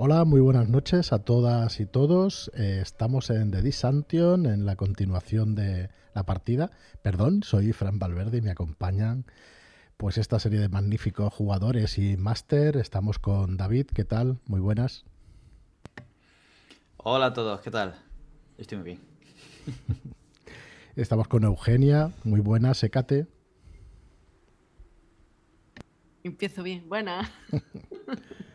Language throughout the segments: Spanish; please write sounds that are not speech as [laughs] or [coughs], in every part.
Hola, muy buenas noches a todas y todos. Eh, estamos en The Disantion, en la continuación de la partida. Perdón, soy Fran Valverde y me acompañan pues esta serie de magníficos jugadores y máster. Estamos con David, ¿qué tal? Muy buenas. Hola a todos, ¿qué tal? Estoy muy bien. [laughs] Estamos con Eugenia, muy buena, secate. Empiezo bien, buena. [laughs]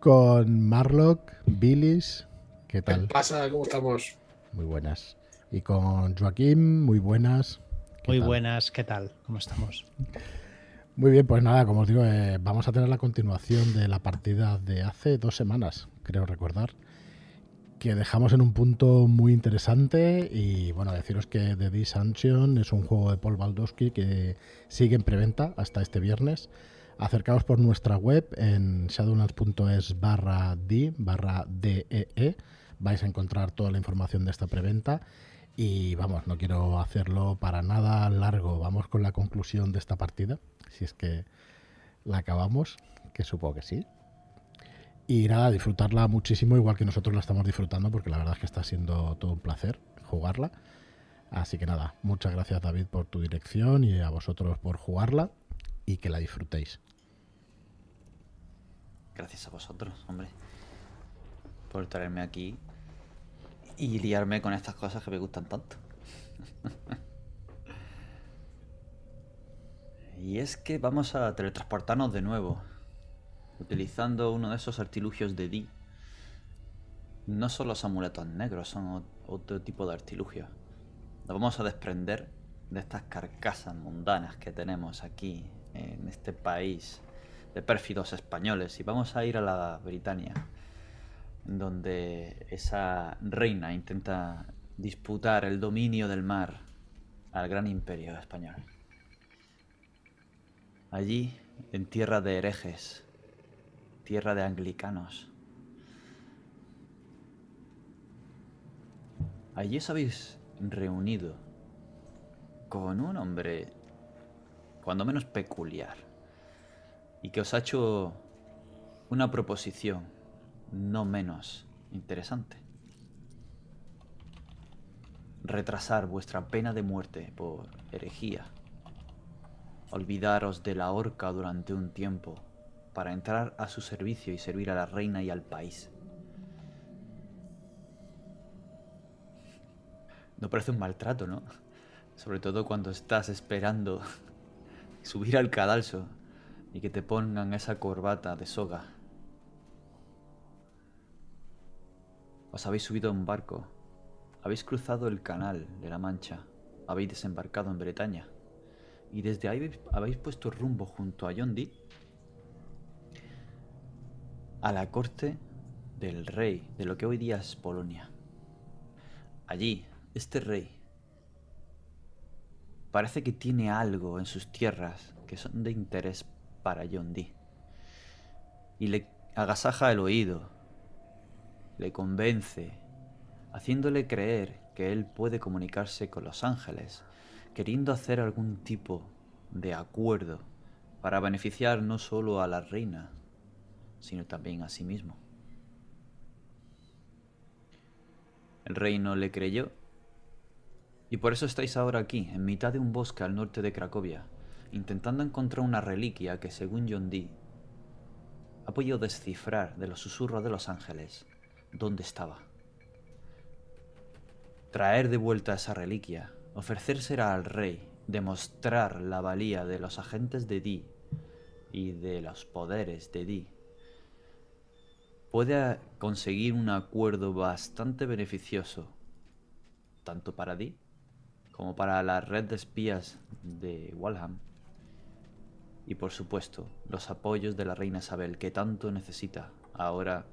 con Marlock, Billis, ¿qué tal? ¿Qué pasa? ¿Cómo estamos? Muy buenas. Y con Joaquín, muy buenas. Muy buenas, ¿qué tal? ¿Cómo estamos? Muy bien, pues nada, como os digo, eh, vamos a tener la continuación de la partida de hace dos semanas, creo recordar, que dejamos en un punto muy interesante y bueno, deciros que The Disanction es un juego de Paul Baldowski que sigue en preventa hasta este viernes. Acercaos por nuestra web en shadowlands.es barra D, barra DEE. E. Vais a encontrar toda la información de esta preventa y vamos, no quiero hacerlo para nada largo. Vamos con la conclusión de esta partida, si es que la acabamos, que supongo que sí. Y nada, disfrutarla muchísimo, igual que nosotros la estamos disfrutando, porque la verdad es que está siendo todo un placer jugarla. Así que nada, muchas gracias David por tu dirección y a vosotros por jugarla y que la disfrutéis. Gracias a vosotros, hombre, por traerme aquí y liarme con estas cosas que me gustan tanto. [laughs] y es que vamos a teletransportarnos de nuevo, utilizando uno de esos artilugios de Di. No son los amuletos negros, son otro tipo de artilugios. Nos vamos a desprender de estas carcasas mundanas que tenemos aquí, en este país de pérfidos españoles, y vamos a ir a la Britania donde esa reina intenta disputar el dominio del mar al gran imperio español. Allí, en tierra de herejes, tierra de anglicanos, allí os habéis reunido con un hombre cuando menos peculiar y que os ha hecho una proposición no menos interesante. Retrasar vuestra pena de muerte por herejía. Olvidaros de la horca durante un tiempo para entrar a su servicio y servir a la reina y al país. No parece un maltrato, ¿no? Sobre todo cuando estás esperando subir al cadalso y que te pongan esa corbata de soga Os habéis subido a un barco, habéis cruzado el canal de la Mancha, habéis desembarcado en Bretaña y desde ahí habéis puesto rumbo junto a Dee a la corte del rey de lo que hoy día es Polonia. Allí, este rey parece que tiene algo en sus tierras que son de interés para John Dee y le agasaja el oído le convence, haciéndole creer que él puede comunicarse con los ángeles, queriendo hacer algún tipo de acuerdo para beneficiar no solo a la reina, sino también a sí mismo. El rey no le creyó y por eso estáis ahora aquí, en mitad de un bosque al norte de Cracovia, intentando encontrar una reliquia que, según John Dee, ha podido descifrar de los susurros de los ángeles dónde estaba. Traer de vuelta esa reliquia, ofrecérsela al rey, demostrar la valía de los agentes de Di y de los poderes de Di, puede conseguir un acuerdo bastante beneficioso, tanto para Di como para la red de espías de Walham y por supuesto los apoyos de la reina Isabel que tanto necesita ahora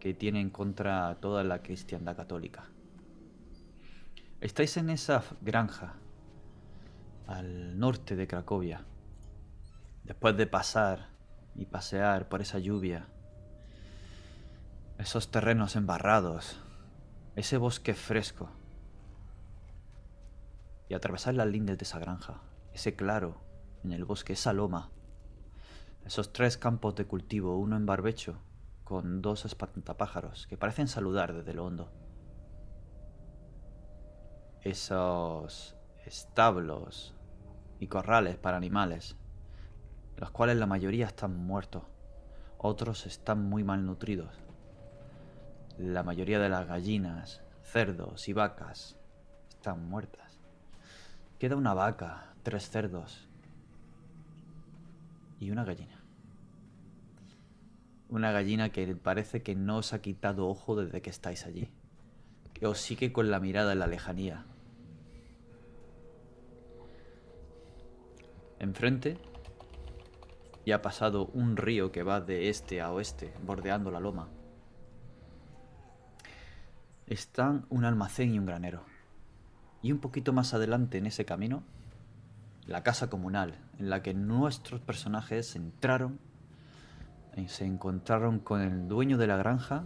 que tiene en contra toda la cristiandad católica. Estáis en esa granja al norte de Cracovia. Después de pasar y pasear por esa lluvia, esos terrenos embarrados, ese bosque fresco, y atravesar las lindes de esa granja, ese claro en el bosque, esa loma, esos tres campos de cultivo, uno en barbecho con dos espantapájaros que parecen saludar desde lo hondo. Esos establos y corrales para animales, los cuales la mayoría están muertos, otros están muy malnutridos. La mayoría de las gallinas, cerdos y vacas están muertas. Queda una vaca, tres cerdos y una gallina. Una gallina que parece que no os ha quitado ojo desde que estáis allí. Que os sigue con la mirada en la lejanía. Enfrente y ha pasado un río que va de este a oeste, bordeando la loma. Están un almacén y un granero. Y un poquito más adelante en ese camino, la casa comunal, en la que nuestros personajes entraron y se encontraron con el dueño de la granja,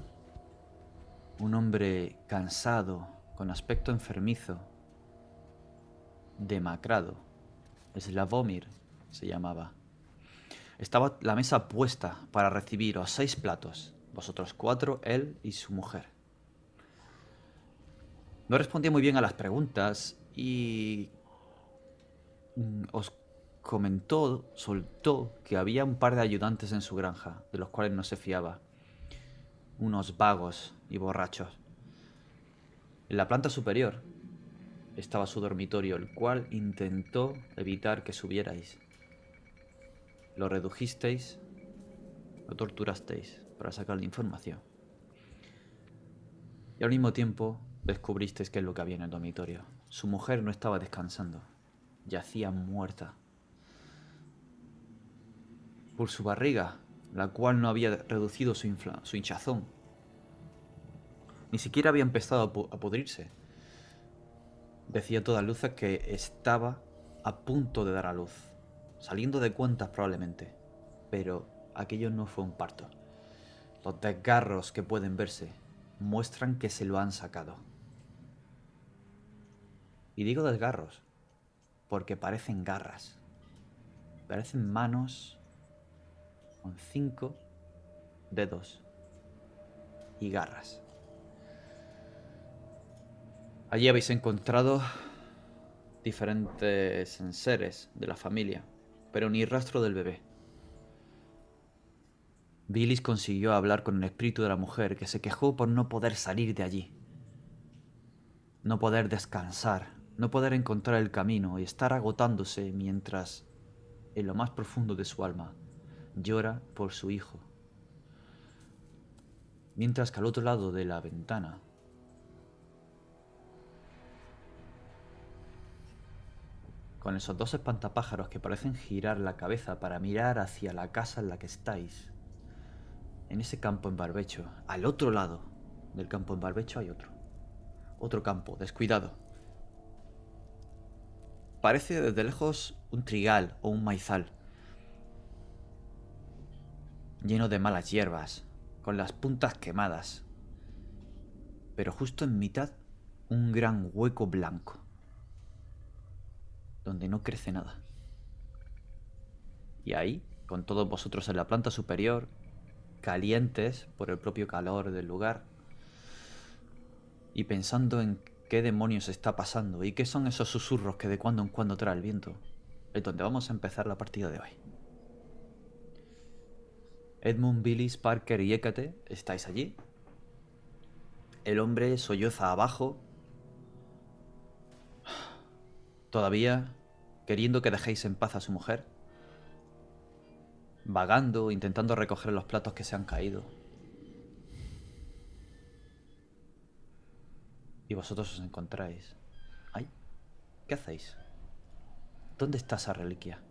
un hombre cansado, con aspecto enfermizo, demacrado. Slavomir se llamaba. Estaba la mesa puesta para recibir a seis platos, vosotros cuatro, él y su mujer. No respondía muy bien a las preguntas y os comentó, soltó que había un par de ayudantes en su granja, de los cuales no se fiaba. Unos vagos y borrachos. En la planta superior estaba su dormitorio, el cual intentó evitar que subierais. Lo redujisteis, lo torturasteis para sacar la información. Y al mismo tiempo descubristeis qué es lo que había en el dormitorio. Su mujer no estaba descansando, yacía muerta por su barriga, la cual no había reducido su, su hinchazón. Ni siquiera había empezado a, a pudrirse. Decía todas luces que estaba a punto de dar a luz, saliendo de cuentas probablemente, pero aquello no fue un parto. Los desgarros que pueden verse muestran que se lo han sacado. Y digo desgarros, porque parecen garras, parecen manos con cinco dedos y garras. Allí habéis encontrado diferentes enseres de la familia, pero ni rastro del bebé. Billis consiguió hablar con el espíritu de la mujer que se quejó por no poder salir de allí, no poder descansar, no poder encontrar el camino y estar agotándose mientras, en lo más profundo de su alma, llora por su hijo. Mientras que al otro lado de la ventana con esos dos espantapájaros que parecen girar la cabeza para mirar hacia la casa en la que estáis. En ese campo en barbecho, al otro lado del campo en barbecho hay otro. Otro campo, descuidado. Parece desde lejos un trigal o un maizal lleno de malas hierbas, con las puntas quemadas. Pero justo en mitad, un gran hueco blanco, donde no crece nada. Y ahí, con todos vosotros en la planta superior, calientes por el propio calor del lugar, y pensando en qué demonios está pasando y qué son esos susurros que de cuando en cuando trae el viento, es donde vamos a empezar la partida de hoy. Edmund, Billis, Parker y Hécate, ¿estáis allí? El hombre solloza abajo. Todavía queriendo que dejéis en paz a su mujer. Vagando, intentando recoger los platos que se han caído. Y vosotros os encontráis. ¿Ay? ¿Qué hacéis? ¿Dónde está esa reliquia?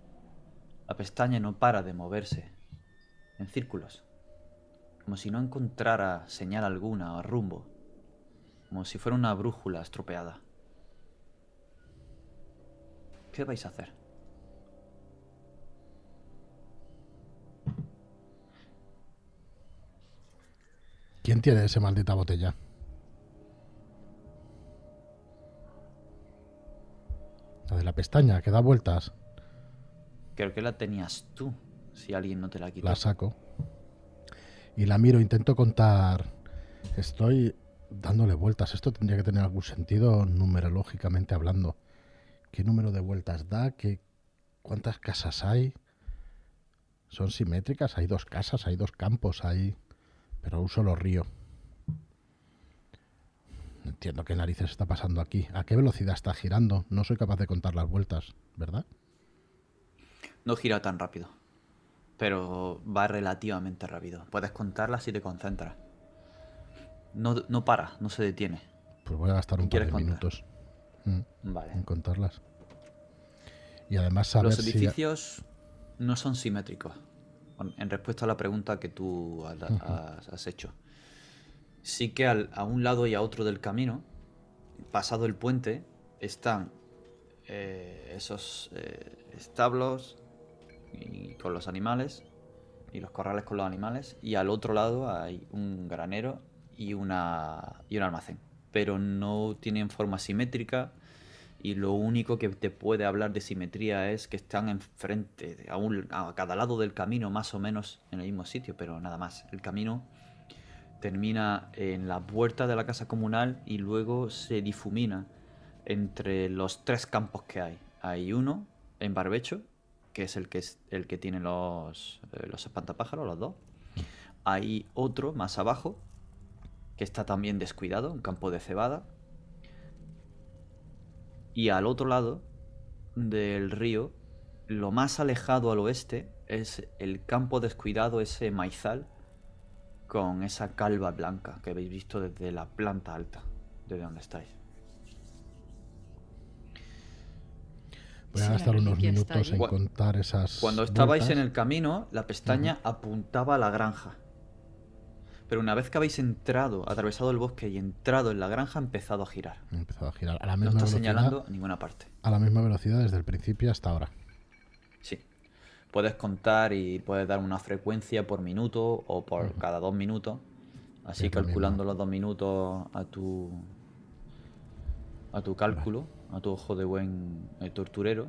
La pestaña no para de moverse en círculos, como si no encontrara señal alguna o rumbo, como si fuera una brújula estropeada. ¿Qué vais a hacer? ¿Quién tiene esa maldita botella? La de la pestaña, que da vueltas. Creo que la tenías tú si alguien no te la quita. La saco. Y la miro, intento contar. Estoy dándole vueltas. Esto tendría que tener algún sentido numerológicamente hablando. ¿Qué número de vueltas da? ¿Qué, ¿Cuántas casas hay? ¿Son simétricas? Hay dos casas, hay dos campos, hay... Pero un solo río. Entiendo qué narices está pasando aquí. ¿A qué velocidad está girando? No soy capaz de contar las vueltas, ¿verdad? No gira tan rápido. Pero va relativamente rápido. Puedes contarlas si te concentras. No, no para, no se detiene. Pues voy a gastar un par de minutos mm, Vale. en contarlas. Y además saber Los si... edificios no son simétricos. En- respuesta a la pregunta que tú ha- has, has hecho. Sí que al- a un lado y a otro del camino, pasado el puente, están eh, esos eh, establos y con los animales y los corrales con los animales. Y al otro lado hay un granero y, una, y un almacén. Pero no tienen forma simétrica y lo único que te puede hablar de simetría es que están enfrente, a, un- a cada lado del camino, más o menos en el mismo sitio, pero nada más. El camino termina en la puerta de la casa comunal y luego se difumina entre los tres campos que hay. Hay uno en barbecho, que es el que, es, el que tiene los, eh, los espantapájaros, los dos. Hay otro más abajo, que está también descuidado, un campo de cebada. Y al otro lado del río, lo más alejado al oeste, es el campo descuidado, ese maizal, con esa calva blanca que habéis visto desde la planta alta, desde donde estáis. Voy a Sí, gastar unos está minutos en contar esas. Cuando estabais vueltas. en el camino, la pestaña apuntaba a la granja. Pero una vez que habéis entrado, atravesado el bosque y entrado en la granja, ha empezado a girar. He empezado a girar a la No misma está velocidad. señalando a ninguna parte. A la misma velocidad desde el principio hasta ahora. Sí. Puedes contar y puedes dar una frecuencia por minuto o por cada dos minutos. Así Sí, calculando los dos minutos a tu a tu cálculo, a tu ojo de buen eh, torturero.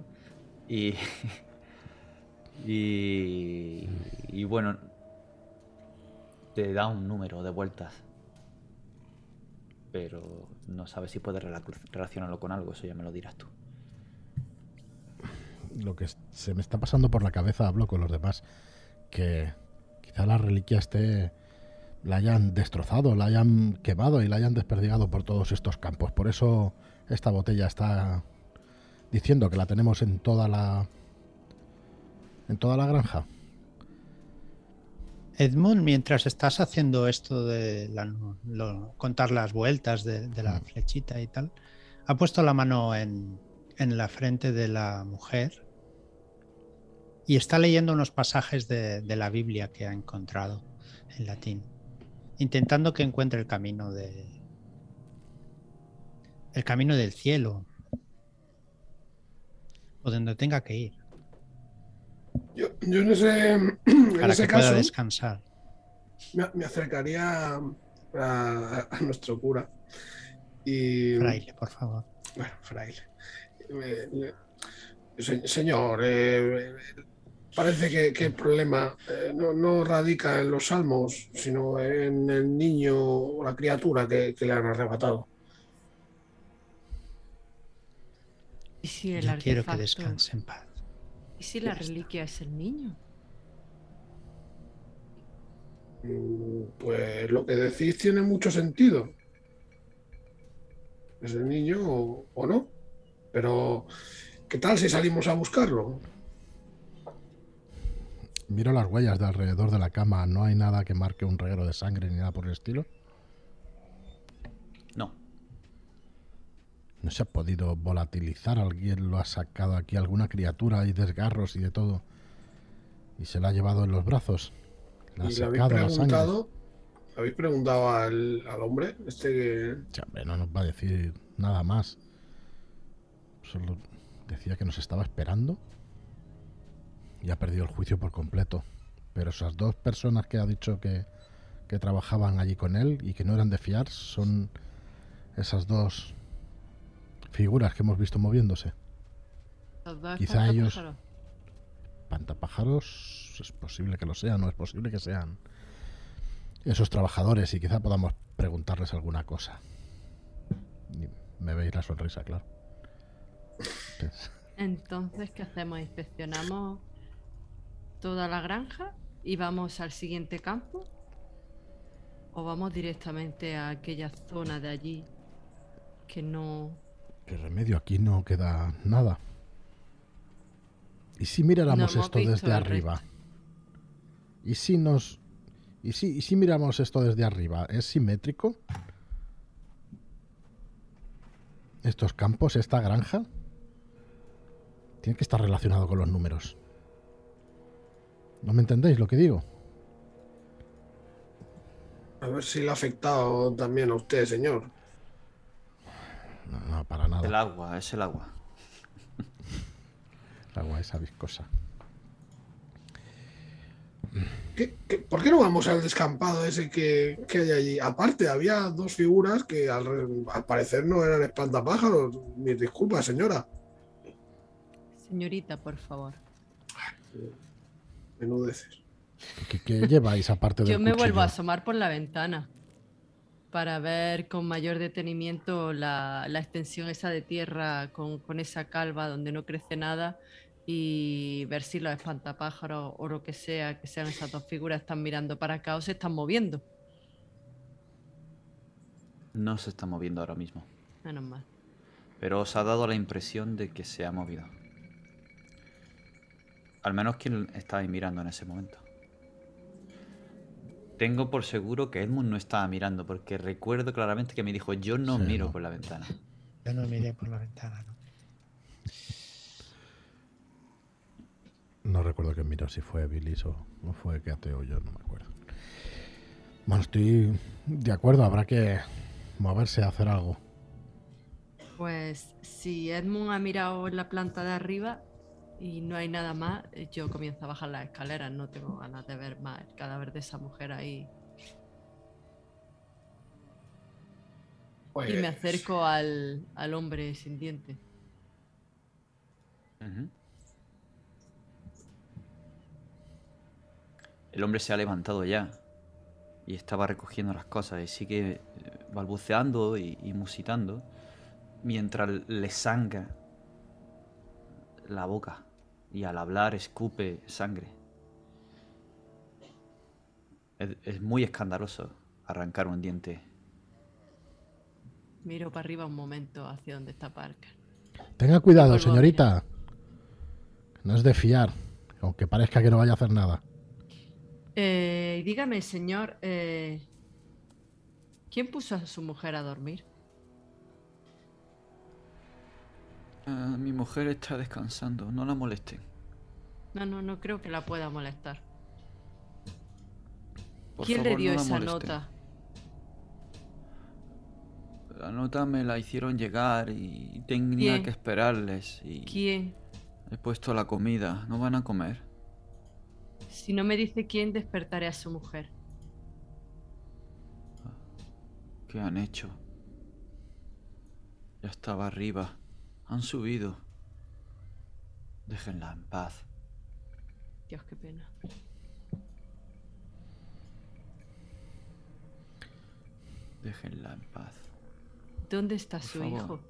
Y, [laughs] y, y bueno, te da un número de vueltas. Pero no sabes si puedes rela- relacionarlo con algo, eso ya me lo dirás tú. Lo que se me está pasando por la cabeza, hablo con los demás, que quizá la reliquia esté. la hayan destrozado, la hayan quemado y la hayan desperdigado por todos estos campos. Por eso esta botella está diciendo que la tenemos en toda la. en toda la granja. Edmund, mientras estás haciendo esto de la- lo- contar las vueltas de, de la Mm. flechita y tal, ha puesto la mano en, en la frente de la mujer y está leyendo unos pasajes de, de la Biblia que ha encontrado en latín, intentando que encuentre el camino de el camino del cielo o donde tenga que ir Yo, yo en ese, [clears throat] en para ese que pueda descansar. me, me acercaría a, a nuestro cura y Fraile, por favor. bueno, fraile. Eh, eh, se- señor, eh, parece que, que el problema eh, no, no radica en los salmos, sino en el niño o la criatura que, que le han arrebatado. ¿Y si el Yo quiero que descanse en paz. ¿Y si la Ya está. reliquia es el niño? Mm, Pues lo que decís tiene mucho sentido. ¿Es el niño o, o no? Pero, ¿qué tal si salimos a buscarlo? Miro las huellas de alrededor de la cama. No hay nada que marque un reguero de sangre ni nada por el estilo. No, No se ha podido volatilizar. Alguien lo ha sacado aquí. Alguna criatura y desgarros y de todo. Y se la ha llevado en los brazos. Le ha ¿Y le habéis sacado la sangre. preguntado, ¿le habéis preguntado al, al hombre? Este que... No nos va a decir nada más. Solo decía que nos estaba esperando. Y ha perdido el juicio por completo. Pero esas dos personas que ha dicho que, que trabajaban allí con él y que no eran de fiar son esas dos figuras que hemos visto moviéndose. Quizá ellos-. Pantapájaros, es posible que lo sean, no es posible que sean. esos trabajadores y quizá podamos preguntarles alguna cosa. Y me veis la sonrisa, claro. Entonces, ¿qué hacemos? ¿Inspeccionamos toda la granja y vamos al siguiente campo? ¿O vamos directamente a aquella zona de allí que no... ¿Qué remedio? Aquí no queda nada. ¿Y si miráramos esto desde arriba? ¿Y si nos... ¿Y si, ¿Y si miramos esto desde arriba? ¿Es simétrico? ¿Estos campos, esta granja? Tiene que estar relacionado con los números. ¿No me entendéis lo que digo? A ver si le ha afectado también a usted, señor. No, no, para nada. El agua, es el agua. El agua esa viscosa. ¿Qué- qué- por qué no vamos al descampado ese que, que hay allí? Aparte, había dos figuras que al, al parecer no eran espantapájaros. Mis disculpas, señora. Señorita, por favor. Menudeces. ¿Qué, qué lleváis aparte del Yo me vuelvo a asomar por la ventana para ver con mayor detenimiento la, la extensión esa de tierra con, con esa calva donde no crece nada y ver si los espantapájaros o lo que sea, que sean esas dos figuras, están mirando para acá o se están moviendo. No se está moviendo ahora mismo. Menos mal. Pero os ha dado la impresión de que se ha movido. Al menos quien estaba mirando en ese momento. Tengo por seguro que Edmund no estaba mirando, porque recuerdo claramente que me dijo, yo no Sí, miro no. por la ventana. Yo no miré por la ventana, ¿no? No recuerdo quién miró, si fue Billis o, o fue que ateo yo, no me acuerdo. Bueno, estoy de acuerdo, habrá que moverse a hacer algo. Pues si Edmund ha mirado en la planta de arriba y no hay nada más, eh, yo comienzo a bajar las escaleras. No tengo ganas de ver más el cadáver de esa mujer ahí. Pues, Y me acerco al, al hombre sin diente. Ujú. El hombre se ha levantado ya y estaba recogiendo las cosas y sigue eh, balbuceando y, y musitando mientras le sangra la boca y al hablar escupe sangre. Es, es muy escandaloso arrancar un diente. Miro para arriba un momento hacia donde está Parker. Tenga cuidado, señorita. No es de fiar, aunque parezca que no vaya a hacer nada. Eh, y dígame, señor, eh, ¿quién puso a su mujer a dormir? Ah, mi mujer está descansando, no la molesten. No, no, no creo que la pueda molestar. Por ¿Quién le dio no esa molesten. nota? La nota me la hicieron llegar y tenía ¿Quién? que esperarles y ¿Quién? he puesto la comida. ¿No van a comer? Si no me dice quién, despertaré a su mujer. ¿Qué han hecho? Ya estaba arriba. Han subido. Déjenla en paz. Dios, qué pena. Déjenla en paz. ¿Dónde está Por su favor. hijo?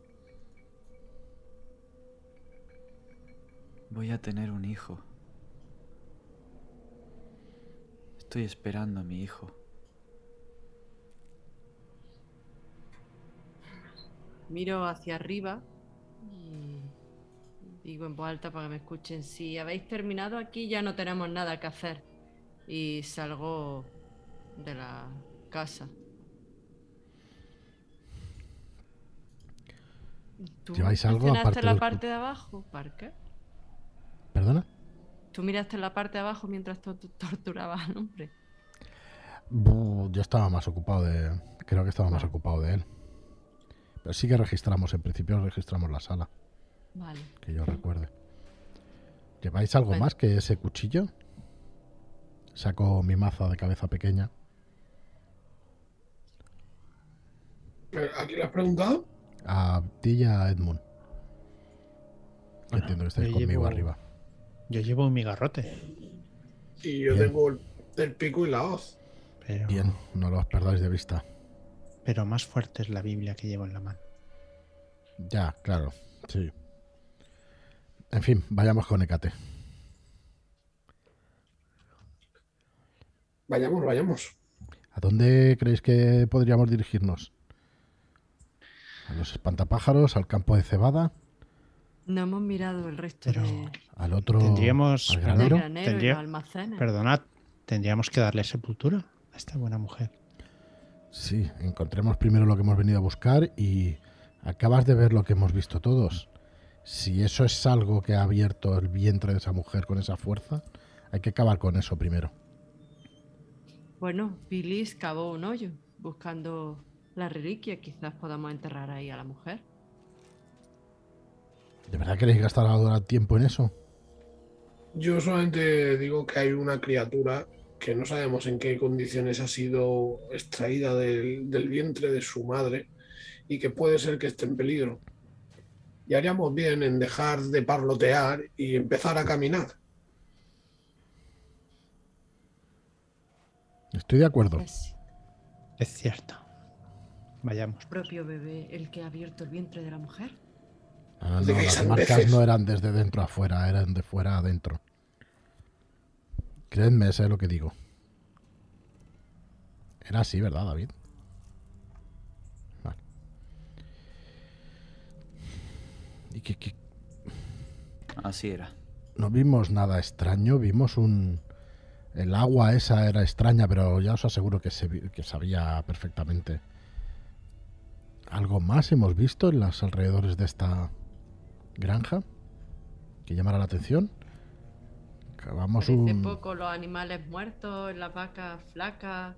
Voy a tener un hijo. Estoy esperando a mi hijo. Miro hacia arriba y digo en voz alta para que me escuchen. Si habéis terminado aquí, ya no tenemos nada que hacer. Y salgo de la casa. ¿Tú ¿Lleváis algo aparte la del parte de abajo, Parker? ¿Perdona? ¿Tú miraste la parte de abajo mientras tú torturabas al hombre? Yo estaba más ocupado de. Creo que estaba más ocupado de él. Pero sí que registramos, en principio registramos la sala, Vale. que yo recuerde. ¿Lleváis algo Bueno. más que ese cuchillo? Saco mi maza de cabeza pequeña. ¿A quién le has preguntado? A ti y a Edmund. Bueno, Entiendo que estáis yo conmigo llevo- arriba. Yo llevo mi garrote. Y yo Bien. tengo el, el pico y la hoz. Pero, Bien, no los perdáis de vista. Pero más fuerte es la Biblia que llevo en la mano. Ya, claro, sí. En fin, vayamos con Ecate. Vayamos, vayamos. ¿A dónde creéis que podríamos dirigirnos? ¿A los espantapájaros? ¿Al campo de cebada? No hemos mirado el resto Pero- de, ¿Al otro? Tendríamos- al granero? granero Tendría- almacenes. Perdonad, tendríamos que darle sepultura a esta buena mujer. Sí, encontremos primero lo que hemos venido a buscar y acabas de ver lo que hemos visto todos. Si eso es algo que ha abierto el vientre de esa mujer con esa fuerza, hay que acabar con eso primero. Bueno, Billis cavó un hoyo buscando la reliquia. Quizás podamos enterrar ahí a la mujer. ¿De verdad queréis gastar ahora tiempo en eso? Yo solamente digo que hay una criatura que no sabemos en qué condiciones ha sido extraída del, del vientre de su madre y que puede ser que esté en peligro. Y haríamos bien en dejar de parlotear y empezar a caminar. Estoy de acuerdo. Es Es cierto. Vayamos. el propio bebé el que ha abierto el vientre de la mujer. Ah, no, las marcas veces. no eran desde dentro a afuera, eran de fuera a adentro. Creedme, sé lo que digo. Era así, ¿verdad, David? Vale. ¿Y qué, qué- Así era. No vimos nada extraño, vimos un... El agua esa era extraña, pero ya os aseguro que, se, que sabía perfectamente. ¿Algo más hemos visto en los alrededores de esta granja que llamara la atención? Acabamos Parece un... poco los animales muertos, las vacas flacas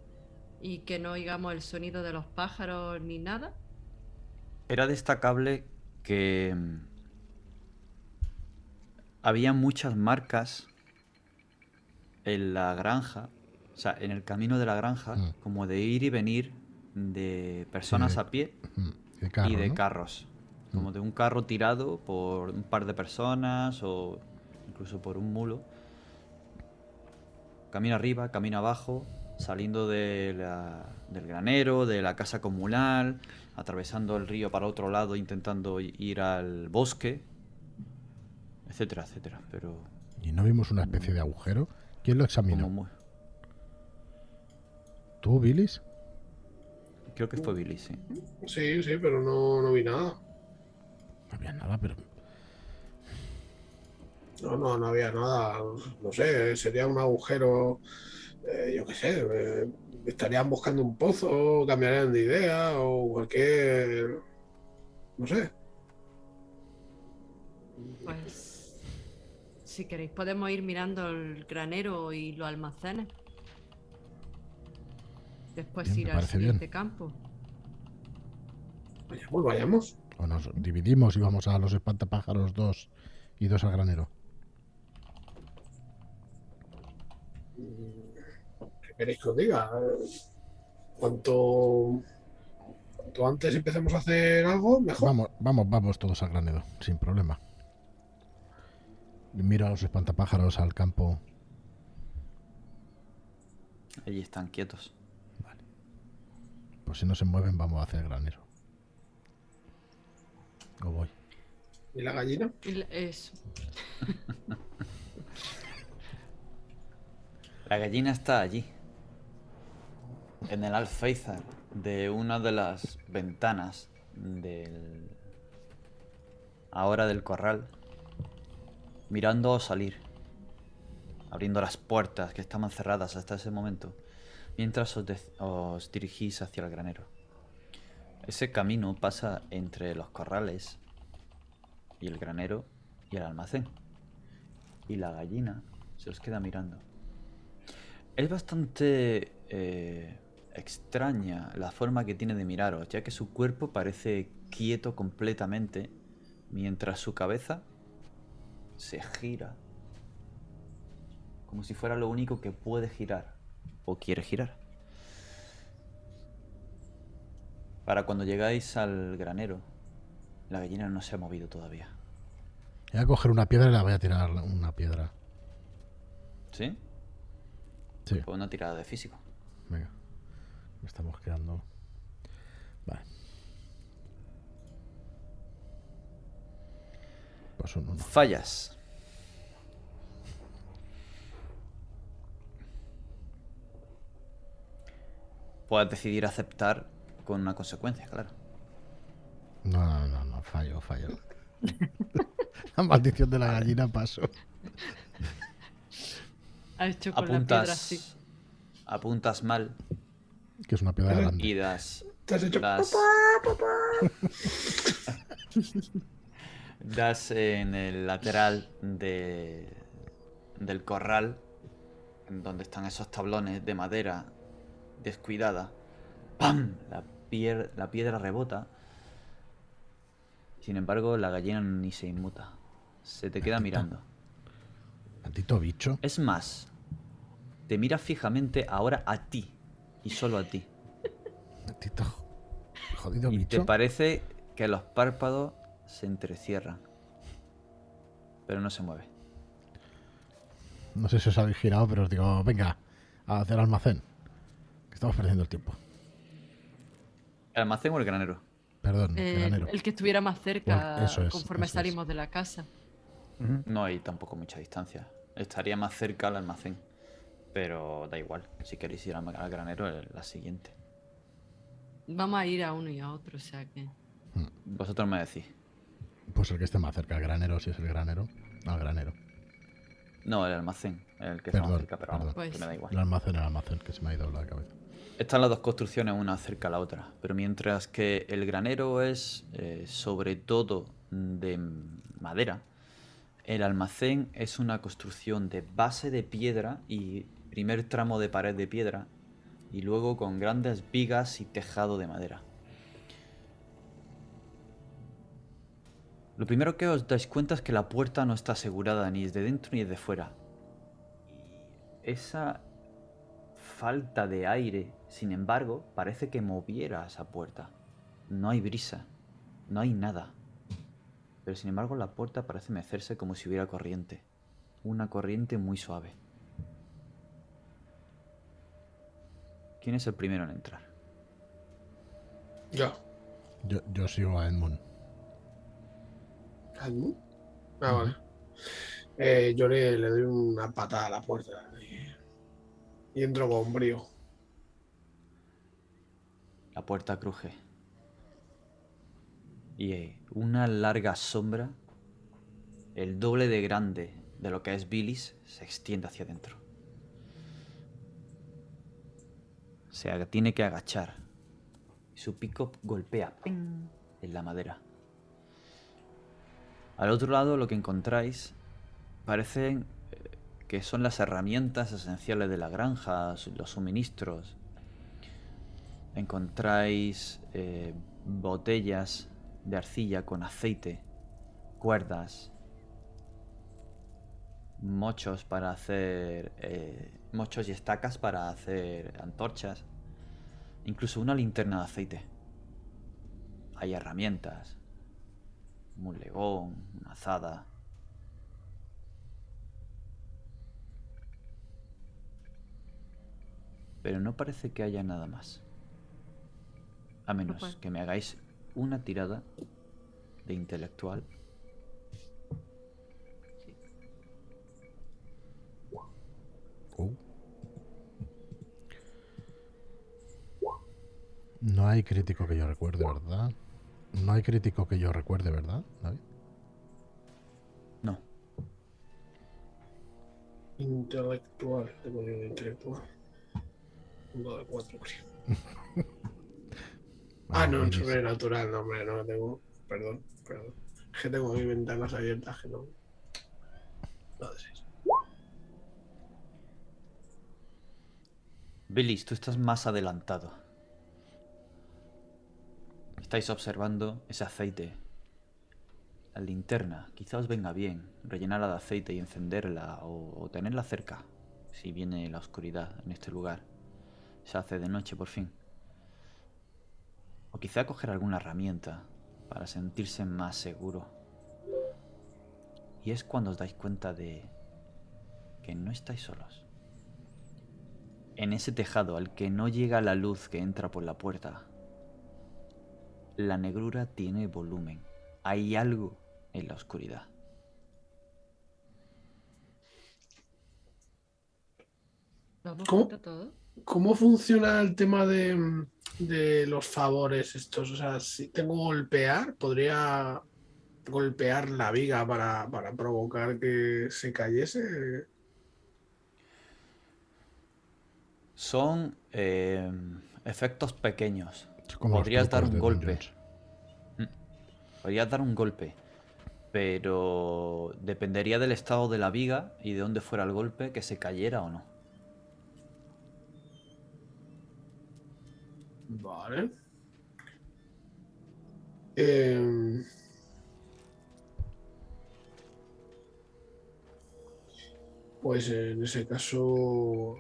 y que no oigamos el sonido de los pájaros ni nada. Era destacable que mm, había muchas marcas en la granja, o sea, en el camino de la granja, Mm. como de ir y venir de personas Sí. a pie Mm, de carro, y de ¿no? carros. Como de un carro tirado por un par de personas o incluso por un mulo. Camino arriba, camino abajo, saliendo de la- del granero, de la casa comunal, atravesando el río para otro lado, intentando ir al bosque, etcétera, etcétera. Pero Y no vimos una especie de agujero. ¿Quién lo examinó? muy- ¿Tú, Billis? Creo que fue Billy, sí. Sí, sí, pero no, no vi nada. No había nada, pero... No, no, no había nada. No sé, sería un agujero, eh, yo qué sé. eh, estarían buscando un pozo, cambiarían de idea o cualquier. No sé. Pues si queréis podemos ir mirando el granero y los almacenes. Después Bien, ir al parece bien. siguiente campo. Vayamos, vayamos. O nos dividimos y vamos a los espantapájaros dos y dos al granero. ¿Qué queréis que os diga? Cuanto, cuanto antes empecemos a hacer algo, mejor. Vamos, vamos, vamos todos al granero, sin problema. Miro a los espantapájaros al campo. Allí están quietos. Pues si no se mueven, vamos hacia el granero. O voy. ¿Y la gallina? Eso. [laughs] La gallina está allí. En el alféizar de una de las ventanas del. Ahora del corral. Mirando salir. Abriendo las puertas que estaban cerradas hasta ese momento. Mientras os, dirigís hacia el granero. Ese camino pasa entre los corrales y el granero y el almacén. Y la gallina se os queda mirando. Es bastante eh, extraña la forma que tiene de miraros, ya que su cuerpo parece quieto completamente, mientras su cabeza se gira, como si fuera lo único que puede girar o quiere girar. Para cuando llegáis al granero, la gallina no se ha movido todavía. Voy a coger una piedra y la voy a tirar una piedra. ¿Sí? Sí, Pues una tirada de físico. Venga. Estamos quedando. Vale. Pues un uno. Fallas. Puedes decidir aceptar con una consecuencia, claro. No, no, no, no, fallo, fallo. [laughs] la maldición de la gallina paso. [laughs] Ha hecho con la piedra Apuntas. así. Apuntas mal Que es una piedra grande. y das. Te has hecho das, papá, papá. [laughs] das en el lateral de, del corral, en donde están esos tablones de madera descuidada. ¡Pam! La, pier- la piedra rebota. Sin embargo, la gallina ni se inmuta. Se te queda mirando. Maldito bicho. Es más, te mira fijamente ahora a ti. Y solo a ti. Maldito jodido Y te bicho. parece que los párpados se entrecierran. Pero no se mueve. No sé si os habéis girado, pero os digo, venga, a hacer almacén. Que estamos perdiendo el tiempo. ¿El almacén o el granero? Perdón, Eh, granero. el que estuviera más cerca Bueno, eso es, conforme eso es. salimos de la casa. No hay tampoco mucha distancia. Estaría más cerca al almacén. Pero da igual. Si queréis ir al granero, es la siguiente. Vamos a ir a uno y a otro, o sea que. Vosotros me decís. Pues el que esté más cerca, el granero, si es el granero. Al granero. No, el almacén. El que está más Perdón, cerca, pero vamos, perdón. que me da igual. El almacén, el almacén, que se me ha ido la cabeza. Están las dos construcciones una cerca a la otra, pero mientras que el granero es eh, sobre todo de madera, el almacén es una construcción de base de piedra y primer tramo de pared de piedra y luego con grandes vigas y tejado de madera. Lo primero que os dais cuenta es que la puerta no está asegurada ni desde dentro ni desde fuera. Y esa falta de aire, sin embargo, parece que moviera esa puerta. No hay brisa, no hay nada. Pero sin embargo la puerta parece mecerse como si hubiera corriente. Una corriente muy suave. ¿Quién es el primero en entrar? Yo. Yo, yo sigo a Edmund. ¿Edmund? Ah, vale. Eh, yo le, le doy una patada a la puerta y, y entro con brío. La puerta cruje. Y eh, una larga sombra, el doble de grande de lo que es Billis, se extiende hacia adentro. Se tiene que agachar. Su pico golpea en la madera. Al otro lado lo que encontráis parecen eh, que son las herramientas esenciales de la granja, los suministros, encontráis eh, botellas de arcilla con aceite, cuerdas, mochos para hacer eh, mochos y estacas para hacer antorchas, incluso una linterna de aceite. Hay herramientas, un legón, una azada. Pero no parece que haya nada más. A menos que me hagáis una tirada de intelectual. Uh. No hay crítico que yo recuerde, ¿verdad? No hay crítico que yo recuerde, ¿verdad? David? No. Intelectual. Tengo yo de intelectual. Uno de cuatro, creo. [laughs] Ah, no, buenísimo. sobrenatural, no, hombre, no tengo. Perdón, perdón. Es que tengo mis ventanas abiertas que no. No de Billis, tú estás más adelantado. Estáis observando ese aceite. La linterna. Quizá os venga bien rellenarla de aceite y encenderla o tenerla cerca. Si viene la oscuridad en este lugar. Se hace de noche por fin. O quizá coger alguna herramienta para sentirse más seguro. Y es cuando os dais cuenta de que no estáis solos. En ese tejado al que no llega la luz que entra por la puerta, la negrura tiene volumen. Hay algo en la oscuridad. ¿Lo ¿Cómo? ¿Cómo funciona el tema de, de los favores estos? O sea, si tengo golpear, podría golpear la viga para, para provocar que se cayese. Son eh, efectos pequeños. Como Podrías dar un golpe. Dungeons. Podrías dar un golpe. Pero dependería del estado de la viga y de dónde fuera el golpe, que se cayera o no. Vale. Em, pues en ese caso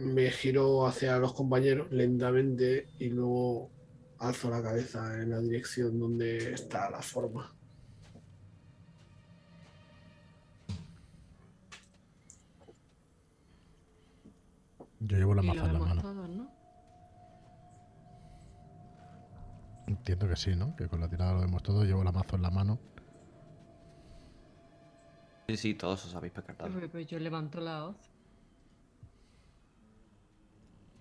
me giro hacia los compañeros lentamente y luego alzo la cabeza en la dirección donde está la forma. Yo llevo la maza en la mano. todos, ¿no? Entiendo que sí, ¿no? Que con la tirada lo vemos todo. Llevo la mazo en la mano. Sí, sí, todos os habéis percatado. Pues- pues yo levanto la hoz.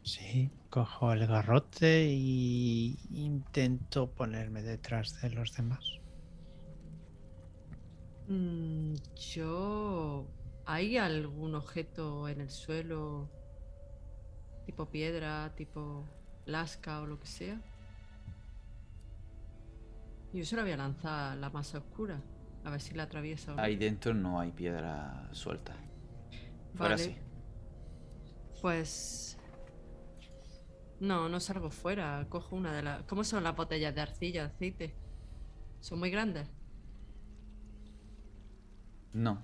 Sí, cojo el garrote y intento ponerme detrás de los demás. Mm, yo. ¿Hay algún objeto en el suelo? Tipo piedra, tipo lasca o lo que sea. Yo se la voy a lanzar la masa oscura. A ver si la atraviesa o no. Ahí dentro no hay piedra suelta. Vale. sí. Pues. No, no salgo fuera. Cojo una de las. ¿Cómo son las botellas de arcilla, de aceite? ¿Son muy grandes? No.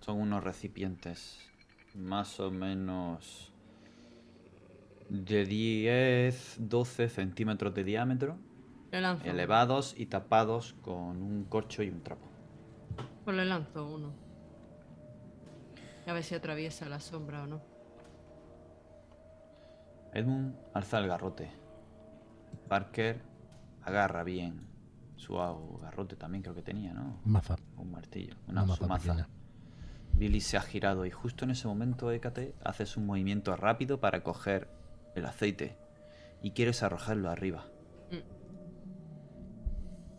Son unos recipientes más o menos de 10, 12 centímetros de diámetro, Le lanzo. elevados y tapados con un corcho y un trapo. Pues le lanzo uno. A ver si atraviesa la sombra o no. Edmund alza el garrote. Parker agarra bien su garrote también creo que tenía, ¿no? Maza. Un martillo, Una una, su maza. Billy se ha girado y justo en ese momento, Hécate, haces un movimiento rápido para coger el aceite y quieres arrojarlo arriba. Mm.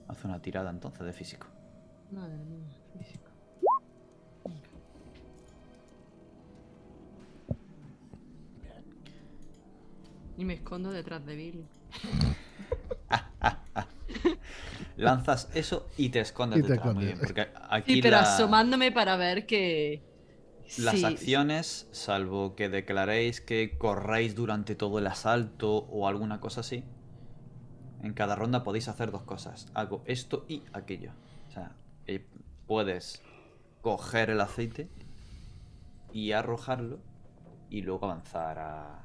Haz una tirada entonces de físico. Madre mía, Y me escondo detrás de Billy. [laughs] Lanzas eso y te escondes Y te detrás. Muy bien, porque aquí Sí, pero la- asomándome para ver que. las sí, acciones, salvo que declaréis que corréis durante todo el asalto o alguna cosa así, en cada ronda podéis hacer dos cosas. Hago esto y aquello. O sea, eh, puedes coger el aceite y arrojarlo y luego avanzar a-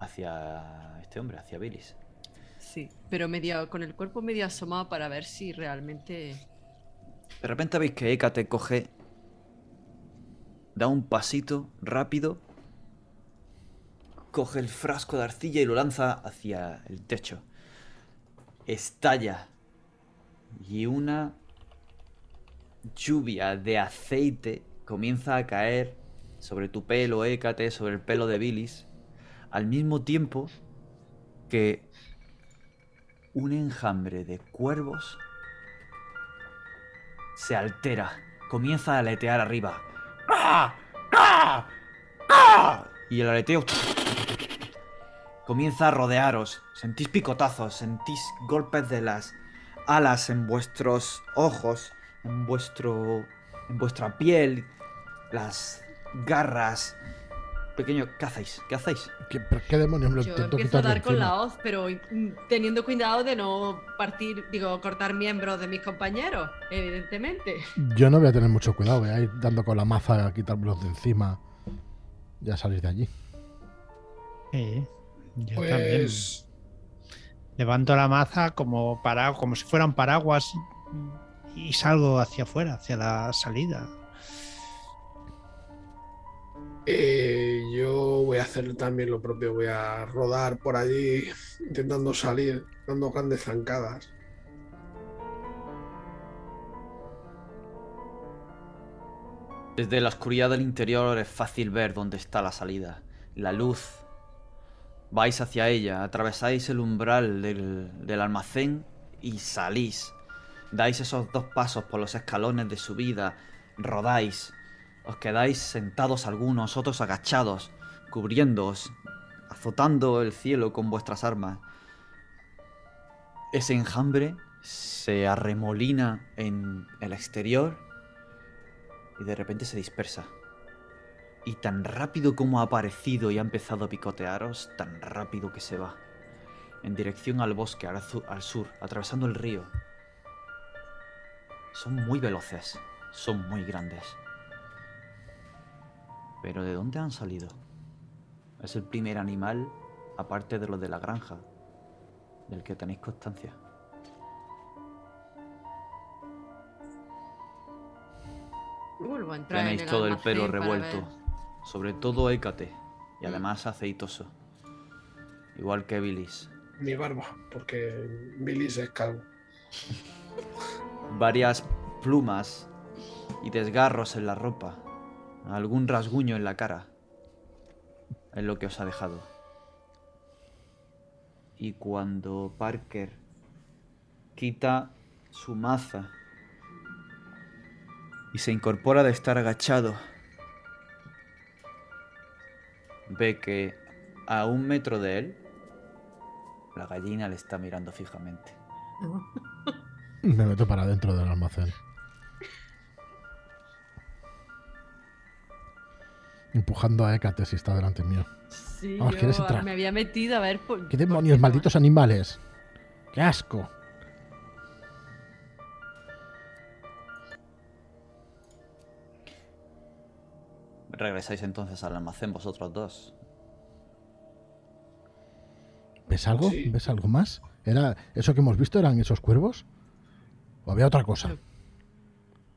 hacia este hombre, hacia Billis. Sí, pero medio, con el cuerpo medio asomado para ver si realmente. De repente veis que Hécate coge, da un pasito rápido, coge el frasco de arcilla y lo lanza hacia el techo. Estalla. Y una lluvia de aceite comienza a caer sobre tu pelo, Hécate, sobre el pelo de Billis, al mismo tiempo que un enjambre de cuervos se altera, comienza a aletear arriba. Y el aleteo comienza a rodearos. Sentís picotazos, sentís golpes de las alas en vuestros ojos, en vuestro en vuestra piel, las garras. Pequeño, ¿qué hacéis? ¿Qué hacéis? ¿Qué, qué demonios me lo Yo intento empiezo a dar con encima? la hoz, pero teniendo cuidado de no partir, digo, cortar miembros de mis compañeros, evidentemente. Yo no voy a tener mucho cuidado. Voy a ir dando con la maza a quitármelos de encima. Ya salir de allí. Sí, yo también. Pues Levanto la maza como, para, como si fuera un paraguas y salgo hacia afuera, hacia la salida. Eh, yo voy a hacer también lo propio, voy a rodar por allí intentando salir, dando grandes zancadas. Desde la oscuridad del interior es fácil ver dónde está la salida. La luz. Vais hacia ella, atravesáis el umbral del, del almacén y salís. Dais esos dos pasos por los escalones de subida, rodáis. Os quedáis sentados algunos, otros agachados, cubriéndoos, azotando el cielo con vuestras armas. Ese enjambre se arremolina en el exterior y de repente se dispersa. Y tan rápido como ha aparecido y ha empezado a picotearos, tan rápido que se va. En dirección al bosque, al, al sur, atravesando el río. Son muy veloces, son muy grandes. Pero ¿de dónde han salido? Es el primer animal, aparte de los de la granja, del que tenéis constancia. Vuelvo a entrar Tenéis en todo el pelo revuelto, ver. sobre todo Hécate, y Mm. además aceitoso. Igual que Bilis. Mi barba, porque Billy es calvo. Varias plumas y desgarros en la ropa, algún rasguño en la cara. Es lo que os ha dejado. Y cuando Parker quita su maza y se incorpora de estar agachado, ve que a un metro de él, la gallina le está mirando fijamente. [laughs] Me meto para dentro del almacén. Empujando a Hécate si está delante mío. Sí, Vamos, ¿quieres yo entrar? me había metido a ver por. ¡Qué por demonios, malditos animales! ¡Qué asco! Regresáis entonces al almacén vosotros dos. ¿Ves algo? Sí. ¿Ves algo más? ¿Era eso que hemos visto? ¿Eran esos cuervos? ¿O había otra cosa?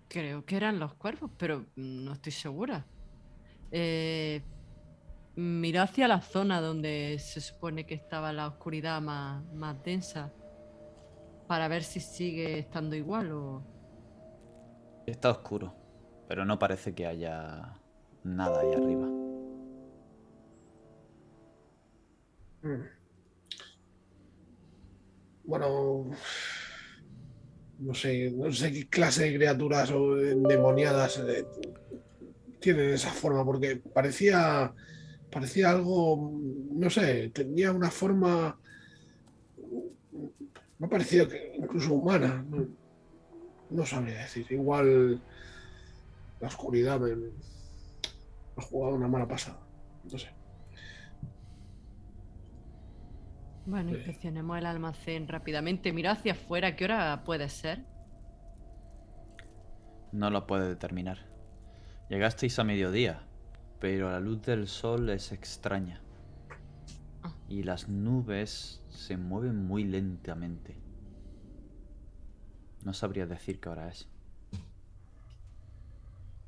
Creo que eran los cuervos, pero no estoy segura. Eh, miró hacia la zona donde se supone que estaba la oscuridad más, más densa para ver si sigue estando igual o... Está oscuro, pero no parece que haya nada ahí arriba. Mm. Bueno, no sé, no sé qué clase de criaturas o endemoniadas eh, tienen esa forma, porque parecía, parecía algo, no sé, tenía una forma, me ha parecido que incluso humana, no, no sabría decir, igual la oscuridad me, me ha jugado una mala pasada, no sé. Bueno, Sí. inspeccionemos el almacén rápidamente. Mira hacia afuera, ¿qué hora puede ser? No lo puede determinar. Llegasteis a mediodía, pero la luz del sol es extraña. Ah. Y las nubes se mueven muy lentamente. No sabría decir qué hora es.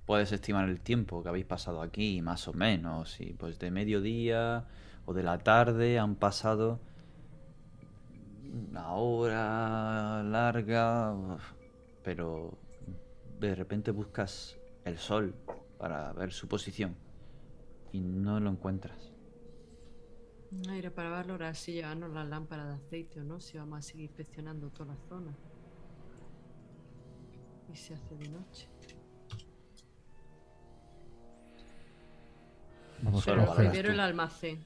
Puedes estimar el tiempo que habéis pasado aquí, más o menos. Y pues de mediodía o de la tarde han pasado una hora larga. Pero de repente buscas el sol para ver su posición y no lo encuentras. Aire para valorar si llevarnos las lámparas de aceite o no, si vamos a seguir inspeccionando toda la zona. Y se hace de noche. Vamos Solo a Pero coger primero el almacén.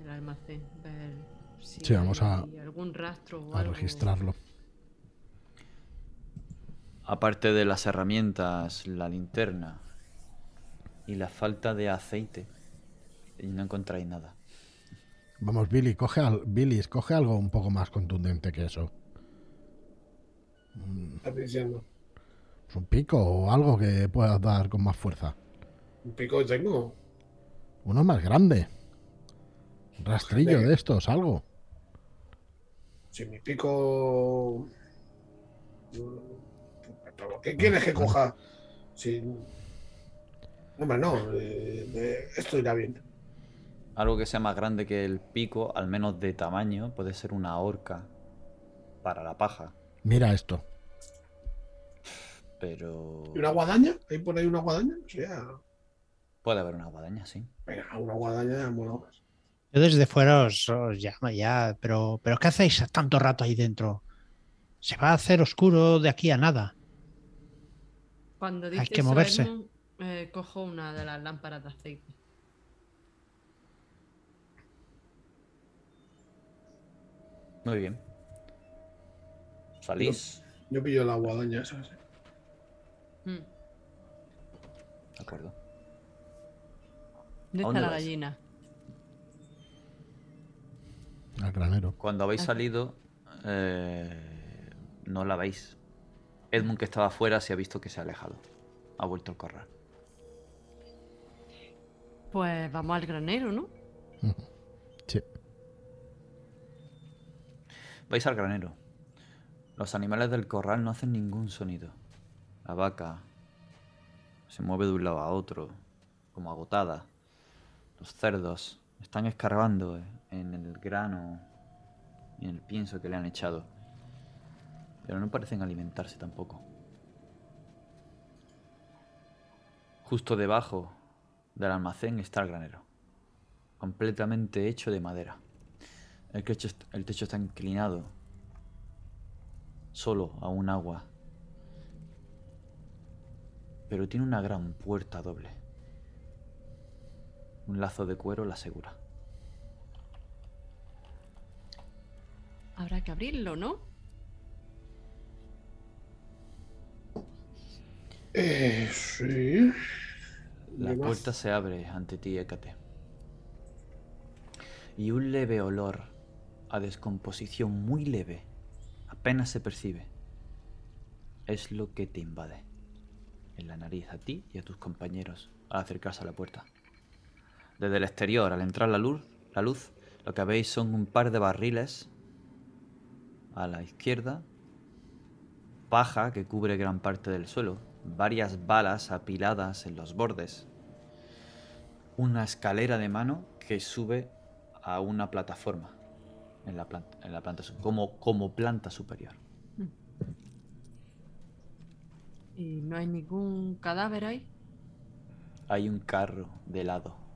El almacén. Ver si Sí, vamos a- hay algún rastro o a algo. registrarlo. Aparte de las herramientas, la linterna y la falta de aceite, y no encontráis nada. Vamos, Billy, coge, al, Billy, coge algo un poco más contundente que eso. Estás diciendo, Pues un pico o algo que pueda dar con más fuerza. un pico tengo. Uno más grande. Un rastrillo de estos, algo. Si mi pico. ¿Pero ¿Qué quieres que coja? Si... Hombre, no. eh, eh, esto irá bien. algo que sea más grande que el pico, al menos de tamaño, puede ser una horca para la paja. Mira esto. Pero. ¿Y una guadaña? ¿Hay por ahí una guadaña? O sea, Puede haber una guadaña, sí. venga, una guadaña ya mola más. Yo desde fuera os, os llamo ya, pero, pero ¿qué hacéis tanto rato ahí dentro? Se va a hacer oscuro de aquí a nada. Cuando Hay dice que eso, moverse. Edmund, eh, cojo una de las lámparas de aceite. Muy bien. Salís. Yo pillo la guadaña esa. sí. Mm. De acuerdo. ¿Dónde dónde está la vais? gallina? Al granero. Cuando habéis salido, eh, no la veis. Edmund, que estaba afuera, se ha visto que se ha alejado. Ha vuelto al corral. Pues vamos al granero, ¿no? [laughs] Sí. Vais al granero. Los animales del corral no hacen ningún sonido. La vaca se mueve de un lado a otro, como agotada. Los cerdos están escarbando en el grano y en el pienso que le han echado. Pero no parecen alimentarse tampoco. Justo debajo del almacén está el granero, completamente hecho de madera. El techo, está inclinado, solo a un agua, pero tiene una gran puerta doble. Un lazo de cuero la asegura. Habrá que abrirlo, ¿no? Eh, sí. La puerta se abre ante ti, Hécate. Y un leve olor a descomposición muy leve, apenas se percibe, es lo que te invade en la nariz a ti y a tus compañeros al acercarse a la puerta. Desde el exterior, al entrar la luz, la luz, lo que veis son un par de barriles a la izquierda, paja que cubre gran parte del suelo, varias balas apiladas en los bordes, una escalera de mano que sube a una plataforma en la planta, en la planta como planta superior. Y no hay ningún cadáver ahí. Hay un carro de lado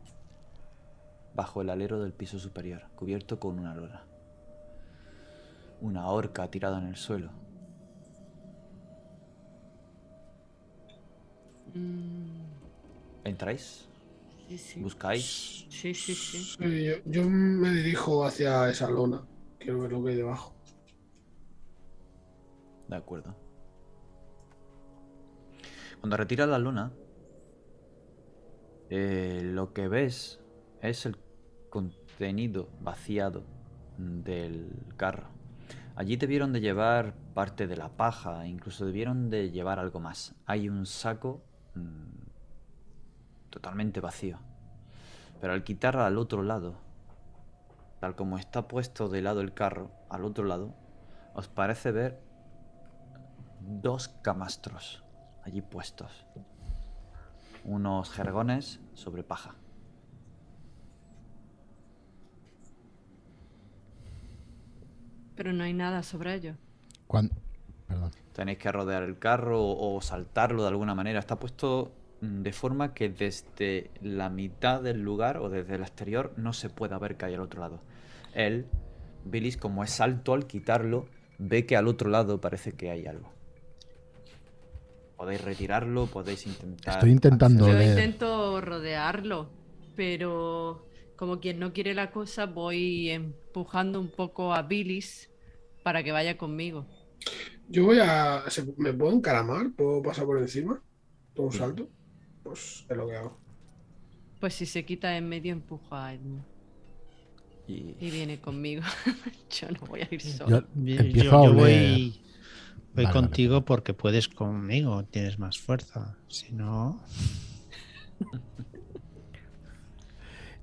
bajo el alero del piso superior, cubierto con una lona. Una horca tirada en el suelo. ¿Entráis? sí, sí. ¿Buscáis? Sí, sí, sí. Sí, yo, yo me dirijo hacia esa lona. Quiero ver lo que hay debajo. De acuerdo. Cuando retiras la luna, eh, lo que ves es el contenido vaciado del carro. Allí debieron de llevar parte de la paja, incluso debieron de llevar algo más. Hay un saco mm, totalmente vacío. Pero al quitar al otro lado, tal como está puesto de lado el carro, al otro lado, os parece ver dos camastros allí puestos. Unos jergones sobre paja. Pero no hay nada sobre ello. Perdón. Tenéis que rodear el carro o, o saltarlo de alguna manera. Está puesto mm, de forma que desde la mitad del lugar o desde el exterior no se pueda ver que hay al otro lado. Él, Billis, como es alto al quitarlo, ve que al otro lado parece que hay algo. Podéis retirarlo, podéis intentar. Estoy intentando Yo intento rodearlo, pero como quien no quiere la cosa, voy empujando un poco a Billis para que vaya conmigo. Yo voy a. ¿se- ¿Me puedo encaramar? ¿Puedo pasar por encima? ¿Todo un salto? Pues es lo que hago. Pues si se quita en medio, empujo a Edmund Y y viene conmigo. [laughs] Yo no voy a ir solo. Yo Yo, empiezo yo a oler. voy, voy Vale, contigo porque puedes conmigo, tienes más fuerza. Si no,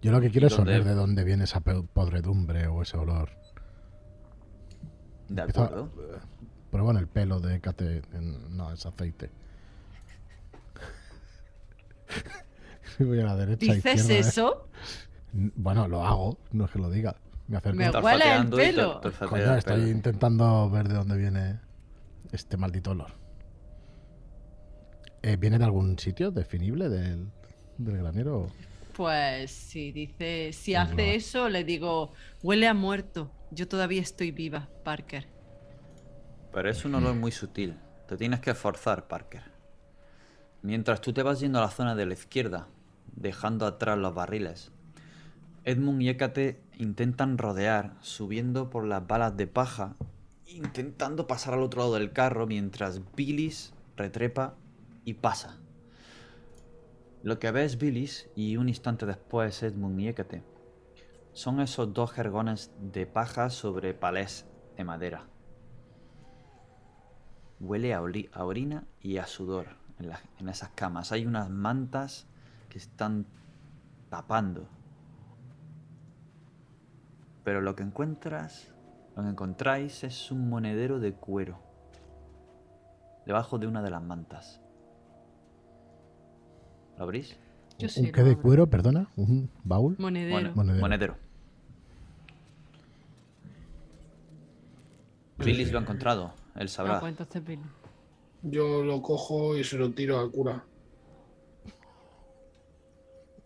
Yo lo que quiero ¿Y es oler de dónde viene esa podredumbre o ese olor. de acuerdo. En el pelo de Cate. No, es aceite. [laughs] Voy a la derecha. ¿Dices izquierda, ¿eh? eso? Bueno, lo hago, no es que lo diga. Me acerco. Me huele el te- pelo. te olfatea Coño, el estoy pelo. intentando ver de dónde viene este maldito olor. Eh, ¿Viene de algún sitio definible del, del granero? Pues si dice, si hace eso, le digo, huele a muerto. Yo todavía estoy viva, Parker. Pero es un olor muy sutil. Te tienes que esforzar, Parker. Mientras tú te vas yendo a la zona de la izquierda, dejando atrás los barriles, Edmund y Hécate intentan rodear, subiendo por las balas de paja, intentando pasar al otro lado del carro mientras Billis retrepa y pasa. Lo que ves Billis y un instante después Edmund y Hécate son esos dos jergones de paja sobre palés de madera. Huele a, orina y a sudor en, la- en esas camas. Hay unas mantas que están tapando. Pero lo que encuentras, lo que encontráis es un monedero de cuero. Debajo de una de las mantas. ¿Lo abrís? Yo ¿Un qué de abro. cuero, perdona? ¿Un baúl? Monedero. Monedero. Monedero. Billis lo ha encontrado. Él Ah, sabrá. pues entonces. Yo lo cojo y se lo tiro al cura.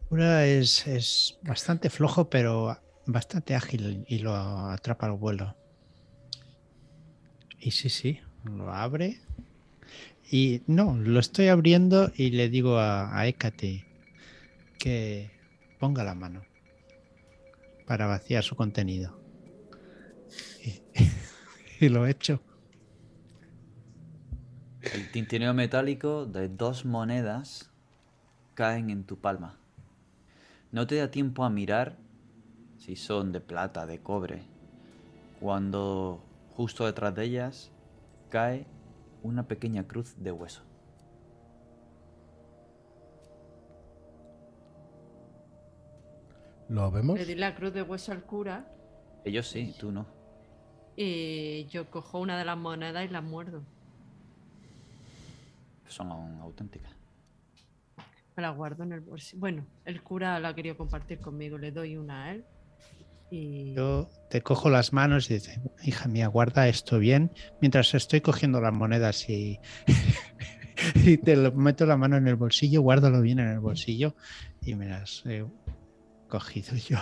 Cura es, es bastante flojo, pero bastante ágil y lo atrapa al vuelo. Y sí, sí, lo abre. Y no, lo estoy abriendo y le digo a, a Hécate que ponga la mano para vaciar su contenido. Y, [laughs] y lo he hecho. El tintineo metálico de dos monedas caen en tu palma. No te da tiempo a mirar si son de plata, de cobre, cuando justo detrás de ellas cae una pequeña cruz de hueso. ¿Lo vemos? Le di la cruz de hueso al cura Ellos sí, tú no. y yo cojo una de las monedas y la muerdo. Son auténticas. Me la guardo en el bolsillo. Bueno, el cura la ha querido compartir conmigo. Le doy una a él. Y Yo te cojo las manos y dices, hija mía, guarda esto bien, mientras estoy cogiendo las monedas y, [laughs] y te lo meto la mano en el bolsillo, guárdalo bien en el bolsillo y me las he cogido yo.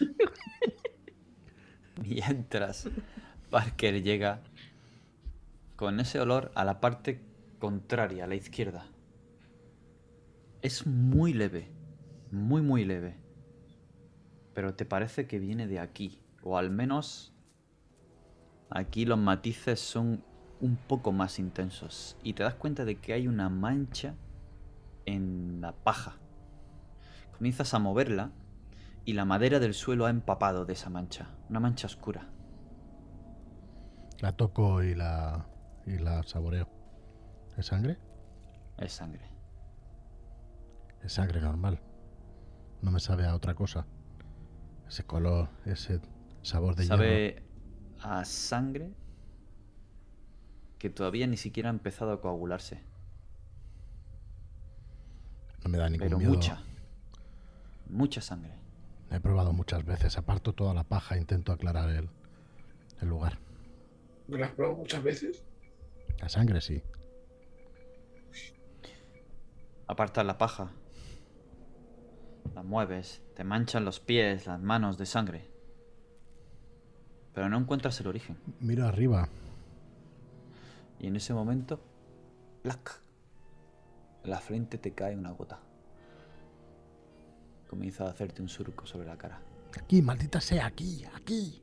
[laughs] Mientras Parker llega con ese olor a la parte contraria, a la izquierda. Es muy leve, muy muy leve. Pero te parece que viene de aquí, o al menos aquí los matices son un poco más intensos y te das cuenta de que hay una mancha en la paja. Comienzas a moverla y la madera del suelo ha empapado de esa mancha, una mancha oscura. La toco y la, y la saboreo. ¿Es sangre? Es sangre. Es sangre normal. No me sabe a otra cosa. Ese color, ese sabor de hierro. Sabe a sangre que todavía ni siquiera ha empezado a coagularse, No me da ningún pero miedo. mucha. Mucha sangre. He probado muchas veces. Aparto toda la paja e intento aclarar el, el lugar. ¿Me lo has probado muchas veces? La sangre sí. Apartas la paja. La mueves, te manchan los pies, las manos de sangre. Pero no encuentras el origen. Miro arriba. Y en ese momento, ¡plac! En la frente te cae una gota. Comienza a hacerte un surco sobre la cara. Aquí, maldita sea, aquí, aquí.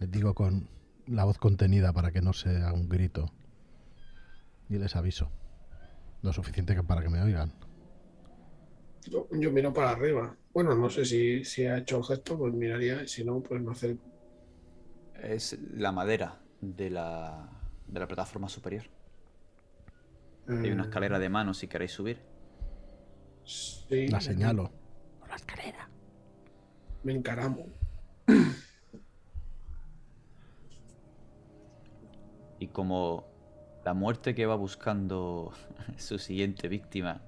Les digo con la voz contenida para que no sea un grito. Y les aviso. Lo suficiente para que me oigan. Yo, yo miro para arriba. Bueno, no sé si, si ha hecho el gesto, pues miraría. Si no, pues me acerco. Es la madera de la, de la plataforma superior. Hay una Eh, escalera de mano si queréis subir. Sí, La señalo. Por la escalera. Me encaramo. Y como la muerte que va buscando [laughs] su siguiente víctima,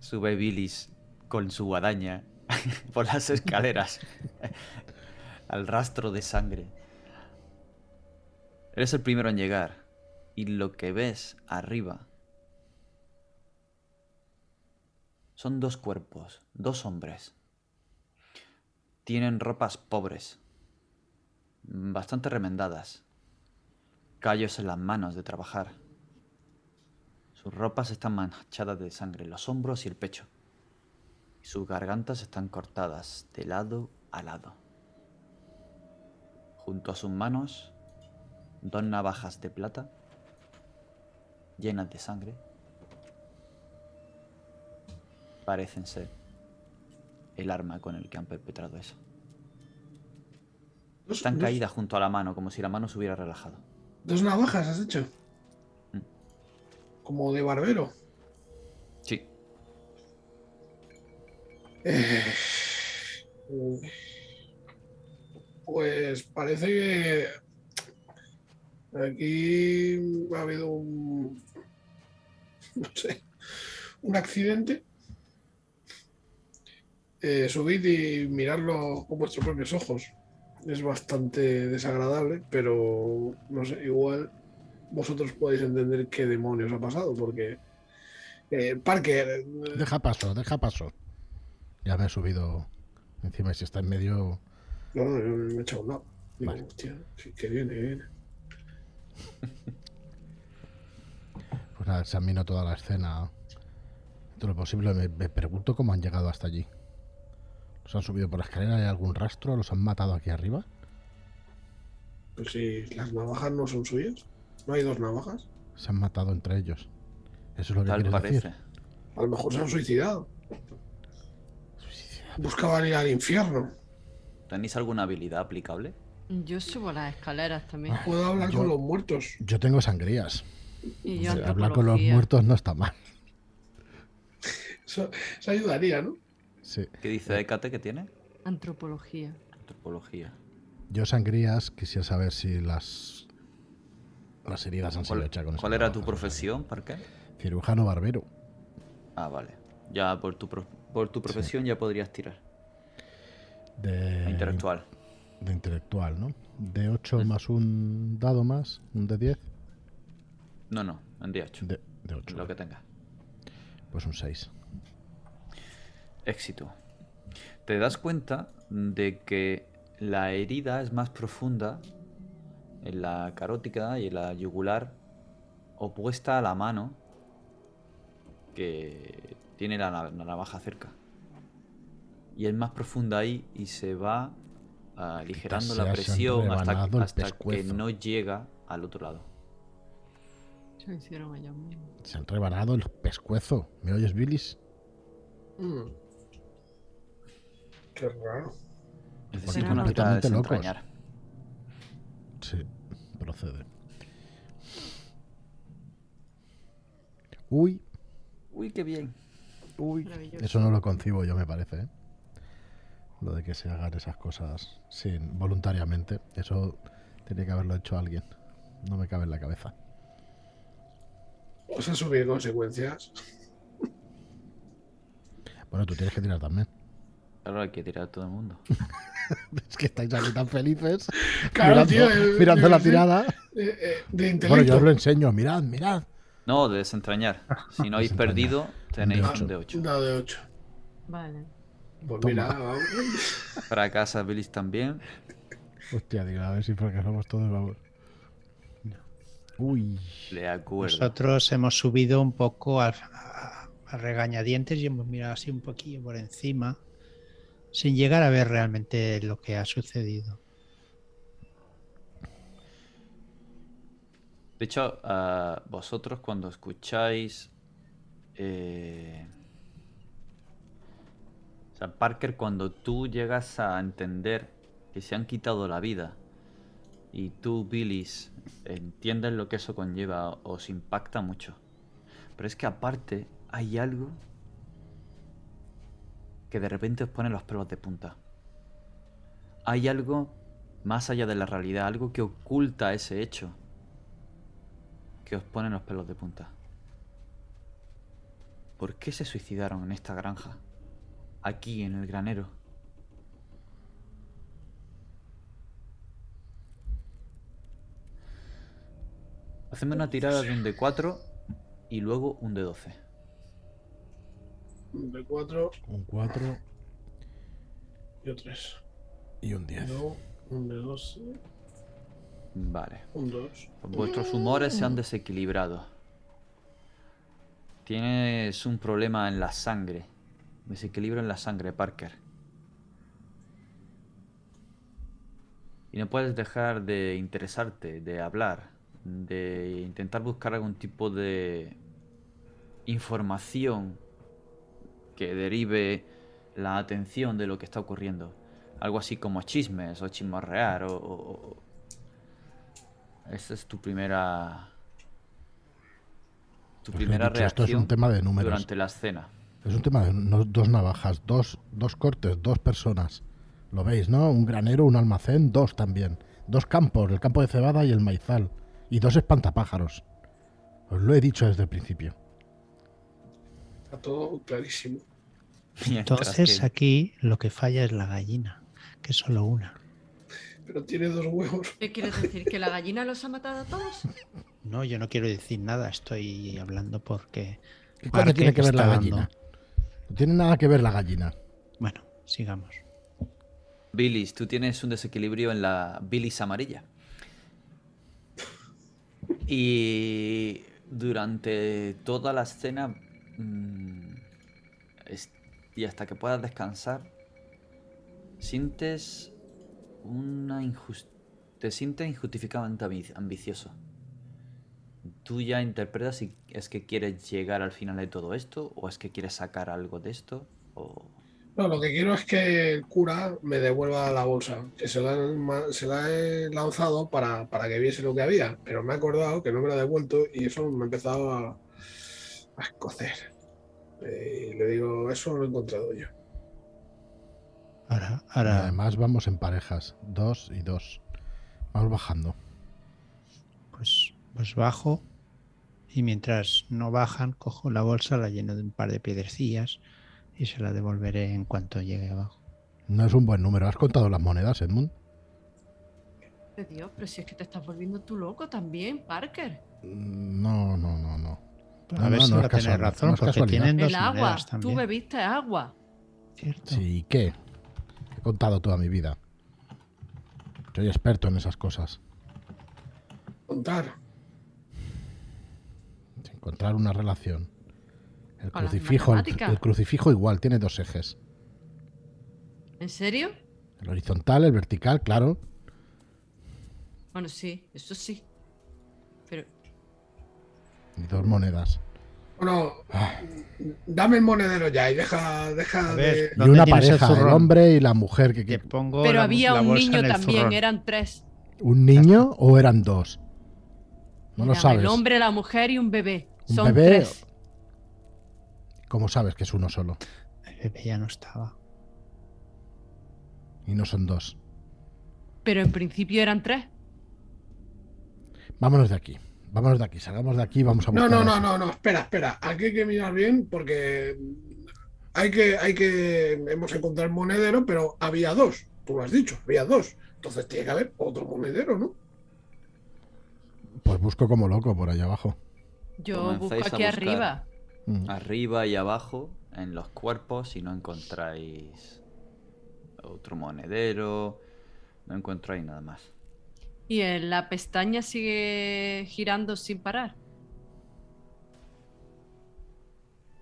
sube Billis con su guadaña [laughs] por las escaleras [laughs] al rastro de sangre. Eres el primero en llegar y lo que ves arriba son dos cuerpos, dos hombres. Tienen ropas pobres, bastante remendadas, callos en las manos de trabajar. Sus ropas están manchadas de sangre, los hombros y el pecho. Y sus gargantas están cortadas de lado a lado. Junto a sus manos, dos navajas de plata llenas de sangre parecen ser el arma con el que han perpetrado eso. Están caídas junto a la mano, como si la mano se hubiera relajado. Dos navajas has hecho. Como de barbero. Sí, Eh, Pues parece que aquí ha habido un, no sé, un accidente. Eh, subid y miradlo con vuestros propios ojos. Es bastante desagradable, pero no sé, igual vosotros podéis entender qué demonios ha pasado, porque eh, Parker, eh, Deja paso, deja paso. Ya me he subido encima y si está en medio. No, no, no me he echado nada. Digo, Vale. hostia, sí, que viene, viene. [laughs] Pues nada, examino toda la escena. Todo lo posible. Me, me pregunto cómo han llegado hasta allí. ¿Los han subido por la escalera? ¿Hay algún rastro? ¿Los han matado aquí arriba? Pues si las navajas no son suyas, no hay dos navajas. Se han matado entre ellos. Eso es lo que tal parece. decir. A lo mejor se han suicidado. Buscaban ir al infierno. ¿Tenéis alguna habilidad aplicable? Yo subo las escaleras también. Puedo hablar Yo- con los muertos. Yo tengo sangrías. Y yo Hablar con los muertos no está mal. Eso, eso ayudaría, ¿no? Sí. ¿Qué dice Hécate que tiene? Antropología. Antropología. Yo sangrías quisiera saber si las las heridas han sido ¿Cuál, hechas con cuál era tu profesión, Parker? Cirujano barbero. Ah, vale. Ya por tu, pro- por tu profesión ya podrías tirar. De, Intelectual. de intelectual, ¿no? De 8 más un dado más, un de 10. No, no, en D8. De, de 8. Lo que tengas. Pues un 6. Éxito. Te das cuenta de que la herida es más profunda en la carótica y en la yugular opuesta a la mano que tiene la, la navaja cerca. Y es más profunda ahí y se va aligerando la presión hasta, hasta que no llega al otro lado. Se hicieron ellos mismos. Se han rebanado el pescuezo. ¿Me oyes, Billis? Mm. Qué raro. Necesito una tirada de locos. Sí, procede. Uy, Uy, qué bien. uy. Eso no lo concibo yo, me parece. ¿eh? Lo de que se hagan esas cosas sin voluntariamente. Eso tiene que haberlo hecho alguien. No me cabe en la cabeza. Vas a subir consecuencias. Bueno, tú tienes que tirar también. Ahora hay que tirar a todo el mundo. [laughs] Es que estáis aquí tan felices. [laughs] Claro, mirando tío, el- mirando la tirada. Eh, eh, de Bueno, yo os lo enseño. Mirad, mirad. No, de desentrañar. Si no habéis perdido, tenéis De un de 8. Un dado de 8. Vale. Pues Toma. mira, vamos. [laughs] Fracasa Billis también. Hostia, digo, a ver si fracasamos todos, vamos. Uy. Le acuerdo. Nosotros hemos subido un poco a, a- a regañadientes y hemos mirado así un poquillo por encima, sin llegar a ver realmente lo que ha sucedido. De hecho, ah, vosotros cuando escucháis... eh, O sea, Parker, cuando tú llegas a entender que se han quitado la vida y tú, Billis, entiendes lo que eso conlleva, os impacta mucho. Pero es que aparte hay algo que de repente os pone los pelos de punta. Hay algo más allá de la realidad, algo que oculta ese hecho que os pone los pelos de punta. ¿Por qué se suicidaron en esta granja? aquí en el granero. Hacemos una tirada de un de 4 y luego un de 12. Un de 4 Un 4 y un 3. y un 10. No, un de 12, Vale. un 2. Vuestros humores se han desequilibrado. Tienes un problema en la sangre. Desequilibrio en la sangre, Parker. Y no puedes dejar de interesarte, de hablar, de intentar buscar algún tipo de información que derive la atención de lo que está ocurriendo. Algo así como chismes o chismorrear o- o- esa es tu primera. Tu Pues primera dicho, esto es reacción un tema de números. durante la escena. Es un tema de no- dos navajas, dos, dos cortes, dos personas. Lo veis, ¿no? Un granero, un almacén, dos también. Dos campos, el campo de cebada y el maizal. Y dos espantapájaros. Os lo he dicho desde el principio. Está todo clarísimo. Entonces que- aquí lo que falla es la gallina, que es solo una. Pero tiene dos huevos. ¿Qué quieres decir? ¿Que la gallina los ha matado a todos? [laughs] No, yo no quiero decir nada, estoy hablando porque... ¿Qué tiene que ver la dando- gallina? No tiene nada que ver la gallina. Bueno, sigamos. Bilis, tú tienes un desequilibrio en la bilis amarilla. Y durante toda la escena mm, y hasta que puedas descansar, sientes una injus- te sientes injustificadamente ambi- ambicioso. Tú ya interpretas si es que quieres llegar al final de todo esto o es que quieres sacar algo de esto No, lo que quiero es que el cura me devuelva la bolsa, que se la he lanzado para, para que viese lo que había, pero me he acordado que no me la ha devuelto y eso me ha empezado a, a escocer. Eh, Y le digo, eso lo he encontrado yo. Ahora, ahora Además vamos en parejas, dos y dos. Vamos bajando. pues, pues bajo y mientras no bajan, cojo la bolsa, la lleno de un par de piedrecillas y se la devolveré en cuanto llegue abajo. No es un buen número. ¿Has contado las monedas, Edmund? De Dios, pero si es que te estás volviendo tú loco también, Parker. Mm, No, no, no, no. Pues No, a ver no, si no va a tener casual, razón, porque tienen dos El agua, tú bebiste agua. ¿cierto? Sí, ¿qué? He contado toda mi vida. Soy experto en esas cosas. Contar. Encontrar una relación. El Con crucifijo, el, el crucifijo igual, tiene dos ejes. ¿En serio? El horizontal, el vertical, claro. Bueno, sí, eso sí. Dos monedas. Bueno, Ah. dame el monedero ya y deja, deja A de... ver, Y ¿Dónde una el pareja, el hombre y la mujer. Que, Que pongo Pero la- había la un niño también, zurrón. eran tres. ¿Un niño o eran dos? No lo sabes. El hombre, la mujer y un bebé. Un Son bebé- tres. ¿Cómo sabes que es uno solo? El bebé ya no estaba. Y no son dos. Pero en principio eran tres. Vámonos de aquí. Vámonos de aquí. Salgamos de aquí y vamos a No, buscar. no, no, ese. no, no, espera, espera. Aquí hay que mirar bien porque hay que, hay que, hemos encontrado el monedero, pero había dos. Tú lo has dicho, había dos. Entonces tiene que haber otro monedero, ¿no? Pues busco como loco por allá abajo. Yo busco aquí arriba. Mm. arriba y abajo en los cuerpos y no encontráis otro monedero, no encontráis nada más. Y en la pestaña sigue girando sin parar.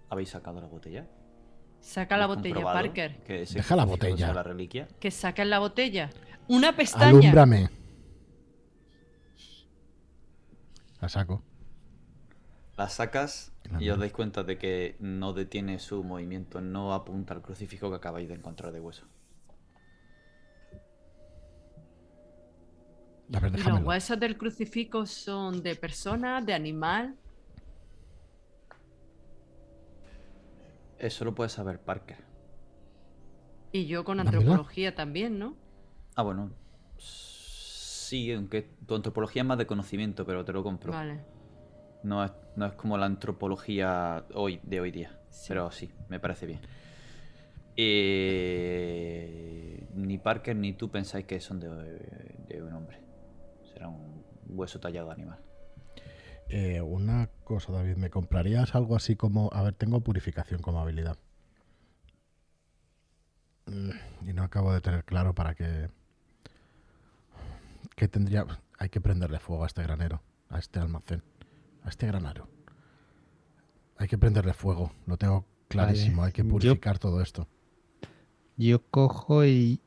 ¿Habéis sacado la botella? Saca la ¿Habéis botella, Parker. que Deja la botella. sea la reliquia? Que saquen la botella. Una pestaña. Alúmbrame. La saco. La sacas y os dais cuenta de que no detiene su movimiento, no apunta al crucifijo que acabáis de encontrar de hueso. A ver, ¿Y los huesos del crucifijo son de persona, de animal? Eso lo puedes saber, Parker. Y yo con antropología también, ¿no? Ah, bueno. Sí, aunque tu antropología es más de conocimiento, pero te lo compro. Vale. No, es, no es como la antropología hoy, de hoy día. Sí. Pero sí, me parece bien. Eh, ni Parker ni tú pensáis que son de, de un hombre. Un hueso tallado de animal. Eh, una cosa, David, ¿me comprarías algo así como... A ver, tengo purificación como habilidad. Mm, Y no acabo de tener claro para qué... ¿Qué tendría...? Hay que prenderle fuego a este granero, a este almacén, a este granero. Hay que prenderle fuego, lo tengo clarísimo. Hay que Yo- purificar todo esto. Yo cojo y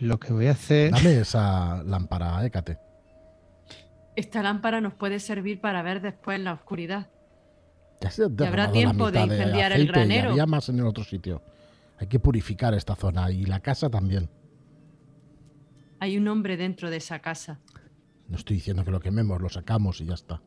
lo que voy a hacer... Dame esa lámpara, Écate. Esta lámpara nos puede servir para ver después en la oscuridad. Ya se ha habrá tiempo de incendiar el aceite y granero. había más en el otro sitio. Hay que purificar esta zona y la casa también. Hay un hombre dentro de esa casa. No estoy diciendo que lo quememos, lo sacamos y ya está.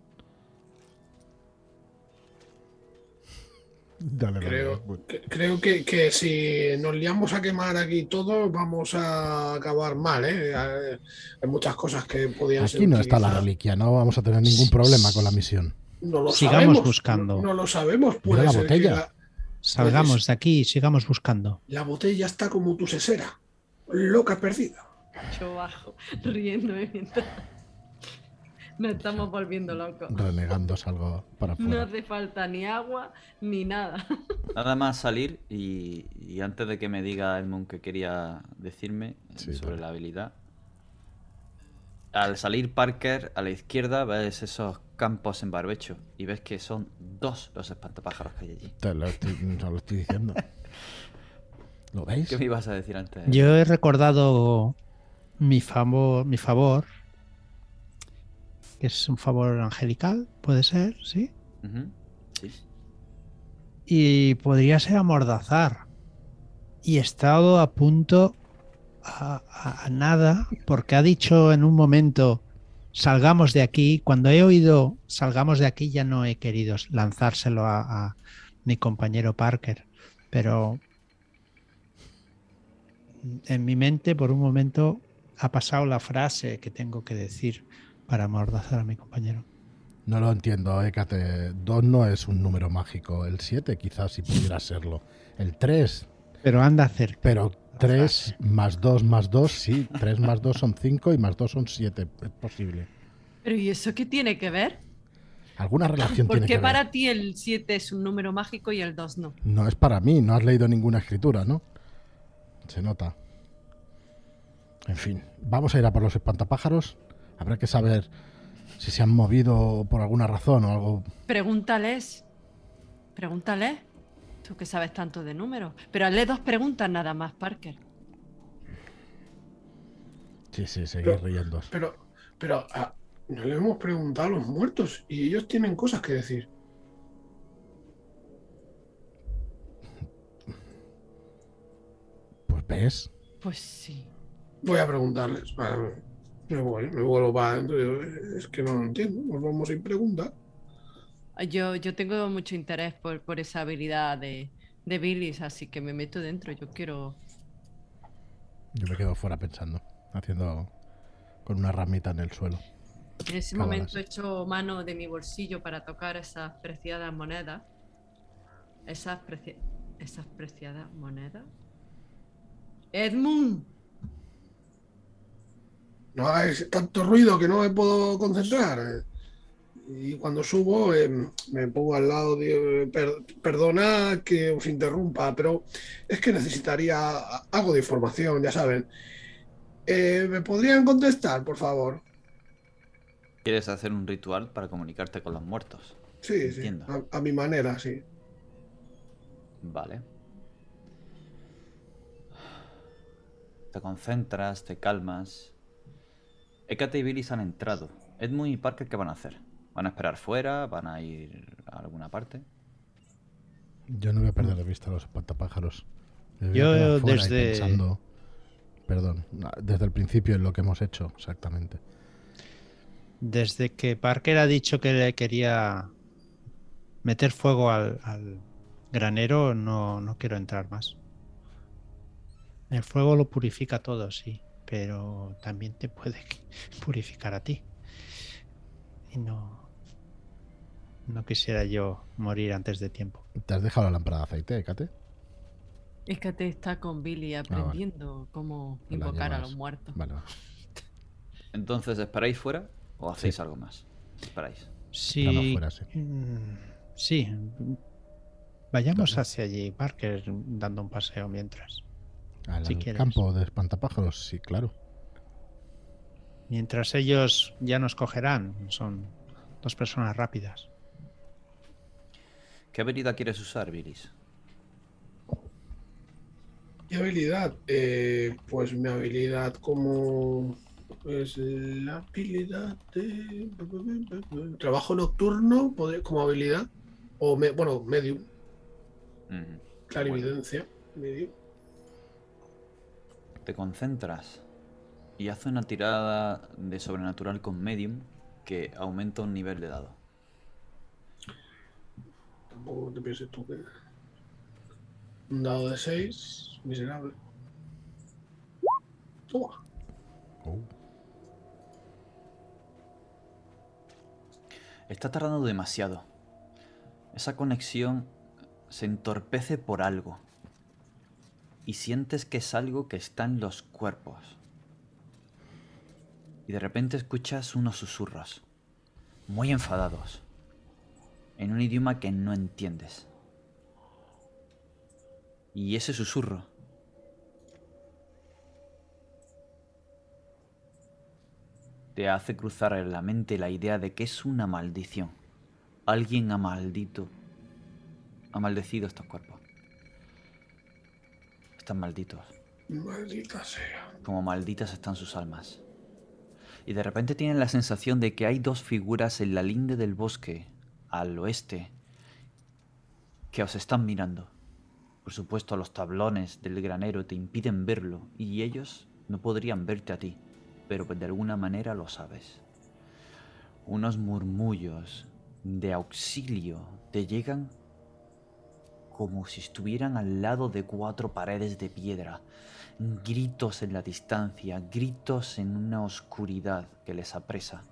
Dale, dale, Creo, creo que, que si nos liamos a quemar aquí todo, vamos a acabar mal. ¿eh? Hay hay muchas cosas que podían ser Aquí no está la reliquia, no vamos a tener ningún problema con la misión. No lo Sigamos sabemos, buscando. No, no lo sabemos. Puede la ser que botella. la, Salgamos de aquí y sigamos buscando. la botella está como tu sesera, loca perdida. Yo bajo, [laughs] riéndome mientras. [laughs] Nos estamos volviendo locos. Renegando salgo para No afuera. hace falta ni agua ni nada. [laughs] Nada más salir y, y antes de que me diga Edmund que quería decirme Sí, sobre la habilidad. Al salir Parker a la izquierda ves esos campos en barbecho y ves que son dos los espantapájaros que hay allí. Te lo estoy, no lo estoy diciendo. ¿Lo veis? ¿Qué me ibas a decir antes? Yo he recordado mi favor, mi favor, que es un favor angelical, puede ser, ¿sí? Y podría ser amordazar. Y he estado a punto a, a- a nada, porque ha dicho en un momento, salgamos de aquí. Cuando he oído salgamos de aquí, ya no he querido lanzárselo a, a mi compañero Parker. Pero en mi mente, por un momento, ha pasado la frase que tengo que decir para amordazar a mi compañero. No lo entiendo, Écate. 2 no es un número mágico. El 7 quizás sí pudiera serlo. El 3, Pero anda cerca. pero 3 más 2 más 2, sí. 3 más 2 son 5 y más 2 son 7. Es posible. Pero ¿y eso qué tiene que ver? Alguna relación ¿Por tiene qué que ver. para ti el 7 es un número mágico y el 2 no? No es para mí, no has leído ninguna escritura, ¿no? Se nota. En fin, vamos a ir a por los espantapájaros. Habrá que saber si se han movido por alguna razón o algo. Pregúntales. Pregúntales. Tú que sabes tanto de números. Pero hazle dos preguntas nada más, Parker. Sí, sí, seguir riendo. Pero, pero ah, no le hemos preguntado a los muertos y ellos tienen cosas que decir. Pues ves, Pues sí. Voy a preguntarles. Vale, me voy, me vuelvo para Es que no lo entiendo. Nos vamos sin preguntar. Yo, yo tengo mucho interés por, por esa habilidad de, de Billis, así que me meto dentro. Yo quiero. yo me quedo fuera pensando, haciendo con una ramita en el suelo. En ese momento echo mano de mi bolsillo para tocar esas preciadas monedas. Esas, preci- esas preciadas monedas. Edmund, No hagáis tanto ruido que no me puedo concentrar. Y cuando subo, eh, me pongo al lado, de, per- perdona que os interrumpa, pero es que necesitaría algo de información, ya saben. Eh, ¿Me podrían contestar, por favor? ¿Quieres hacer un ritual para comunicarte con los muertos? Sí, sí, a, a mi manera, sí. Vale. Te concentras, te calmas. Hécate y Billy se han entrado. Edmund y Parker, ¿qué van a hacer? ¿Van a esperar fuera? ¿Van a ir a alguna parte? Yo no voy a perder de vista a los espantapájaros. Yo desde- pensando- Perdón, desde el principio en lo que hemos hecho, exactamente. Desde que Parker ha dicho que le quería meter fuego al, al granero, no, no quiero entrar más. El fuego lo purifica todo, sí, pero también te puede [laughs] purificar a ti. Y no, no quisiera yo morir antes de tiempo. ¿Te has dejado la lámpara de aceite, Écate? Escate está con Billy aprendiendo cómo invocar a los muertos. Vale. Entonces, ¿esperáis fuera o hacéis algo más? Esperáis. Sí. Nada fuera, sí. mm, Sí. Vayamos hacia allí, Parker, dando un paseo mientras. Al Si quieres. campo de espantapájaros, sí, claro. Mientras ellos ya nos cogerán. Son dos personas rápidas. ¿Qué habilidad quieres usar, Viris? ¿Qué habilidad? Eh, pues mi habilidad como es la habilidad de trabajo nocturno como habilidad o me- bueno medium clarividencia medium. Te concentras y hace una tirada de sobrenatural con medium que aumenta un nivel de dado. Tampoco te pienses tú que un dado de 6 miserable. Toma. Oh, Está tardando demasiado. Esa conexión se entorpece por algo. Y sientes que es algo que está en los cuerpos. Y de repente escuchas unos susurros. Muy enfadados. En un idioma que no entiendes. Y ese susurro te hace cruzar en la mente la idea de que es una maldición. Alguien ha maldito, ha maldecido estos cuerpos. Están malditos, Maldita sea. como malditas están sus almas. Y de repente tienen la sensación de que hay dos figuras en la linde del bosque, al oeste, que os están mirando. Por supuesto, los tablones del granero te impiden verlo y ellos no podrían verte a ti, pero de alguna manera lo sabes. Unos murmullos de auxilio te llegan como si estuvieran al lado de cuatro paredes de piedra. Gritos en la distancia, gritos en una oscuridad que les apresa.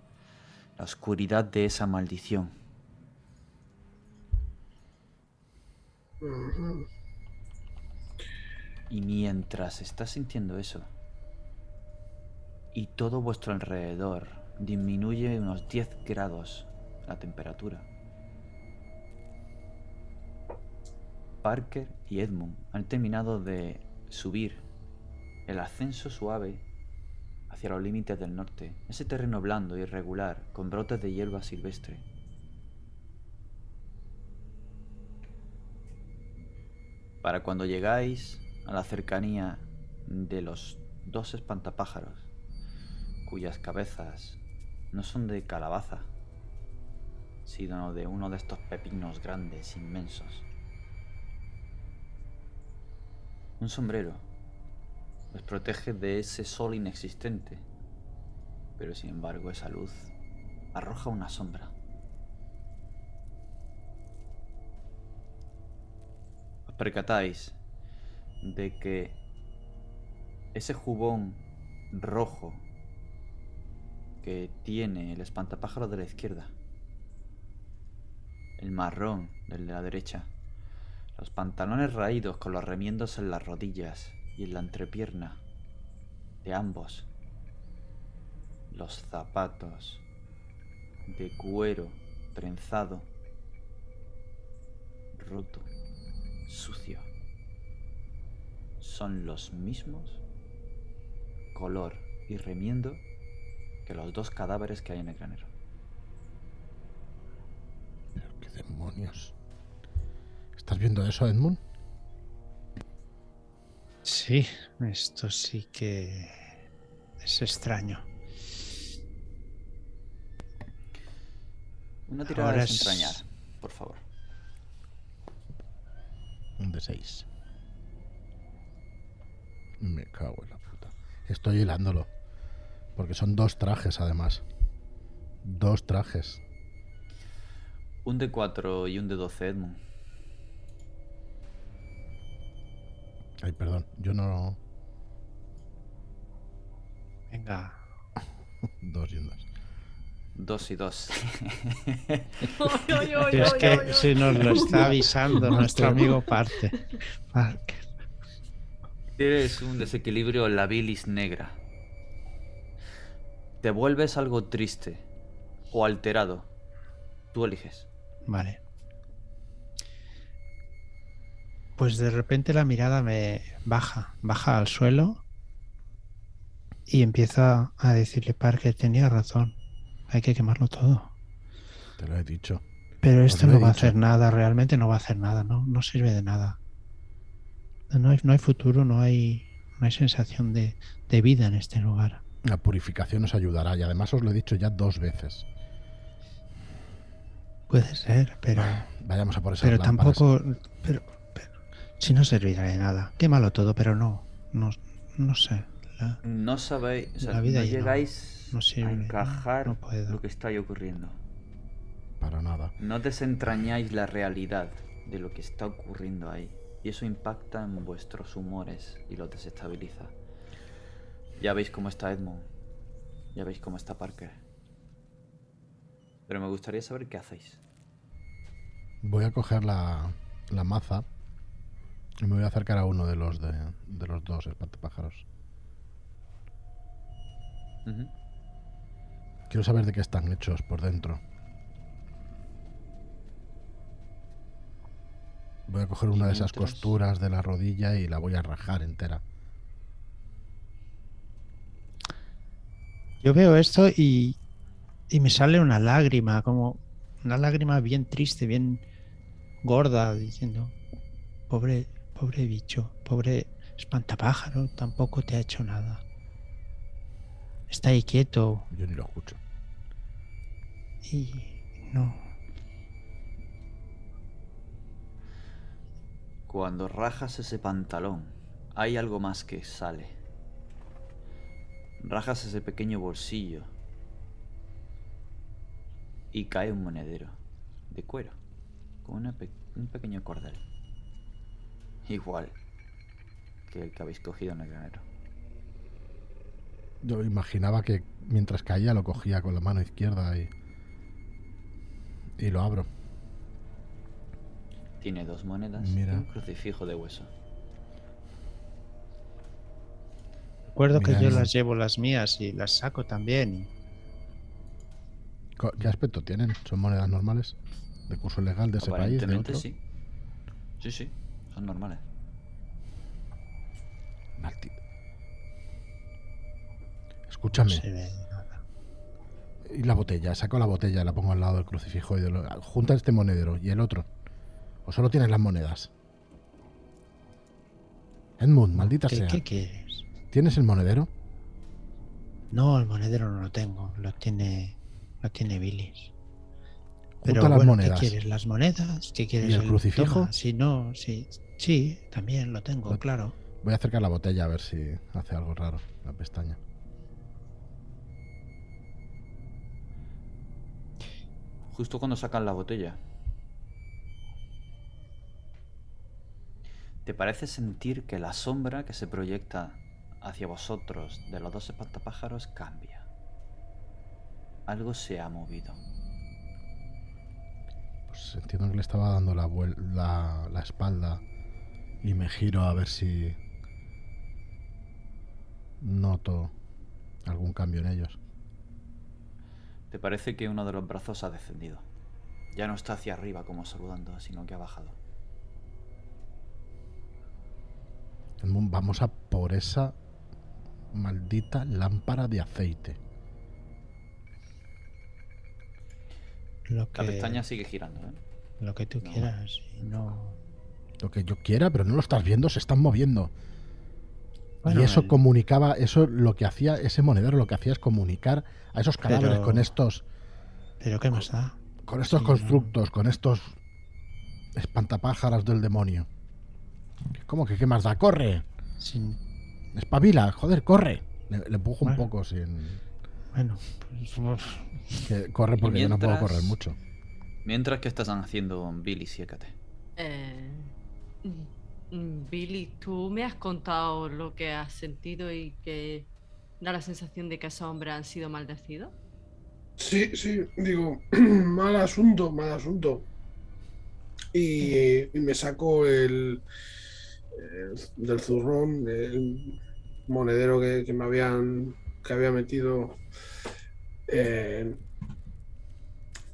La oscuridad de esa maldición. Y mientras estás sintiendo eso, y todo vuestro alrededor disminuye unos 10 grados la temperatura, Parker y Edmund han terminado de subir el ascenso suave hacia los límites del norte, ese terreno blando y irregular con brotes de hierba silvestre. Para cuando llegáis a la cercanía de los dos espantapájaros, cuyas cabezas no son de calabaza, sino de uno de estos pepinos grandes, inmensos. Un sombrero los protege de ese sol inexistente, pero sin embargo esa luz arroja una sombra. Os percatáis de que ese jubón rojo que tiene el espantapájaro de la izquierda, el marrón del de la derecha, los pantalones raídos con los remiendos en las rodillas y en la entrepierna de ambos, los zapatos de cuero trenzado, roto, sucio, son los mismos color y remiendo que los dos cadáveres que hay en el granero. pero qué demonios. ¿Estás viendo eso, Edmund? Sí, esto sí que es extraño. Una tirada Ahora de es- desentrañar, por favor. Un de 6. Me cago en la puta. Estoy hilándolo. Porque son dos trajes, además. Dos trajes. Un de 4 y un de 12, Edmund. Ay, perdón. Yo no. Venga, [laughs] Dos y un dos. Dos y dos. [laughs] Es que si nos lo está [laughs] avisando nuestro amigo Parte. Parker. Tienes un desequilibrio en la bilis negra. Te vuelves algo triste o alterado. Tú eliges. Vale. Pues de repente la mirada me baja, baja al suelo y empieza a decirle Parker, tenía razón, hay que quemarlo todo. Te lo he dicho. Pero esto no va a hacer nada, realmente no va a hacer nada, no, no sirve de nada. No hay, no hay futuro, no hay, no hay sensación de, de vida en este lugar. La purificación os ayudará y además os lo he dicho ya dos veces. Puede ser, pero, Vayamos a por esas pero lámparas. tampoco, pero si no servirá de nada. Quémalo todo, pero no, no, no sé. la- No sabéis, o sea, La vida no llegáis no sirve, a encajar no puedo. lo que está ahí ocurriendo. Para nada. No desentrañáis la realidad de lo que está ocurriendo ahí. Y eso impacta en vuestros humores y los desestabiliza. Ya veis cómo está Edmund. Ya veis cómo está Parker. Pero me gustaría saber qué hacéis. Voy a coger la, la maza me voy a acercar a uno de los de, de los dos espantapájaros. Ujú. Quiero saber de qué están hechos por dentro. Voy a coger una de esas costuras de la rodilla y la voy a rajar entera. Yo veo esto y, y me sale una lágrima, como una lágrima bien triste, bien gorda, diciendo, pobre, pobre bicho, pobre espantapájaro, tampoco te ha hecho nada. Está ahí quieto Yo ni lo escucho. y no. Cuando rajas ese pantalón, hay algo más que sale. Rajas ese pequeño bolsillo y cae un monedero de cuero con una pe- un pequeño cordel. Igual que el que habéis cogido en el granero. Yo imaginaba que mientras caía lo cogía con la mano izquierda y, y lo abro. Tiene dos monedas Mira. y un crucifijo de hueso. Recuerdo que yo las llevo las mías y las saco también. ¿Qué aspecto tienen? ¿Son monedas normales? ¿De curso legal de ese país? ¿De otro? sí. Sí, sí, son normales. No Escúchame. se ve nada. Y la botella, saco la botella, la pongo al lado del crucifijo y de lo- junta este monedero y el otro. ¿O solo tienes las monedas? Edmund, maldita ¿Qué, sea. qué quieres? ¿Tienes el monedero? No, el monedero no lo tengo, lo tiene, lo tiene Billis. Junta las bueno, monedas. ¿qué quieres? ¿Las monedas? ¿Qué quieres? el crucifijo? Toma, Si no, sí, sí, también lo tengo, Lo- claro. Voy a acercar la botella a ver si hace algo raro la pestaña. Justo cuando sacan la botella. ¿Te parece sentir que la sombra que se proyecta hacia vosotros de los dos espantapájaros cambia? Algo se ha movido. Pues entiendo que le estaba dando la, vuel- la, la espalda y me giro a ver si noto algún cambio en ellos. ¿Te parece que uno de los brazos ha descendido? Ya no está hacia arriba como saludando, sino que ha bajado. Vamos a por esa maldita lámpara de aceite. Lo La que, pestaña sigue girando, ¿eh? lo que tú No. quieras. y no... Lo que yo quiera, pero no lo estás viendo, se están moviendo. Bueno, y eso el- comunicaba, eso lo que hacía, ese monedero lo que hacía es comunicar a esos cadáveres Pero- con estos, Pero ¿qué más da? con estos Sí, constructos, con estos espantapájaros del demonio. ¿Cómo que qué más da? ¡Corre! Sin... Espabila, joder, corre. Le, le empujo un poco sin. Bueno, pues, Que corre porque yo no puedo correr mucho. Mientras que estás haciendo Billy, siécate. Eh, Billy, tú me has contado lo que has sentido y que da la sensación de que esos hombres han sido maldecidos. Sí, sí, digo, [clears throat] mal asunto, mal asunto. Y, me saco el, del zurrón, el monedero que, me habían que había metido eh,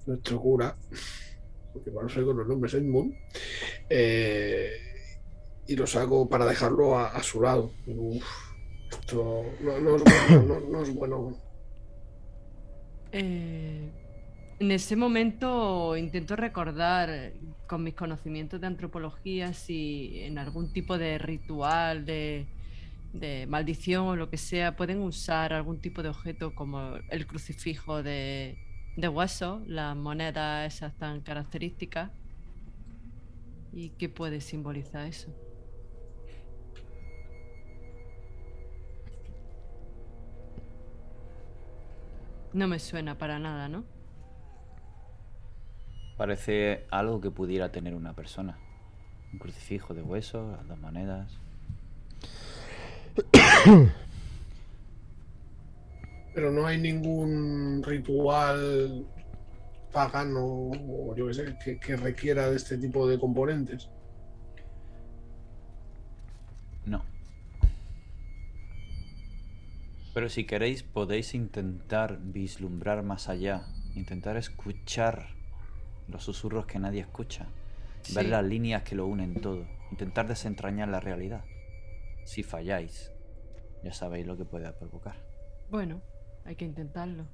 nuestro cura, porque no sé con los nombres Edmund, eh, y lo saco para dejarlo a, su lado. Esto no, es bueno. Eh, en ese momento intento recordar con mis conocimientos de antropología si en algún tipo de ritual de, maldición o lo que sea pueden usar algún tipo de objeto como el crucifijo de hueso, las monedas esas tan características. ¿Y qué puede simbolizar eso? No me suena para nada, ¿no? Parece algo que pudiera tener una persona. Un crucifijo de hueso, las dos monedas. [coughs] Pero no hay ningún ritual pagano o yo qué sé que, que requiera de este tipo de componentes. No. Pero si queréis podéis intentar vislumbrar más allá, intentar escuchar los susurros que nadie escucha, ver las líneas que lo unen todo, intentar desentrañar la realidad. Si falláis, ya sabéis lo que puede provocar. Bueno, hay que intentarlo.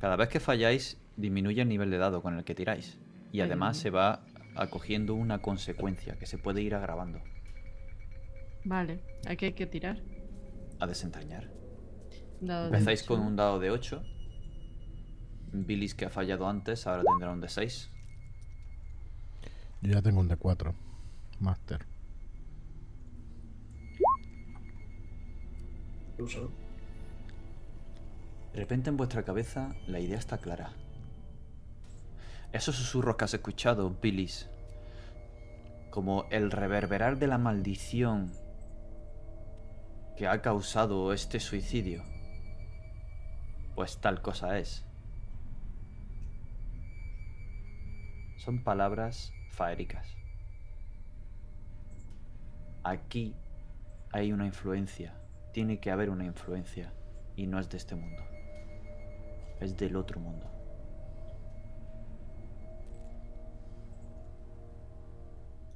Cada vez que falláis, disminuye el nivel de dado con el que tiráis. Y además se va acogiendo una consecuencia que se puede ir agravando. Vale, aquí hay que tirar. A desentrañar. Dado Empezáis con un dado de 8. Billis que ha fallado antes, ahora tendrá un de 6. Yo ya tengo un de 4. Master. Sé. De repente en vuestra cabeza la idea está clara. Esos susurros que has escuchado, Billis, como el reverberar de la maldición que ha causado este suicidio, pues tal cosa es. Son palabras faéricas. Aquí hay una influencia, tiene que haber una influencia, y no es de este mundo, es del otro mundo.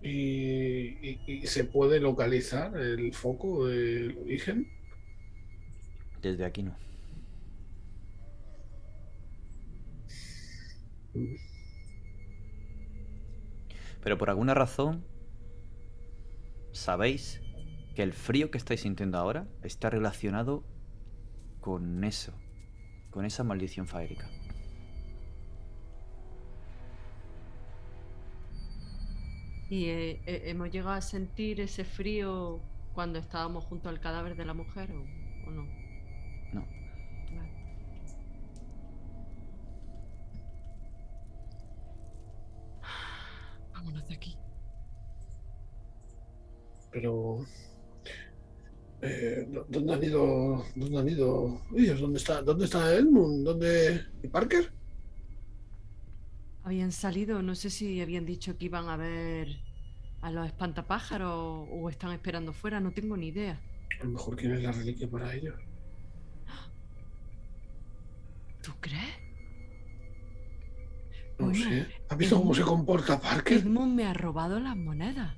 ¿Y, y- y se puede localizar el foco del origen? Desde aquí no. Pero por alguna razón, sabéis que el frío que estáis sintiendo ahora está relacionado con eso, con esa maldición faérica. Y eh, eh, hemos llegado a sentir ese frío cuando estábamos junto al cadáver de la mujer o, o no. No. Vale. Vámonos de aquí. Pero. Eh, ¿dó- ¿Dónde han ido? ¿Dónde han ido? ellos? ¿Dónde está? ¿Dónde está Edmund? ¿Dónde? ¿Y Parker? Habían salido, no sé si habían dicho que iban a ver a los espantapájaros o están esperando fuera, no tengo ni idea. A lo mejor quién es la reliquia para ellos. ¿Tú crees? No sé. ¿Has visto cómo se comporta Parker? Edmund me ha robado las monedas.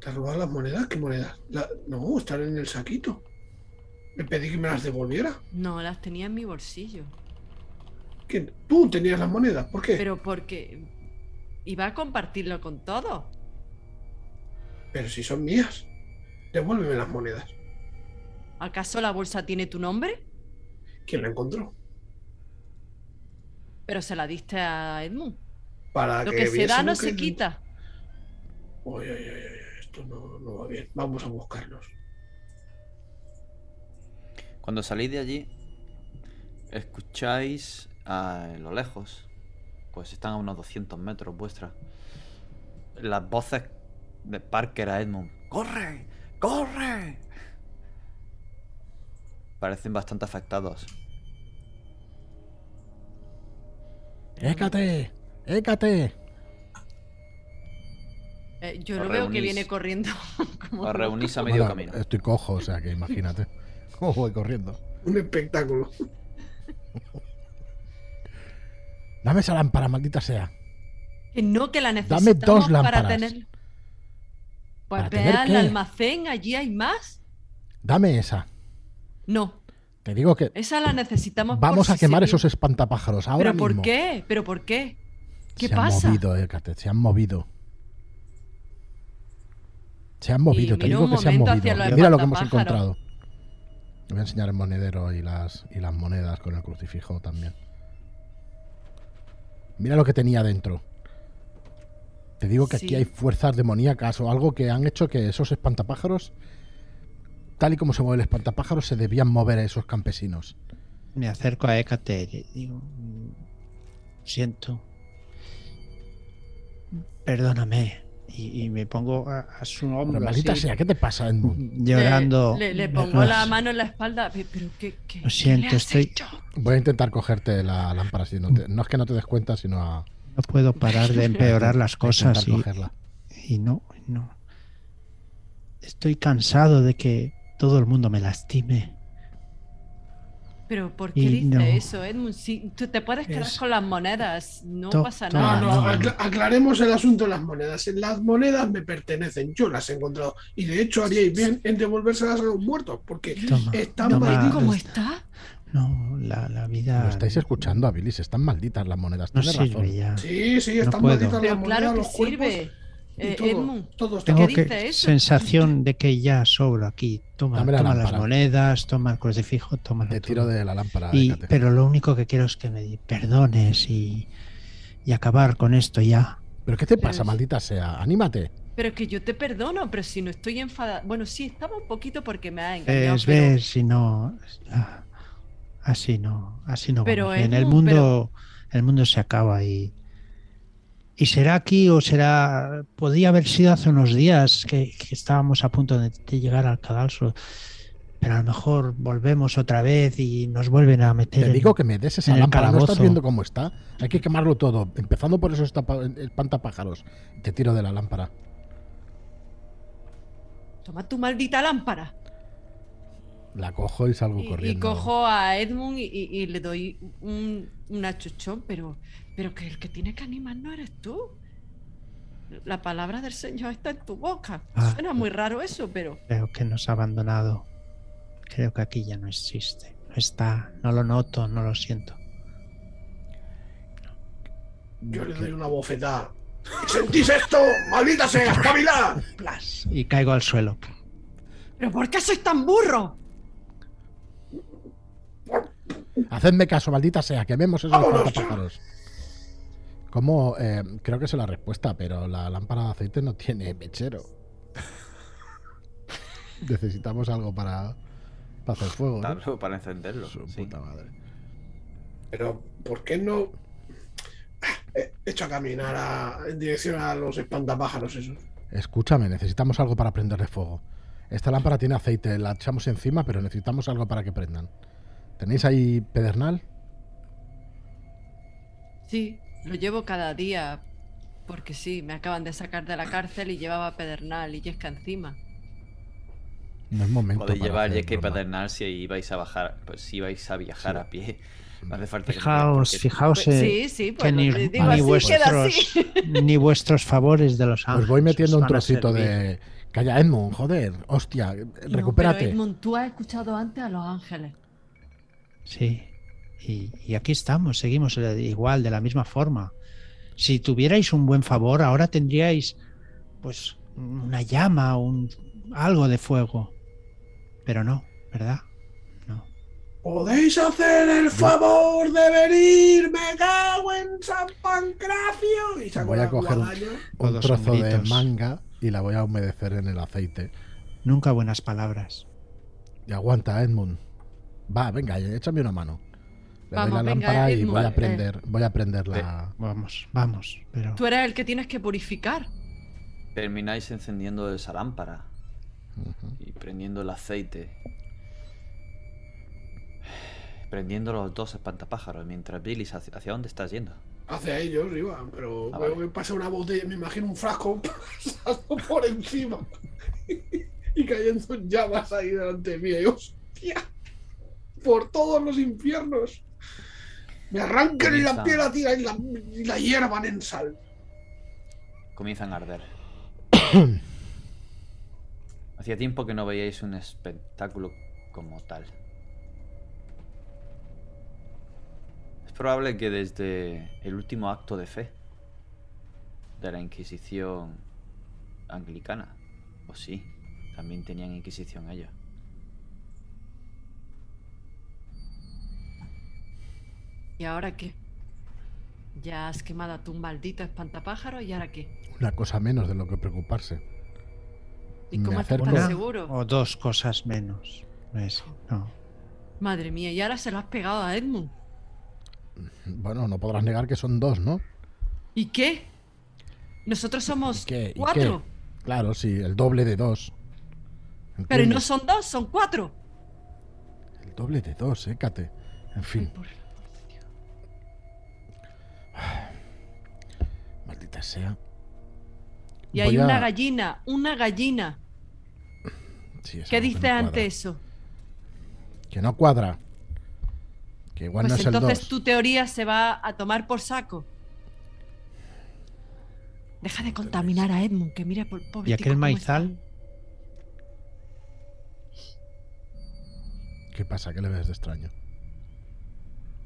¿Te has robado las monedas? ¿Qué monedas? La- No, están en el saquito. Le pedí que me las devolviera. No, las tenía en mi bolsillo. ¿Quién? Tú tenías las monedas. ¿Por qué? Pero porque iba a compartirlo con todos. Pero si son mías. Devuélveme las monedas. ¿Acaso la bolsa tiene tu nombre? ¿Quién la encontró? Pero se la diste a Edmund. Para Lo que se da no se quita. Uy, uy, uy, uy, esto no, no va bien. Vamos a buscarlos. Cuando salís de allí, escucháis a lo lejos, pues están a unos 200 metros vuestras, las voces de Parker a Edmund. ¡Corre! ¡Corre! Parecen bastante afectados. ¡Écate! ¡Écate! Eh, yo lo veo que viene corriendo. [laughs] como Os reunís a medio camino. Estoy cojo, o sea que imagínate. [laughs] ¿Cómo voy corriendo? Un espectáculo. Dame esa lámpara, maldita sea. Que no, que la Dame necesitamos dos para lámparas. tener. Pues ¿Para tener al qué? almacén, allí hay más. Dame esa. No, Te digo que esa la necesitamos. por vamos a si quemar se esos espantapájaros ahora ¿Pero por qué? ¿Pero por qué? ¿Qué se pasa? han movido, Hécate, se han movido. Se han movido, te digo que se han movido. Mira lo que hemos encontrado. Te voy a enseñar el monedero y las, y las monedas con el crucifijo también. Mira lo que tenía dentro. Te digo que aquí hay fuerzas demoníacas o algo que han hecho que esos espantapájaros, tal y como se mueve el espantapájaro, se debían mover a esos campesinos. Me acerco a Hécate y le digo, "Mm, siento, perdóname. Y, y me pongo a, a su Pero hombro maldita así, sea, ¿qué te pasa, [laughs] llorando. Le, pongo la mano en la espalda. "Pe- ¿Pero qué, qué, Lo siento, qué estoy- hecho?". Voy a intentar cogerte la lámpara. Si no, te- no es que no te des cuenta, sino a, No puedo parar de empeorar las [laughs] cosas intentar y, cogerla. y no, no. Estoy cansado de que todo el mundo me lastime. Pero ¿por qué dice no. eso, Edmund? Si tú te puedes quedar Es- con las monedas, no To- pasa nada. No, no, acla- aclaremos el asunto de las monedas. Las monedas me pertenecen, yo las he encontrado. Y de hecho haríais bien en devolvérselas a los muertos, porque Toma, están ¿No toma. ves malditos. cómo está? No, la, la vida. Lo estáis escuchando, a Billy. Están malditas las monedas. No sirve razón. ya. Sí, sí, están malditas las Pero monedas, claro que los sirve. Eh, todo. Edmund, todo está Tengo ¿Qué que dice eso? sensación de que ya sobro aquí. Toma, la toma las monedas, toma el crucifijo, toma Te tiro de la lámpara. y, pero lo único que quiero es que me perdones y, y acabar con esto ya. ¿Pero qué te pasa, Es- maldita sea? Anímate. Pero que yo te perdono, pero si no estoy enfadada. Bueno, sí, estaba un poquito porque me ha engañado. Ves, pero- ves, si no. ah, Así no, así no. Pero, vamos bien. el mundo, el mundo se acaba y. Y será aquí o será. Podría haber sido hace unos días que, que estábamos a punto de, de llegar al cadalso. Pero a lo mejor volvemos otra vez y nos vuelven a meter. Te en- digo que me des esa lámpara. ¿No estás viendo cómo está? Hay que quemarlo todo. Empezando por esos espantapájaros. Te tiro de la lámpara. Toma tu maldita lámpara. La cojo y salgo Y, y corriendo. cojo a Edmund y, y- y le doy un, un achuchón, pero, pero que el que tiene que animar no eres tú. La palabra del Señor está en tu boca. Ah. Suena muy raro eso, pero Creo que nos ha abandonado. Creo que aquí ya no existe. No está. No lo noto, no lo siento. Yo le doy una bofetada. ¿Sentís esto? ¡Maldita sea! ¡Espabilad! Y caigo al suelo. ¿pero por qué sois tan burro? Hacedme caso, maldita sea. Quememos esos espantapájaros. ¿Cómo? Eh, creo que es la respuesta, pero la lámpara de aceite no tiene mechero. Necesitamos algo para, para hacer fuego. ¿no? Para encenderlo. Su sí. puta madre. Pero, ¿por qué no he hecho a caminar a- en dirección a los espantapájaros esos? Escúchame, necesitamos algo para prenderle fuego. Esta lámpara tiene aceite, la echamos encima, pero necesitamos algo para que prendan. ¿Tenéis ahí pedernal? Sí, lo llevo cada día. Porque sí, me acaban de sacar de la cárcel y llevaba pedernal y yesca encima. No es momento. Podéis llevar yesca y pedernal si ibais a bajar, pues si vais a viajar Sí. a pie. No hace falta que Fijaos, porque- fijaos Pues eh, sí, sí, pues que ni, digo ni así, queda vuestros, así. [laughs] ni vuestros favores de los ángeles. Os voy metiendo os un trocito de. Calla, Edmund, joder, hostia, No, recupérate. pero Edmund, tú has escuchado antes a los ángeles. Sí. Y, y aquí estamos, seguimos eh, igual, de la misma forma. Si tuvierais un buen favor, ahora tendríais, pues, una llama, un algo de fuego. Pero no, ¿verdad? No. ¿Podéis hacer el favor de venir? ¡Me cago en San Pancracio! Y saco Voy a coger un- un trozo de manga y la voy a humedecer en el aceite. Nunca buenas palabras. Y aguanta, Edmund. Va, venga, échame una mano. Le doy la venga, lámpara y Edmund, voy a eh. prender, voy a prender la. Vamos, vamos. Pero Tú eres el que tienes que purificar. Termináis encendiendo esa lámpara y prendiendo el aceite. Prendiendo los dos espantapájaros mientras Billy, ¿hacia, hacia dónde estás yendo? Hacia ellos iba, pero Ah, veo vale. que pasa una botella, me imagino un frasco [laughs] pasando por encima [laughs] y cayendo en llamas ahí delante mía. Y hostia, por todos los infiernos. Me arrancan y la piel tira y la, y la hiervan en sal. Comienzan a arder. [coughs] Hacía tiempo que no veíais un espectáculo como tal. Es probable que desde el último acto de fe de la Inquisición anglicana, o sí, también tenían Inquisición ellos. ¿Y ahora qué? Ya has quemado a tu maldito espantapájaro y ahora qué? Una cosa menos de lo que preocuparse. ¿Y Me cómo estás acerco- tan Una seguro? o dos cosas menos. Messi, no. Madre mía, y ahora se lo has pegado a Edmund. Bueno, no podrás negar que son dos, ¿no? ¿Y qué? Nosotros somos ¿Y qué? ¿Y cuatro. qué? Claro, sí, el doble de dos. Pero no son dos, son cuatro. El doble de dos, eh, Kate. En fin, Por- maldita sea. Y hay a- una gallina, una gallina. Sí, ¿Qué dice no ante eso? Que no cuadra. Que igual Pues no es el entonces 2. tu teoría se va a tomar por saco. Deja de contaminar a Edmund, que mira por pobre ¿Y aquel maizal? ¿Qué pasa? ¿Qué le ves de extraño?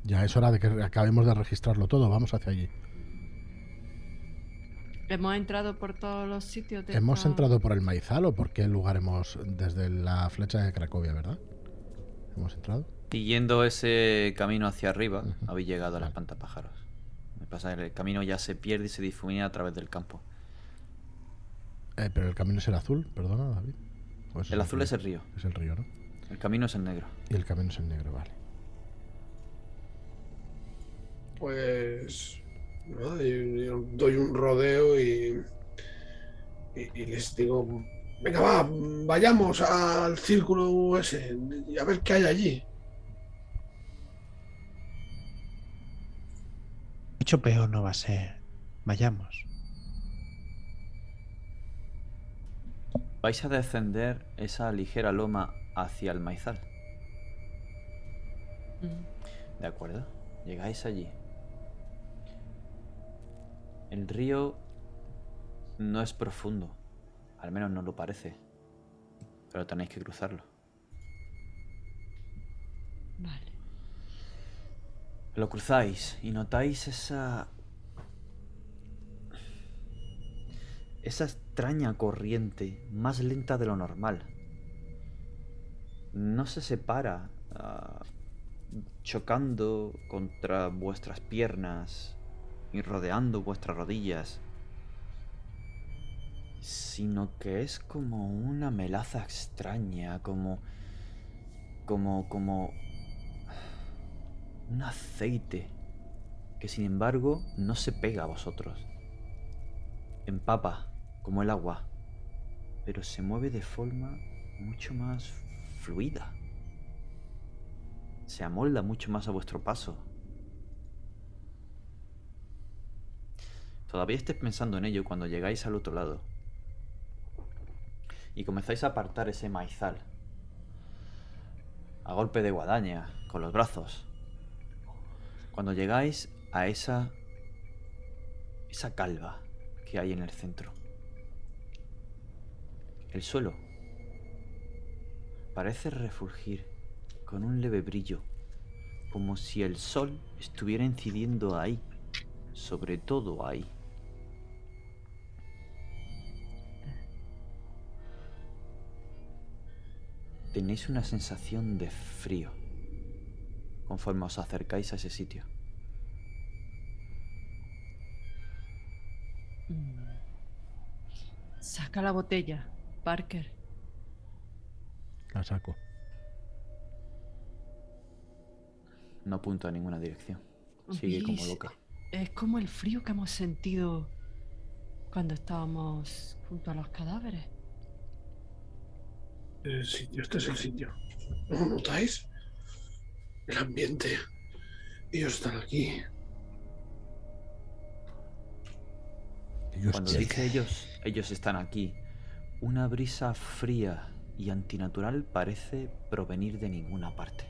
Ya es hora de que acabemos de registrarlo todo. Vamos hacia allí. Hemos entrado por todos los sitios. de ¿Hemos esta- entrado por el maizal o por qué lugar hemos. desde la flecha de Cracovia, ¿verdad? ¿Hemos entrado? Siguiendo ese camino hacia arriba, Ujú. habéis llegado a la Vale. espantapájaros. Me pasa que el camino ya se pierde y se difumina a través del campo. Eh, pero el camino es el azul, perdona, David. ¿O ese El azul es el río, Es el río, ¿no? el camino es el negro. Y el camino es el negro, vale. Pues. Yo doy un rodeo y, y. y les digo. Venga, va, vayamos al círculo ese y a ver qué hay allí. Mucho peor no va a ser. Vayamos. Vais a descender esa ligera loma hacia el maizal. Mm. ¿De acuerdo? Llegáis allí. El río no es profundo. Al menos no lo parece. Pero tenéis que cruzarlo. Vale. Lo cruzáis y notáis esa... Esa extraña corriente, más lenta de lo normal. No se separa, ah, chocando contra vuestras piernas y rodeando vuestras rodillas, sino que es como una melaza extraña, como... como... como un aceite que sin embargo no se pega a vosotros. Empapa como el agua, pero se mueve de forma mucho más fluida. Se amolda mucho más a vuestro paso. Todavía estáis pensando en ello cuando llegáis al otro lado y comenzáis a apartar ese maizal a golpe de guadaña con los brazos. Cuando llegáis a esa esa calva que hay en el centro. El suelo parece refulgir con un leve brillo, como si el sol estuviera incidiendo ahí, sobre todo ahí. Tenéis una sensación de frío conforme os acercáis a ese sitio. Mm. Saca la botella, Parker. La saco. No apunta a ninguna dirección. Sigue como loca. Es como el frío que hemos sentido cuando estábamos junto a los cadáveres. El sitio, este es el sitio. ¿No lo notáis? El ambiente. Ellos están aquí. Cuando dice ellos, ellos están aquí, una brisa fría y antinatural parece provenir de ninguna parte.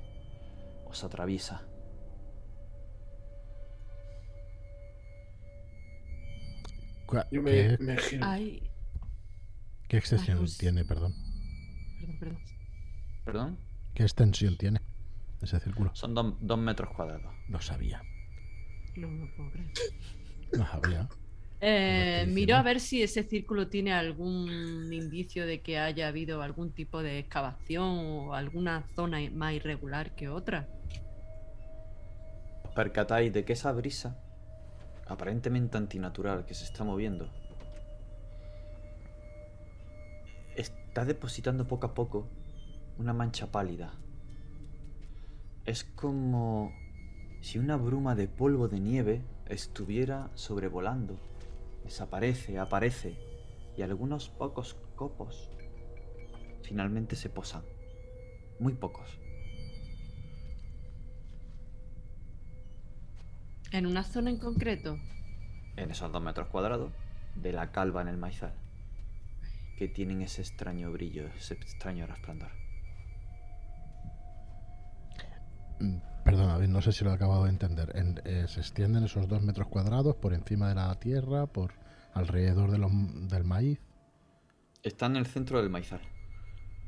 Os atraviesa. Yo me, ¿Qué, me giro. Ay, qué extensión Ay, pues- tiene, perdón? Perdón, perdón. ¿Perdón? ¿Qué extensión tiene ese círculo? Son do- dos metros cuadrados. No sabía. No me lo puedo creer. No sabía. Eh, miro a ver si ese círculo tiene algún indicio de que haya habido algún tipo de excavación o alguna zona más irregular que otra. Os percatáis de que esa brisa, aparentemente antinatural, que se está moviendo, está depositando poco a poco una mancha pálida. Es como si una bruma de polvo de nieve estuviera sobrevolando. Desaparece, aparece, y algunos pocos copos finalmente se posan. Muy pocos. ¿En una zona en concreto? en esos dos metros cuadrados de la calva en el maizal, que tienen ese extraño brillo, ese extraño resplandor. Mm, Perdona, no sé si lo he acabado de entender. En- eh, ¿Se extienden esos dos metros cuadrados por encima de la tierra, por alrededor de los, del maíz? Está en el centro del maizal.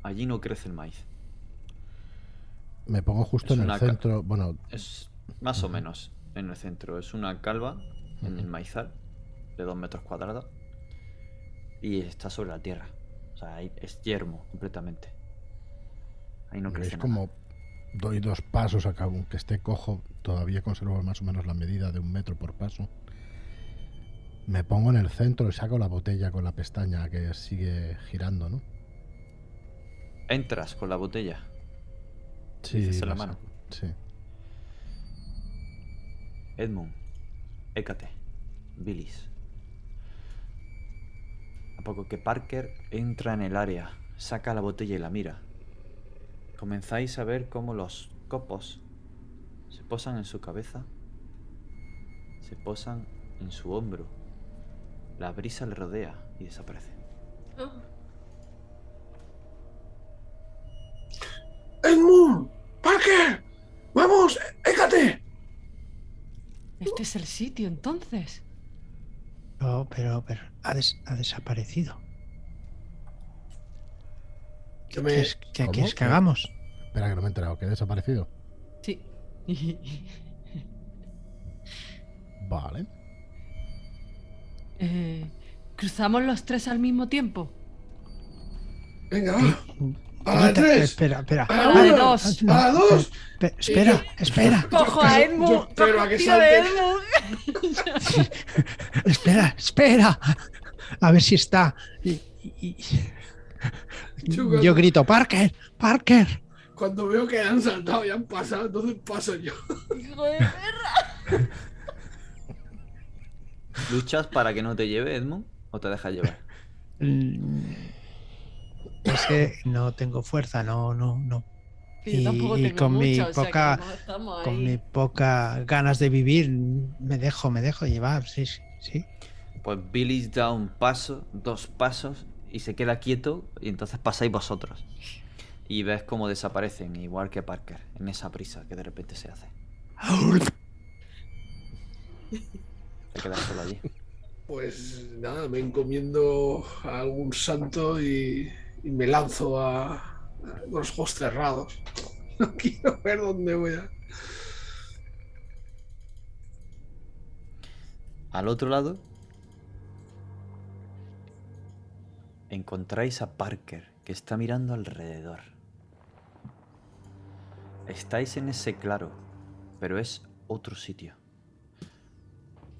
Allí no crece el maíz. Me pongo justo Es en el centro. Bueno, Es más o menos en el centro. Es una calva en el maizal de dos metros cuadrados y está sobre la tierra. O sea, ahí es yermo completamente. Ahí no crece nada. como doy dos pasos acá, aunque esté cojo, todavía conservo más o menos la medida de un metro por paso. Me pongo en el centro y saco la botella con la pestaña que sigue girando, ¿no? Entras con la botella. Sí, Dices en la mano. Sí. Edmund, Hécate, Billis. Poco que Parker entra en el área, saca la botella y la mira. Comenzáis a ver cómo los copos se posan en su cabeza, se posan en su hombro. La brisa le rodea y desaparece. ¡Edmund! ¡Parker! ¡Vamos! ¡Écate! Este es el sitio entonces. No, pero, pero ha, des- ha desaparecido. ¿Qué me, es, qué ¿Cómo? quieres que hagamos? Espera que no me he enterado, que he desaparecido. Sí. [laughs] Vale. Eh, ¿Cruzamos los tres al mismo tiempo? Venga, va. A la tres. Espera, espera. A la A la de una. dos. A la dos. Espe- Espera, espera, Cojo a Edmund. yo espero a que salte. [laughs] Espera, espera. A ver si está. Y- y-. Yo grito, Parker, Parker. Cuando veo que han saltado y han pasado, entonces paso yo. Hijo de perra. ¿Luchas para que no te lleve Edmund o te dejas llevar? Mm, Es que no tengo fuerza, no, no, no. Yo Y- con mi mucha, o sea que poca- no Con mi poca ganas de vivir, me dejo, me dejo llevar, sí, sí, sí. Pues Billy da un paso, dos pasos y se queda quieto y entonces pasáis vosotros. Y ves cómo desaparecen, igual que Parker, en esa prisa que de repente se hace. Te quedas solo allí. Pues nada, me encomiendo a algún santo y, y me lanzo a- con los ojos cerrados. [laughs] No quiero ver dónde voy. Al otro lado encontráis a Parker que está mirando alrededor. Estáis en ese claro, pero es otro sitio.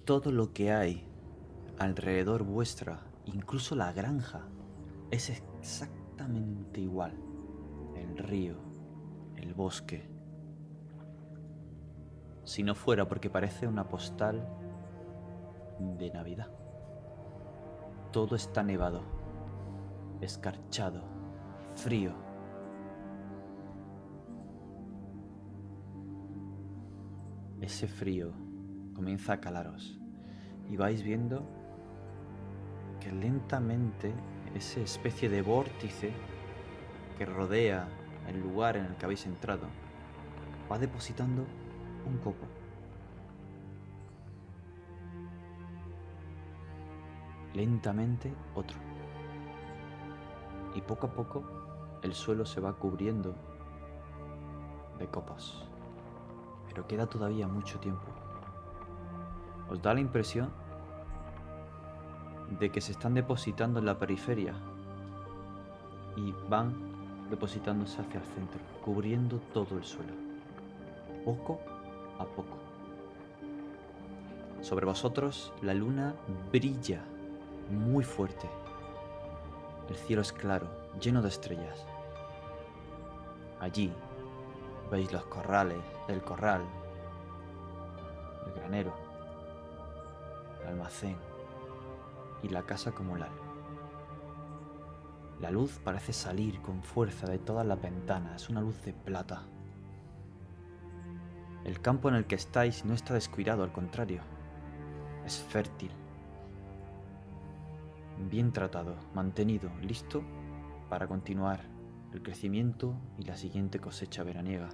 Todo lo que hay alrededor vuestra, incluso la granja, es exactamente igual. Río, el bosque. Si no fuera porque parece una postal de Navidad. Todo está nevado, escarchado, frío. Ese frío comienza a calaros y vais viendo que lentamente esa especie de vórtice que rodea el lugar en el que habéis entrado va depositando un copo. Lentamente otro. Y poco a poco el suelo se va cubriendo de copos. Pero queda todavía mucho tiempo. ¿Os da la impresión de que se están depositando en la periferia y van depositándose hacia el centro, cubriendo todo el suelo, poco a poco. Sobre vosotros la luna brilla muy fuerte. El cielo es claro, lleno de estrellas. Allí veis los corrales, el corral, el granero, el almacén y la casa comunal. La luz parece salir con fuerza de todas las ventanas, es una luz de plata. El campo en el que estáis no está descuidado, al contrario, es fértil, bien tratado, mantenido, listo para continuar el crecimiento y la siguiente cosecha veraniega.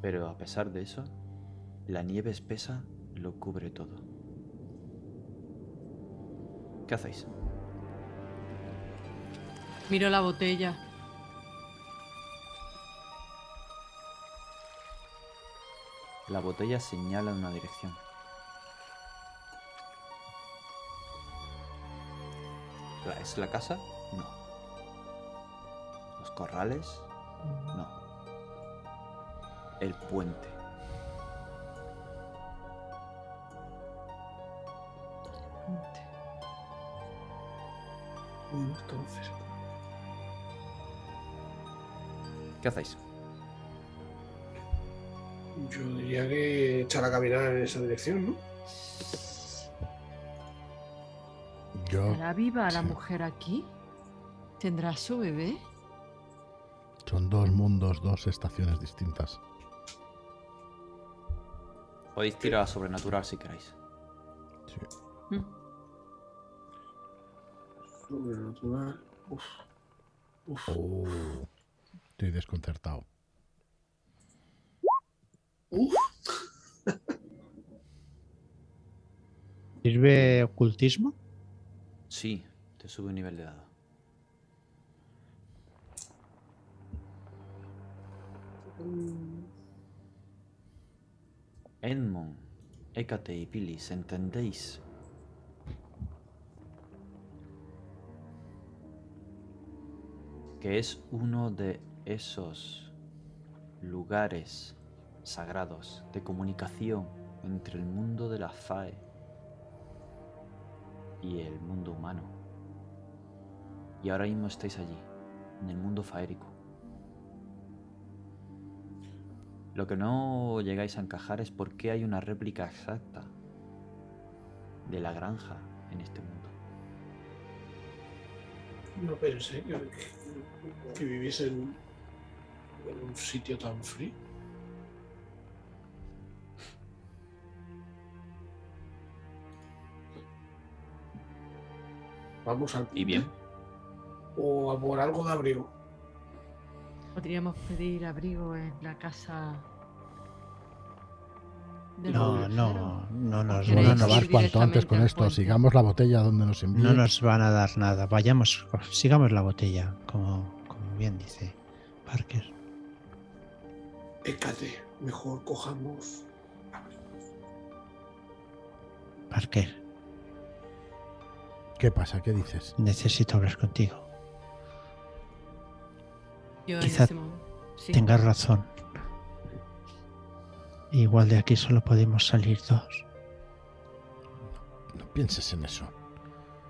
Pero a pesar de eso, la nieve espesa lo cubre todo. ¿Qué hacéis? Miro la botella. La botella señala en una dirección. ¿La- ¿Es la casa? No. ¿Los corrales? No. El puente. Entonces, ¿Qué hacéis? yo diría que echar a caminar en esa dirección, ¿no? Yo ¿Estará viva la mujer aquí? ¿Tendrá su bebé? son dos mundos, dos estaciones distintas. Podéis tirar a sobrenatural si queréis. Sí. Mm. Sobrenatural. Uf. Uf. Oh, estoy desconcertado. Uf. ¿Sirve ocultismo? Sí, te sube un nivel de dado. Edmond, Hécate y Pilis, ¿entendéis? Que es uno de esos lugares sagrados de comunicación entre el mundo de la FAE y el mundo humano. Y ahora mismo estáis allí, en el mundo faérico. Lo que no llegáis a encajar es por qué hay una réplica exacta de la granja en este mundo. No pensé que, que, viviesen en un sitio tan frío. Vamos al ¿Y bien? O a por algo de abrigo. Podríamos pedir abrigo en la casa. No, no, no nos, ¿Queréis Bueno, no no nos- vas ir cuanto antes con esto. puente? Sigamos la botella donde nos envíe. no nos van a dar nada. Vayamos, sigamos la botella, como, como bien dice Parker. Écate, mejor cojamos. Parker, ¿Qué pasa? ¿Qué dices? necesito hablar contigo. Yo Quizá ese momento- sí. Tengas razón. Igual de aquí solo podemos salir dos. No pienses en eso.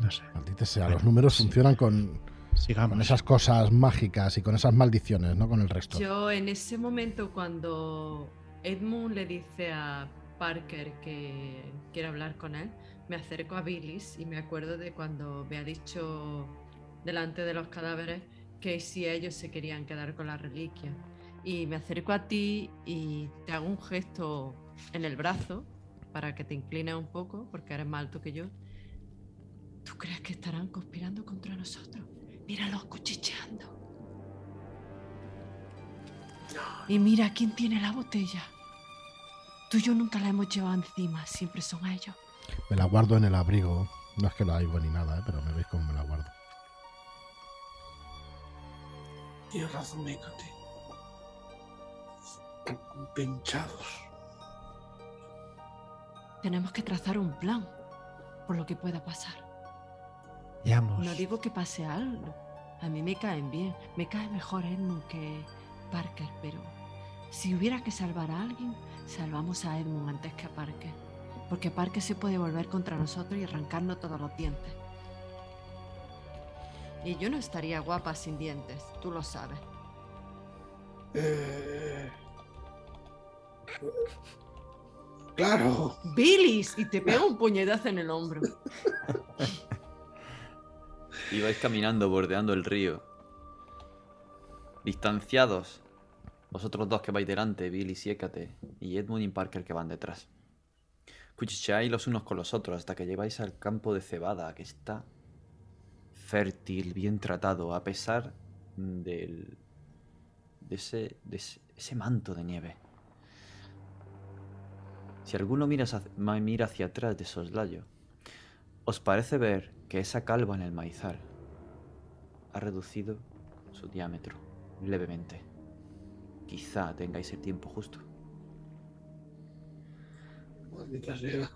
No sé. Maldita sea, Bueno, los números sí. funcionan con, Sigamos. con esas cosas mágicas y con esas maldiciones, no con el resto. Yo en ese momento cuando Edmund le dice a Parker que quiere hablar con él, me acerco a Billis y me acuerdo de cuando me ha dicho delante de los cadáveres que si ellos se querían quedar con la reliquia. Y me acerco a ti y te hago un gesto en el brazo para que te inclines un poco, porque eres más alto que yo. ¿Tú crees que estarán conspirando contra nosotros? Míralos cuchicheando. Y mira quién tiene la botella. Tú y yo nunca la hemos llevado encima, siempre son ellos. Me la guardo en el abrigo. No es que lo haya ni nada, ¿eh? pero me veis cómo me la guardo. Tienes razón, Mécate. Pinchados. Tenemos que trazar un plan por lo que pueda pasar. Veamos. No digo que pase algo. A mí me caen bien. Me cae mejor Edmund que Parker, pero si hubiera que salvar a alguien, salvamos a Edmund antes que a Parker. Porque Parker se puede volver contra nosotros y arrancarnos todos los dientes. Y yo no estaría guapa sin dientes, tú lo sabes. Eh, Claro. ¡Billis! Y te pego un puñetazo en el hombro. [laughs] Ibais caminando bordeando el río. Distanciados. Vosotros dos que vais delante, Billy y Hécate, y Edmund y Parker que van detrás. Cuchicheáis los unos con los otros hasta que llegáis al campo de cebada, que está fértil, bien tratado, a pesar del, de, ese, de ese, ese manto de nieve. Si alguno mira hacia, mira hacia atrás de soslayo, os parece ver que esa calva en el maizal ha reducido su diámetro levemente. Quizá tengáis el tiempo justo. Maldita sea.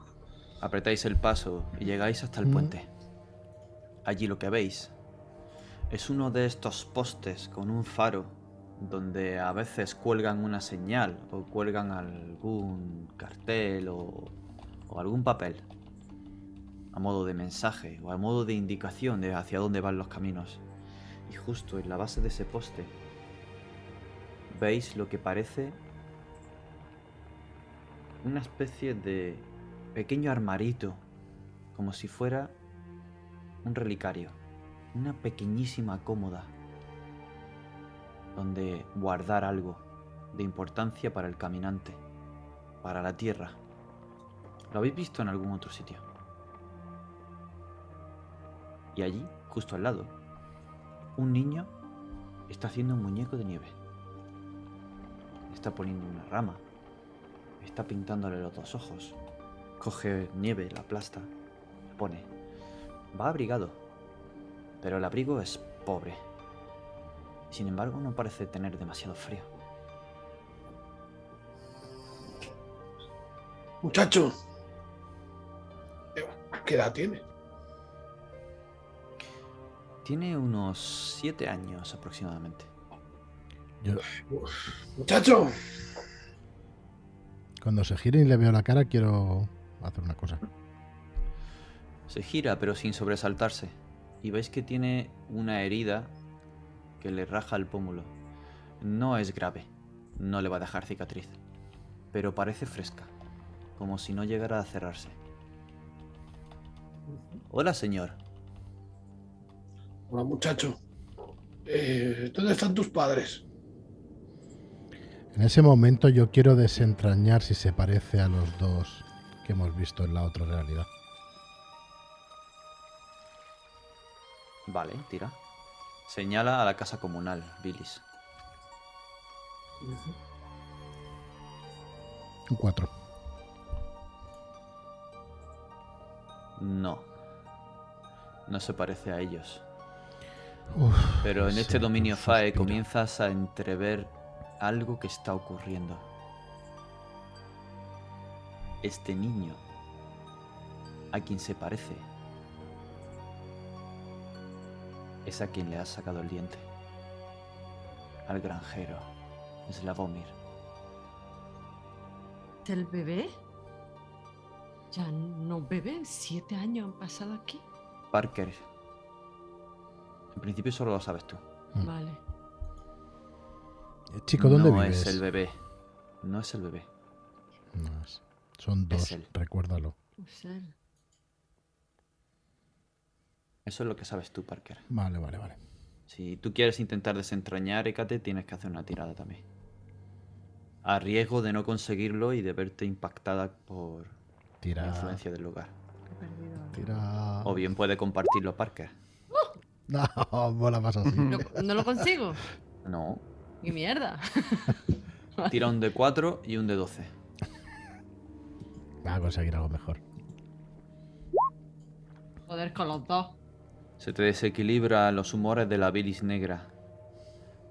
Apretáis el paso y llegáis hasta el Mm. puente. Allí lo que veis es uno de estos postes con un faro donde a veces cuelgan una señal o cuelgan algún cartel o, o algún papel a modo de mensaje o a modo de indicación de hacia dónde van los caminos. Y justo en la base de ese poste veis lo que parece una especie de pequeño armarito, como si fuera un relicario, una pequeñísima cómoda, donde guardar algo de importancia para el caminante, para la tierra. ¿Lo habéis visto en algún otro sitio? Y allí, justo al lado, un niño está haciendo un muñeco de nieve. Está poniendo una rama. Está pintándole los dos ojos. Coge nieve, la aplasta, la pone. Va abrigado, pero el abrigo es pobre. Sin embargo, no parece tener demasiado frío. Muchacho. ¿Qué edad tiene? Tiene unos siete años aproximadamente. Yo, Muchacho. cuando se gire y le veo la cara, quiero hacer una cosa. Se gira, pero sin sobresaltarse. Y veis que tiene una herida que le raja el pómulo. No es grave, no le va a dejar cicatriz, pero parece fresca, como si no llegara a cerrarse. Hola, señor. Hola, muchacho. Eh, ¿Dónde están tus padres? En ese momento yo quiero desentrañar si se parece a los dos que hemos visto en la otra realidad. Vale, tira. Señala a la casa comunal, Billis. Un 4. No. No se parece a ellos. Uf, Pero en este dominio suspiro. FAE comienzas a entrever algo que está ocurriendo. Este niño, a quien se parece, es a quien le has sacado el diente. Al granjero, Slavomir. ¿El bebé? Ya no bebé, siete años han pasado aquí. Parker. En principio solo lo sabes tú. Mm. Vale. Eh, Chico, ¿dónde no vives? es el bebé. No es el bebé. No es. Son dos, él. recuérdalo. Pues él. Eso es lo que sabes tú, Parker. Vale, vale, vale. Si tú quieres intentar desentrañar, Hécate, tienes que hacer una tirada también. A riesgo de no conseguirlo y de verte impactada por la influencia del lugar. He perdido algo. Tira. O bien puede compartirlo Parker. [laughs] No, mola más así. ¿No lo consigo? No. ¡Y mierda! [laughs] Tira un de 4 y un de 12. Va a conseguir algo mejor. Joder, con los dos. Se te desequilibra los humores de la bilis negra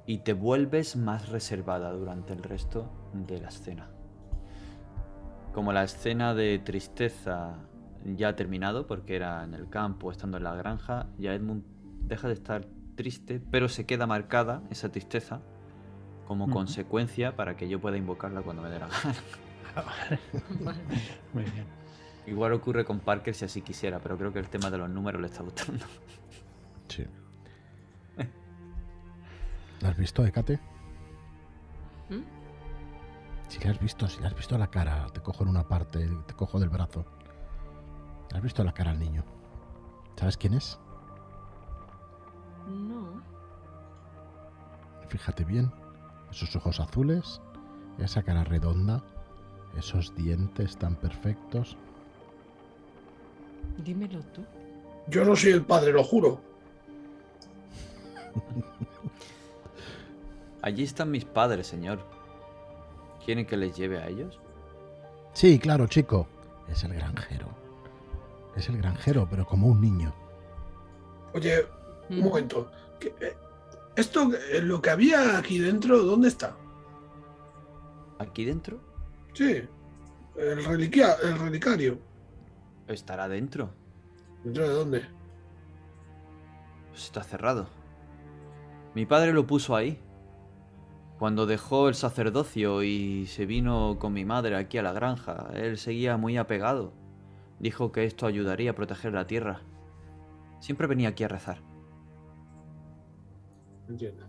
y te vuelves más reservada durante el resto de la escena. Como la escena de tristeza ya ha terminado porque era en el campo, estando en la granja, ya Edmund deja de estar triste, pero se queda marcada esa tristeza como consecuencia para que yo pueda invocarla cuando me dé la gana. Vale. [laughs] Muy bien. Igual ocurre con Parker si así quisiera, pero creo que el tema de los números le está gustando. Sí. ¿La has visto, Ecate? ¿Mm? Si la has visto, si la has visto a la cara, te cojo en una parte, te cojo del brazo. ¿Le has visto la cara al niño? ¿Sabes quién es? No. Fíjate bien. Esos ojos azules, esa cara redonda, esos dientes tan perfectos. Dímelo tú. Yo no soy el padre, lo juro. [laughs] Allí están mis padres, señor. ¿Quieren que les lleve a ellos? Sí, claro, chico. Es el granjero. Es el granjero, pero como un niño. Oye, un Mm. momento. ¿qué- eh, Esto, eh, lo que había aquí dentro, ¿dónde está? ¿Aquí dentro? Sí, el, reliquia, el relicario. ¿Estará dentro? ¿Dentro de dónde? Pues está cerrado. Mi padre lo puso ahí. Cuando dejó el sacerdocio y se vino con mi madre aquí a la granja, él seguía muy apegado. Dijo que esto ayudaría a proteger la tierra. Siempre venía aquí a rezar. Entiendo.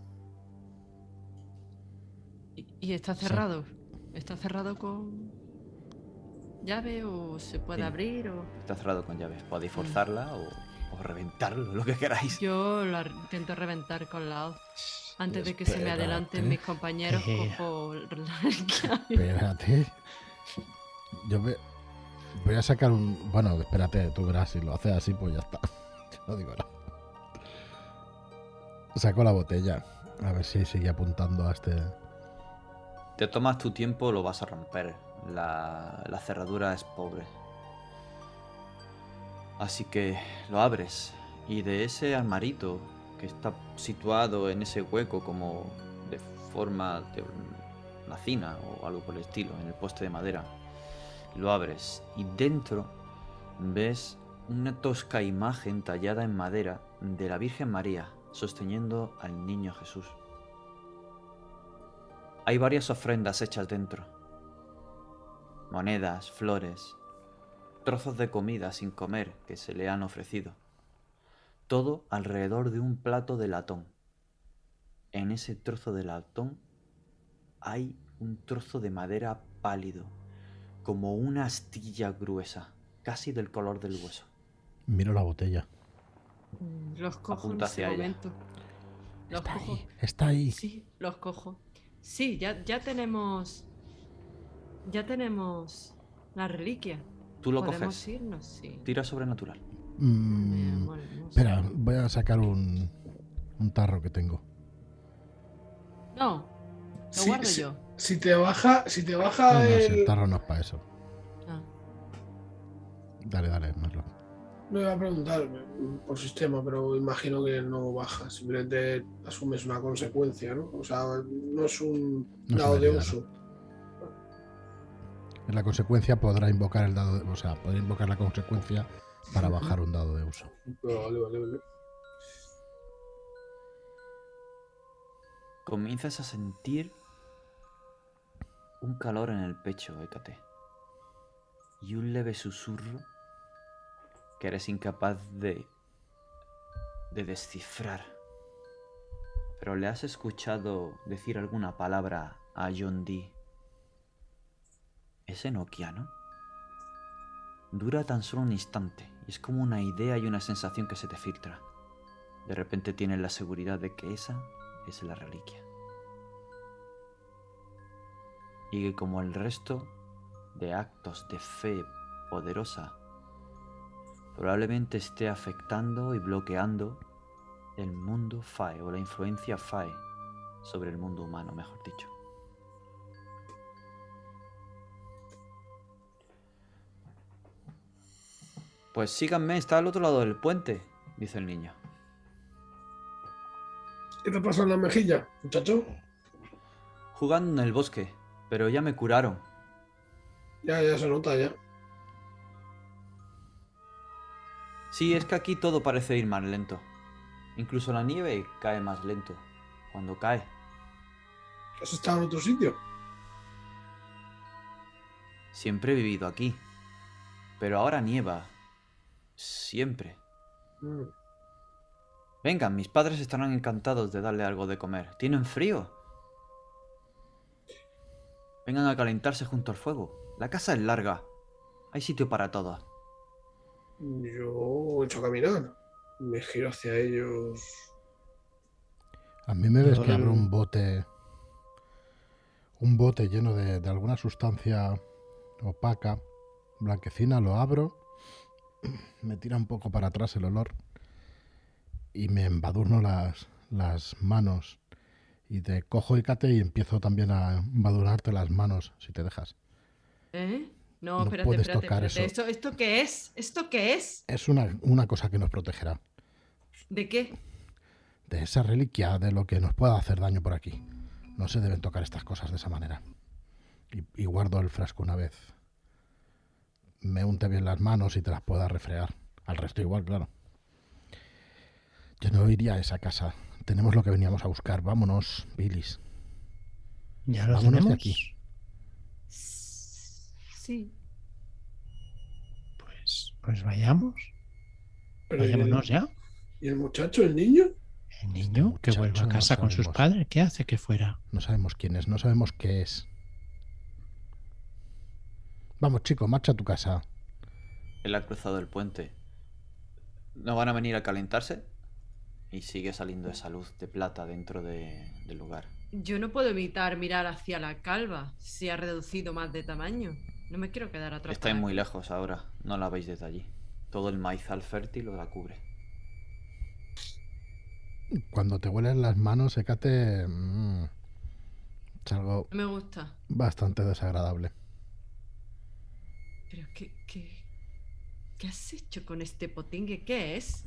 ¿Y, y está cerrado? ¿Está cerrado con llave o se puede Sí. abrir? O... Está cerrado con llaves. Podéis forzarla o, o reventarlo, lo que queráis. Yo lo intento reventar con la hoz. Antes de que se me adelanten mis compañeros, cojo. [laughs] Espérate. Yo ve- voy a sacar un. Bueno, espérate, tú verás. Si lo haces así, pues ya está. [laughs] Yo no digo nada. Saco la botella. A ver si sigue apuntando a este. Te tomas tu tiempo, lo vas a romper. La, la cerradura es pobre. Así que lo abres. Y de ese armarito que está situado en ese hueco como de forma de una cina o algo por el estilo, en el poste de madera, lo abres. Y dentro ves una tosca imagen tallada en madera de la Virgen María sosteniendo al niño Jesús. Hay varias ofrendas hechas dentro. Monedas, flores, trozos de comida sin comer que se le han ofrecido. Todo alrededor de un plato de latón. En ese trozo de latón hay un trozo de madera pálido, como una astilla gruesa, casi del color del hueso. Miro la botella. Mm, Los cojo Apunta en ese ella. momento. Los Está cojo. ahí, está ahí. Sí, los cojo. Sí, ya, ya tenemos. Ya tenemos la reliquia. Tú lo Podemos coges. irnos, sí. Tira sobrenatural. Mm, bueno, no sé. espera, voy a sacar un, un tarro que tengo. No, lo Sí, guardo sí. yo. Si te baja, si te baja No, no, si el. el tarro no es para eso. Ah, Dale, dale, Marlo. No iba a preguntar por sistema, pero imagino que no baja. Simplemente asumes una consecuencia, ¿no? O sea, no es un No dado de uso. En la consecuencia podrá invocar el dado, de- o sea, podrá invocar la consecuencia para bajar un dado de uso. Vale, vale, vale. Comienzas a sentir un calor en el pecho, Hécate. Y un leve susurro que eres incapaz de. de descifrar. Pero le has escuchado decir alguna palabra a John Dee. ¿Es enoquiano? Dura tan solo un instante y es como una idea y una sensación que se te filtra. De repente tienes la seguridad de que esa es la reliquia. y que como el resto de actos de fe poderosa, probablemente esté afectando y bloqueando el mundo Fae o la influencia Fae sobre el mundo humano, mejor dicho. Pues síganme, está al otro lado del puente, dice el niño. ¿Qué te pasa en la mejilla, muchacho? Jugando en el bosque, pero ya me curaron. Ya, ya se nota ya. Sí, es que aquí todo parece ir más lento. Incluso la nieve cae más lento cuando cae. ¿Has estado en otro sitio? Siempre he vivido aquí. Pero ahora nieva. Siempre. Mm. Vengan, mis padres estarán encantados de darle algo de comer. ¿Tienen frío? Vengan a calentarse junto al fuego. La casa es larga. Hay sitio para todos. Yo echo a caminar. Me giro hacia ellos. A mí me ves que abro un bote. Un bote lleno de, de alguna sustancia opaca, blanquecina, lo abro. Me tira un poco para atrás el olor. Y me embadurno las, las manos. Y te cojo y cate y empiezo también a embadurnarte las manos, si te dejas. ¿Eh? No, No espérate, puedes espérate, tocar espérate. eso. ¿Esto, ¿Esto qué es? ¿Esto qué es? Es una, una cosa que nos protegerá. ¿De qué? De esa reliquia, de lo que nos pueda hacer daño por aquí. No se deben tocar estas cosas de esa manera. Y, y guardo el frasco una vez. Me unte bien las manos y te las pueda refregar. Al resto igual, claro. Yo no iría a esa casa. Tenemos lo que veníamos a buscar. Vámonos, Billis. Ya lo Vámonos de tenemos. aquí. Sí. Pues, pues vayamos. Pero ¿y el, Vayámonos ya. ¿Y el muchacho, el niño? El niño que vuelva a no casa con sus padres. ¿Qué hace que fuera? No sabemos quién es, no sabemos qué es. Vamos, chico, marcha a tu casa. Él ha cruzado el puente. ¿No van a venir a calentarse? Y sigue saliendo esa luz de plata dentro de- del lugar. Yo no puedo evitar mirar hacia la calva si ha reducido más de tamaño. No me quiero quedar atrás. Estáis muy lejos ahora, no la veis desde allí. Todo el maizal fértil la cubre. Cuando te huelen las manos, sécate. mm, es algo No me gusta. bastante desagradable. Pero ¿qué, qué, qué has hecho con este potingue? ¿Qué es?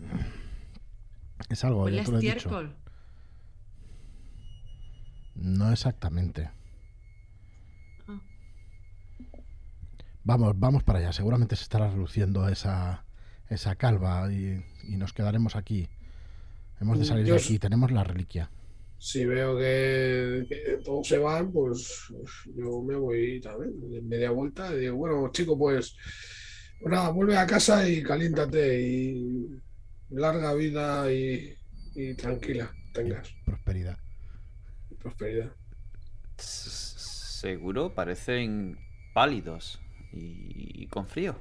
Es algo, Huele ya a te lo he dicho. estiércol. No exactamente. Ah. Vamos, vamos para allá. Seguramente se estará reluciendo esa, esa calva y, y nos quedaremos aquí. Hemos de Mm, salir de aquí. Tenemos la reliquia. Si veo que, que todos se van, pues yo me voy también. De media vuelta y digo, bueno, chico, pues, pues nada, vuelve a casa y caliéntate y larga vida y, y tranquila tengas. Prosperidad. Prosperidad. Seguro parecen pálidos y, y con frío.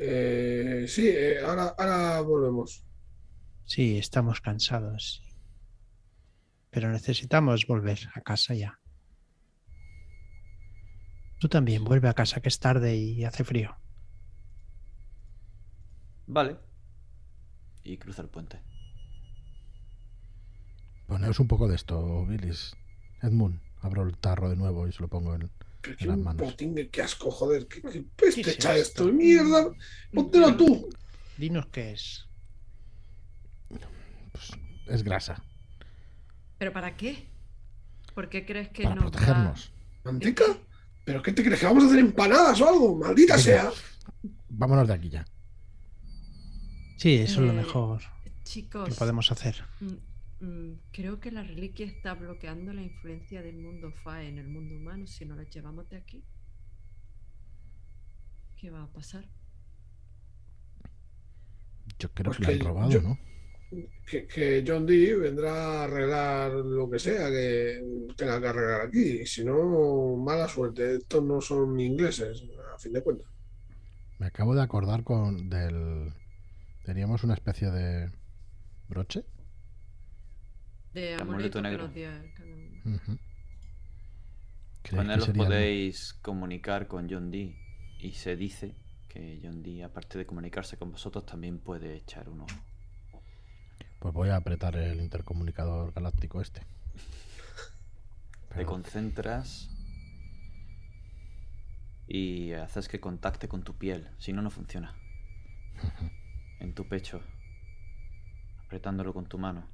Eh, sí, eh, ahora, ahora volvemos. Sí, estamos cansados. Pero necesitamos volver a casa ya. Tú también vuelve a casa que es tarde y hace frío. Vale. Y cruza el puente. Poneos un poco de esto, Billis. Edmund, abro el tarro de nuevo y se lo pongo en. Las manos. potingue, qué asco, joder, qué, qué peste ¿Qué es echa esto? esto, mierda. Póntelo tú. Dinos qué es. Pues, es grasa. ¿Pero para qué? ¿Por qué crees que Para va- protegernos. ¿Manteca? ¿Pero qué te crees? ¿Que vamos a hacer empanadas o algo? Maldita sea. Vámonos de aquí ya. Sí, eso es lo Eh, mejor Chicos, que podemos hacer. mm, mm, creo que la reliquia está bloqueando la influencia del mundo Fae en el mundo humano si no la llevamos de aquí. ¿Qué va a pasar? Yo creo Pues que la han que robado, yo- ¿no? Que, que John Dee vendrá a arreglar lo que sea que tenga que arreglar aquí. Y Si no, mala suerte. Estos no son ingleses, a fin de cuentas. Me acabo de acordar con del. Teníamos una especie de broche. De Amuleto negro. Ujú. ¿Creéis Con que él os sería el- podéis comunicar con John Dee. Y se dice que John Dee, aparte de comunicarse con vosotros, también puede echar uno. Pues voy a apretar el intercomunicador galáctico este. Te concentras y haces que contacte con tu piel. Si no, no funciona. [laughs] En tu pecho. Apretándolo con tu mano.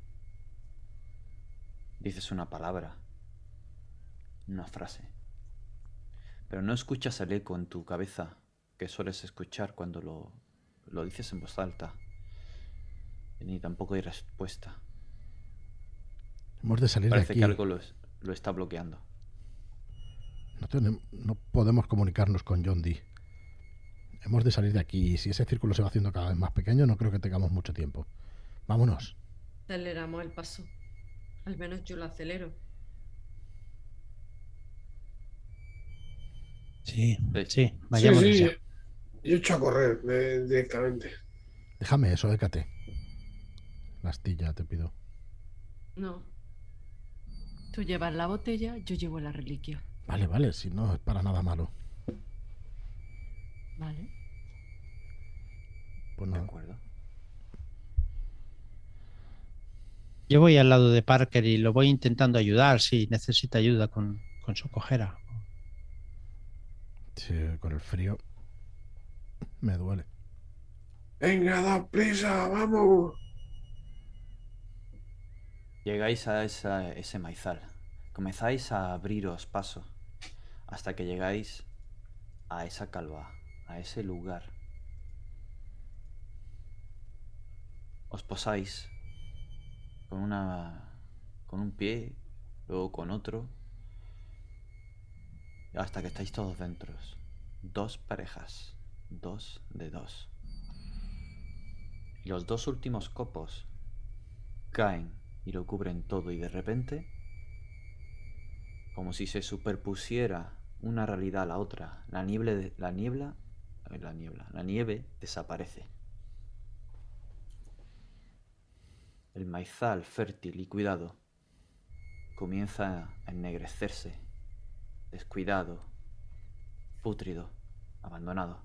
Dices una palabra. Una frase. Pero no escuchas el eco en tu cabeza que sueles escuchar cuando lo, lo dices en voz alta. Ni tampoco hay respuesta. Hemos de salir de Parece aquí. que algo lo, es- lo está bloqueando. No, podemos comunicarnos con John Dee. Hemos de salir de aquí y si ese círculo se va haciendo cada vez más pequeño no creo que tengamos mucho tiempo. Vámonos. Aceleramos el paso. Al menos yo lo acelero. Sí, Sí. sí, Sí, vayamos sí, ya. yo echo a correr eh, directamente. Déjame eso, écate. La astilla, te pido. No. Tú llevas la botella, yo llevo la reliquia. Vale, vale, si no es para nada malo. ¿Vale? Pues ¿De nada. acuerdo? Yo voy al lado de Parker y lo voy intentando ayudar si necesita ayuda con, con su cojera. Sí, con el frío me duele. Venga, da prisa, vamos. Llegáis a esa- ese maizal. Comenzáis a abriros paso hasta que llegáis a esa calva, a ese lugar. Os posáis con una con un pie, luego con otro, hasta que estáis todos dentro. Dos parejas, dos de dos. Y los dos últimos copos caen y lo cubren todo y de repente, como si se superpusiera una realidad a la otra, la niebla, de- la niebla, la niebla, la nieve desaparece. El maizal fértil y cuidado comienza a ennegrecerse, descuidado, pútrido, abandonado.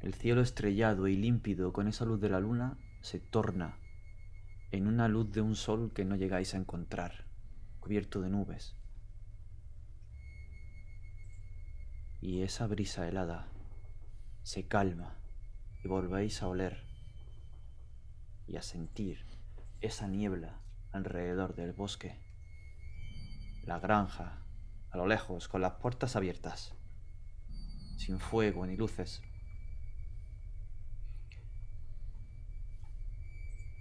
El cielo estrellado y límpido con esa luz de la luna se torna en una luz de un sol que no llegáis a encontrar, cubierto de nubes. Y esa brisa helada se calma y volvéis a oler y a sentir esa niebla alrededor del bosque, la granja, a lo lejos, con las puertas abiertas, sin fuego ni luces.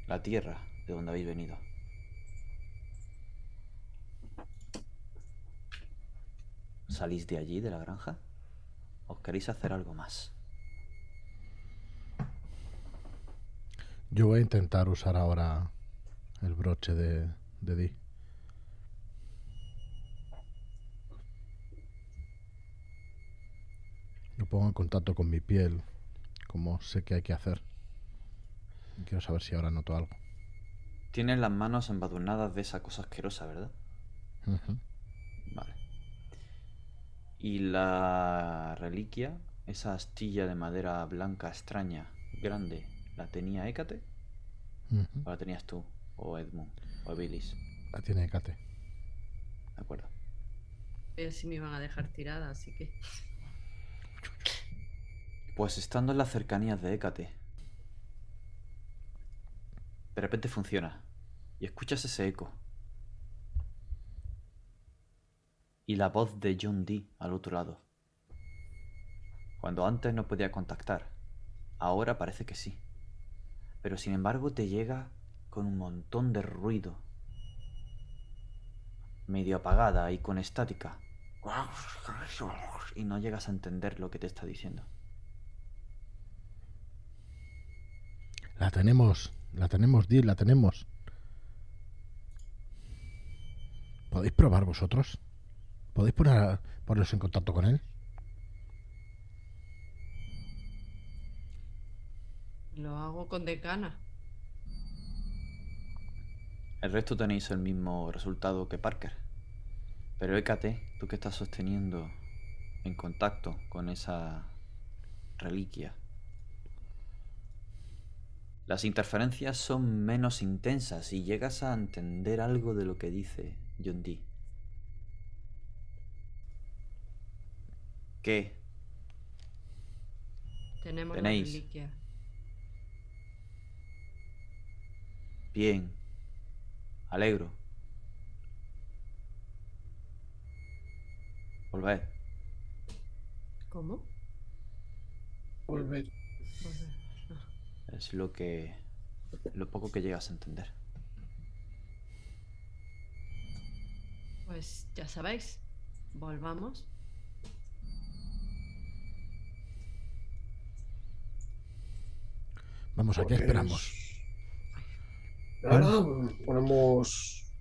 La tierra de donde habéis venido. ¿Salís de allí, de la granja? ¿O queréis hacer algo más? Yo voy a intentar usar ahora el broche de, de Dee. Lo pongo en contacto con mi piel, como sé que hay que hacer. Quiero saber si ahora noto algo. Tienes las manos embadurnadas de esa cosa asquerosa, ¿verdad? Vale. Y la reliquia, esa astilla de madera blanca extraña, grande, ¿la tenía Hécate? ¿O la tenías tú? ¿O Edmund? ¿O Billis? La tiene Kate. De acuerdo. Eh, si me iban a dejar tirada, así que. Pues estando en las cercanías de Hécate, de repente funciona y escuchas ese eco. Y la voz de John Dee al otro lado. Cuando antes no podía contactar, ahora parece que sí. Pero sin embargo te llega con un montón de ruido. Medio apagada y con estática. Y no llegas a entender lo que te está diciendo. La tenemos, la tenemos, Dee, la tenemos. ¿Podéis probar vosotros? ¿Podéis poner, poneros en contacto con él? Lo hago con decana. El resto tenéis el mismo resultado que Parker. Pero Hécate, tú que estás sosteniendo en contacto con esa reliquia, las interferencias son menos intensas y llegas a entender algo de lo que dice Dee. ¿Qué? Tenemos Tenéis. la reliquia. Bien. Alegro. Volved. ¿Cómo? Volver. Volver. Es lo que. lo poco que llegas a entender. Pues ya sabéis, volvamos. Vamos, ¿a qué esperamos? es- Nada, ponemos.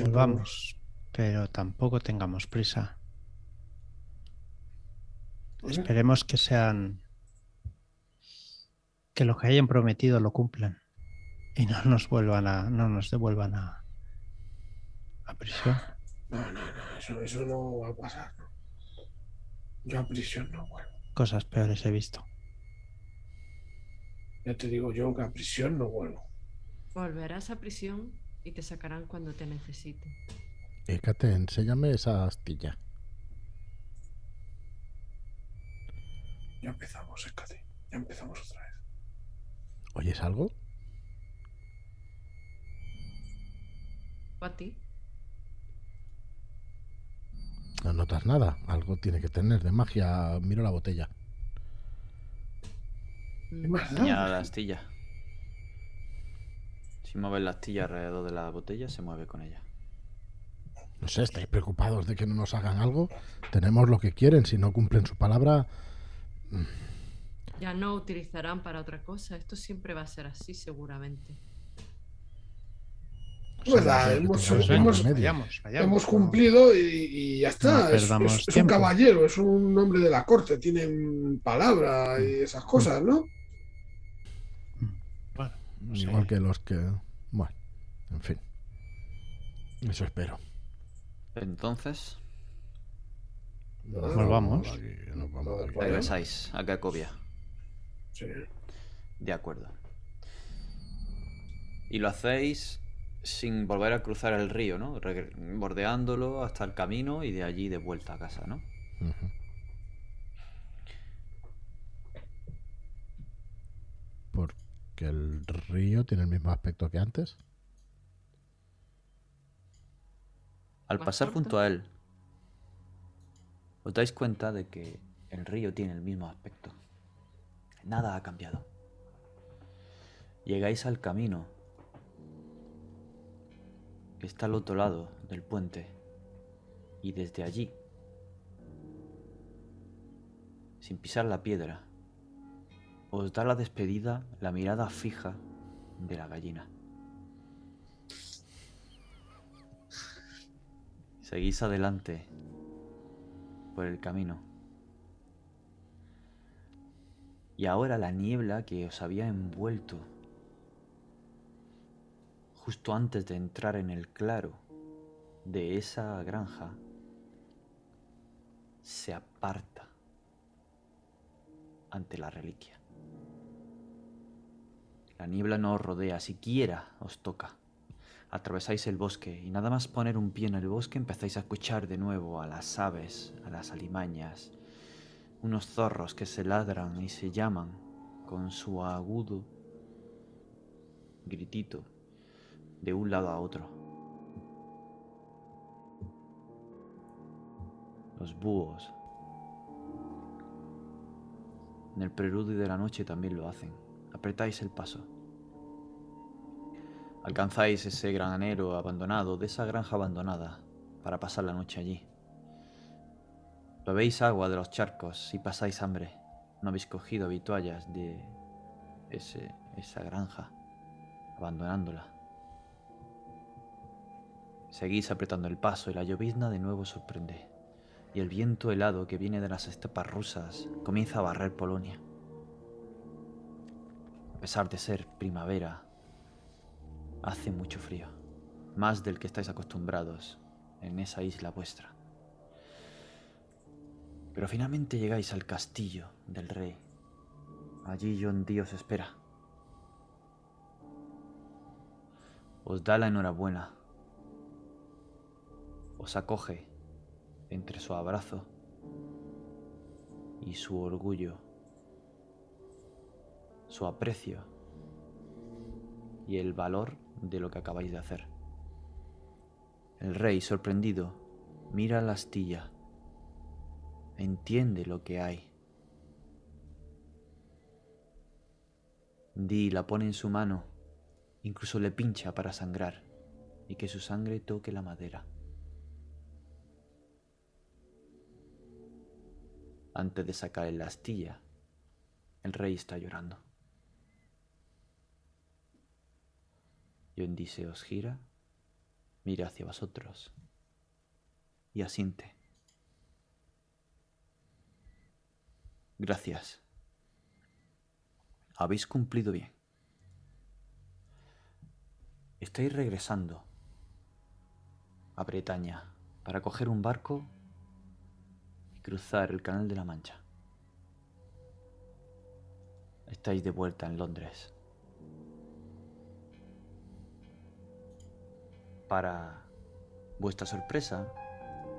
Volvamos, pero tampoco tengamos prisa. Esperemos que sean. que lo que hayan prometido lo cumplan y no nos vuelvan a. no nos devuelvan a. a prisión. No, no, no, eso, eso no va a pasar. ¿no? Yo a prisión no vuelvo. Cosas peores he visto. Ya te digo yo que a prisión no vuelvo. Volverás a prisión y te sacarán cuando te necesiten. Hécate, enséñame esa astilla. Ya empezamos, Escate. Ya empezamos otra vez. ¿Oyes algo? ¿O a ti? No notas nada. Algo tiene que tener de magia. Miro la botella. ¿Qué Mm? Señala la astilla. Si mueves la astilla alrededor de la botella, se mueve con ella. No sé, ¿estáis preocupados de que no nos hagan algo? Tenemos lo que quieren. Si no cumplen su palabra, Ya no utilizarán para otra cosa. Esto siempre va a ser así, seguramente. No Verdad, sé, hemos- tengamos hemos- remedio. vayamos, vayamos. Hemos cumplido y, y ya está. No es, perdamos es- es un caballero, es un hombre de la corte, tienen palabra y esas cosas, ¿no? Bueno, no sé. Igual que los que... Bueno, en fin. Eso espero. Entonces, Nos vamos. aquí, nos regresáis a Cracovia. Sí. De acuerdo. Y lo hacéis sin volver a cruzar el río, ¿no? Bordeándolo hasta el camino y de allí de vuelta a casa, ¿no? Porque el río tiene el mismo aspecto que antes. Al pasar corto. junto a él, os dais cuenta de que el río tiene el mismo aspecto. Nada ha cambiado. Llegáis al camino está al otro lado del puente y desde allí, sin pisar la piedra, os da la despedida la mirada fija de la gallina. Seguís adelante por el camino. Y ahora la niebla que os había envuelto justo antes de entrar en el claro de esa granja se aparta ante la reliquia. La niebla no os rodea, siquiera os toca. Atravesáis el bosque y nada más poner un pie en el bosque empezáis a escuchar de nuevo a las aves, a las alimañas, unos zorros que se ladran y se llaman con su agudo gritito de un lado a otro. Los búhos en el preludio de la noche también lo hacen. Apretáis el paso. Alcanzáis ese granero abandonado, de esa granja abandonada, para pasar la noche allí. Bebéis agua de los charcos y pasáis hambre. No habéis cogido habituallas de ese, esa granja, abandonándola. Seguís apretando el paso y la llovizna de nuevo sorprende. Y el viento helado que viene de las estepas rusas comienza a barrer Polonia. A pesar de ser primavera, hace mucho frío, más del que estáis acostumbrados en esa isla vuestra. Pero finalmente llegáis al castillo del rey. Allí John Dee os espera. Os da la enhorabuena. Os acoge entre su abrazo y su orgullo, su aprecio y el valor de lo que acabáis de hacer. El rey, sorprendido, mira la astilla, entiende lo que hay. Di la pone en su mano, incluso le pincha para sangrar y que su sangre toque la madera. Antes de sacar la astilla, el rey está llorando. Yondi se os gira, mira hacia vosotros y asiente. Gracias. Habéis cumplido bien. Estáis regresando a Bretaña para coger un barco cruzar el Canal de la Mancha. Estáis de vuelta en Londres. Para vuestra sorpresa,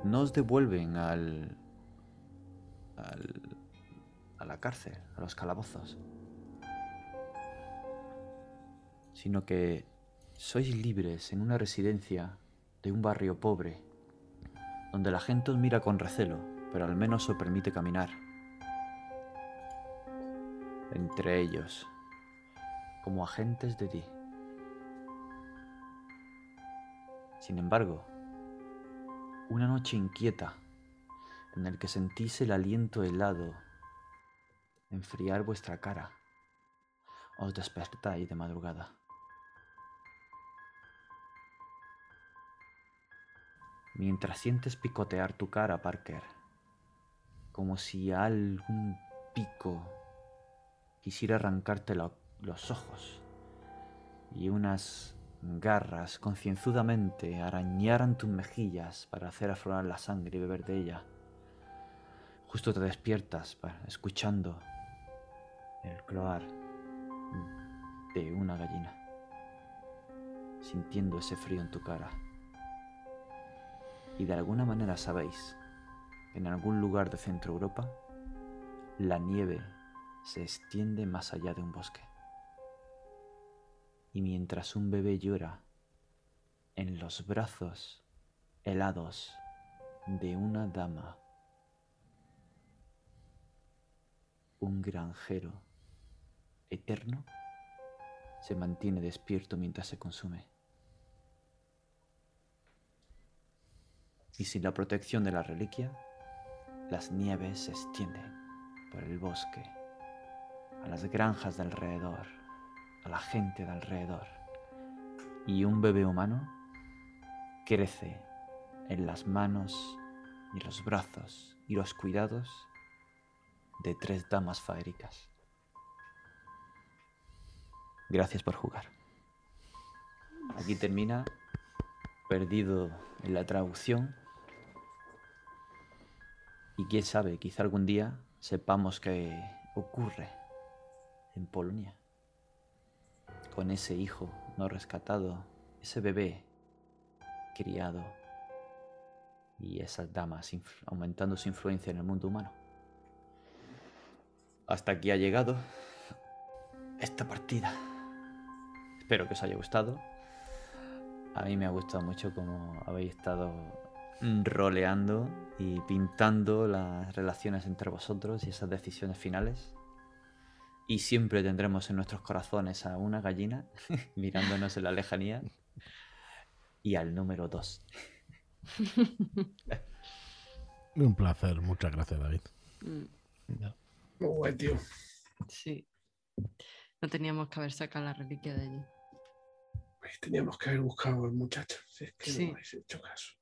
no os devuelven al, al a la cárcel, a los calabozos, sino que sois libres en una residencia de un barrio pobre, donde la gente os mira con recelo, pero al menos os permite caminar. Entre ellos, como agentes de ti. Sin embargo, una noche inquieta, en el que sentís el aliento helado enfriar vuestra cara, os despertáis de madrugada. Mientras sientes picotear tu cara, Parker, como si algún pico quisiera arrancarte los ojos y unas garras concienzudamente arañaran tus mejillas para hacer aflorar la sangre y beber de ella. Justo te despiertas escuchando el cloar de una gallina, sintiendo ese frío en tu cara. Y de alguna manera sabéis en algún lugar de Centro Europa la nieve se extiende más allá de un bosque. Y mientras un bebé llora en los brazos helados de una dama, un granjero eterno se mantiene despierto mientras se consume. Y sin la protección de la reliquia, las nieves se extienden por el bosque, a las granjas de alrededor, a la gente de alrededor. Y un bebé humano crece en las manos y los brazos y los cuidados de tres damas faéricas. Gracias por jugar. Aquí termina, perdido en la traducción. Y quién sabe, quizá algún día sepamos qué ocurre en Polonia con ese hijo no rescatado, ese bebé criado y esas damas aumentando su influencia en el mundo humano. Hasta aquí ha llegado esta partida. Espero que os haya gustado. A mí me ha gustado mucho como habéis estado roleando y pintando las relaciones entre vosotros y esas decisiones finales. Y siempre tendremos en nuestros corazones a una gallina [laughs] mirándonos en la lejanía y al número 2. [laughs] Un placer, muchas gracias David. Mm. Muy buen tío. Sí. No teníamos que haber sacado la reliquia de allí. Pues teníamos que haber buscado al muchacho. Si es que Sí. no habéis hecho caso.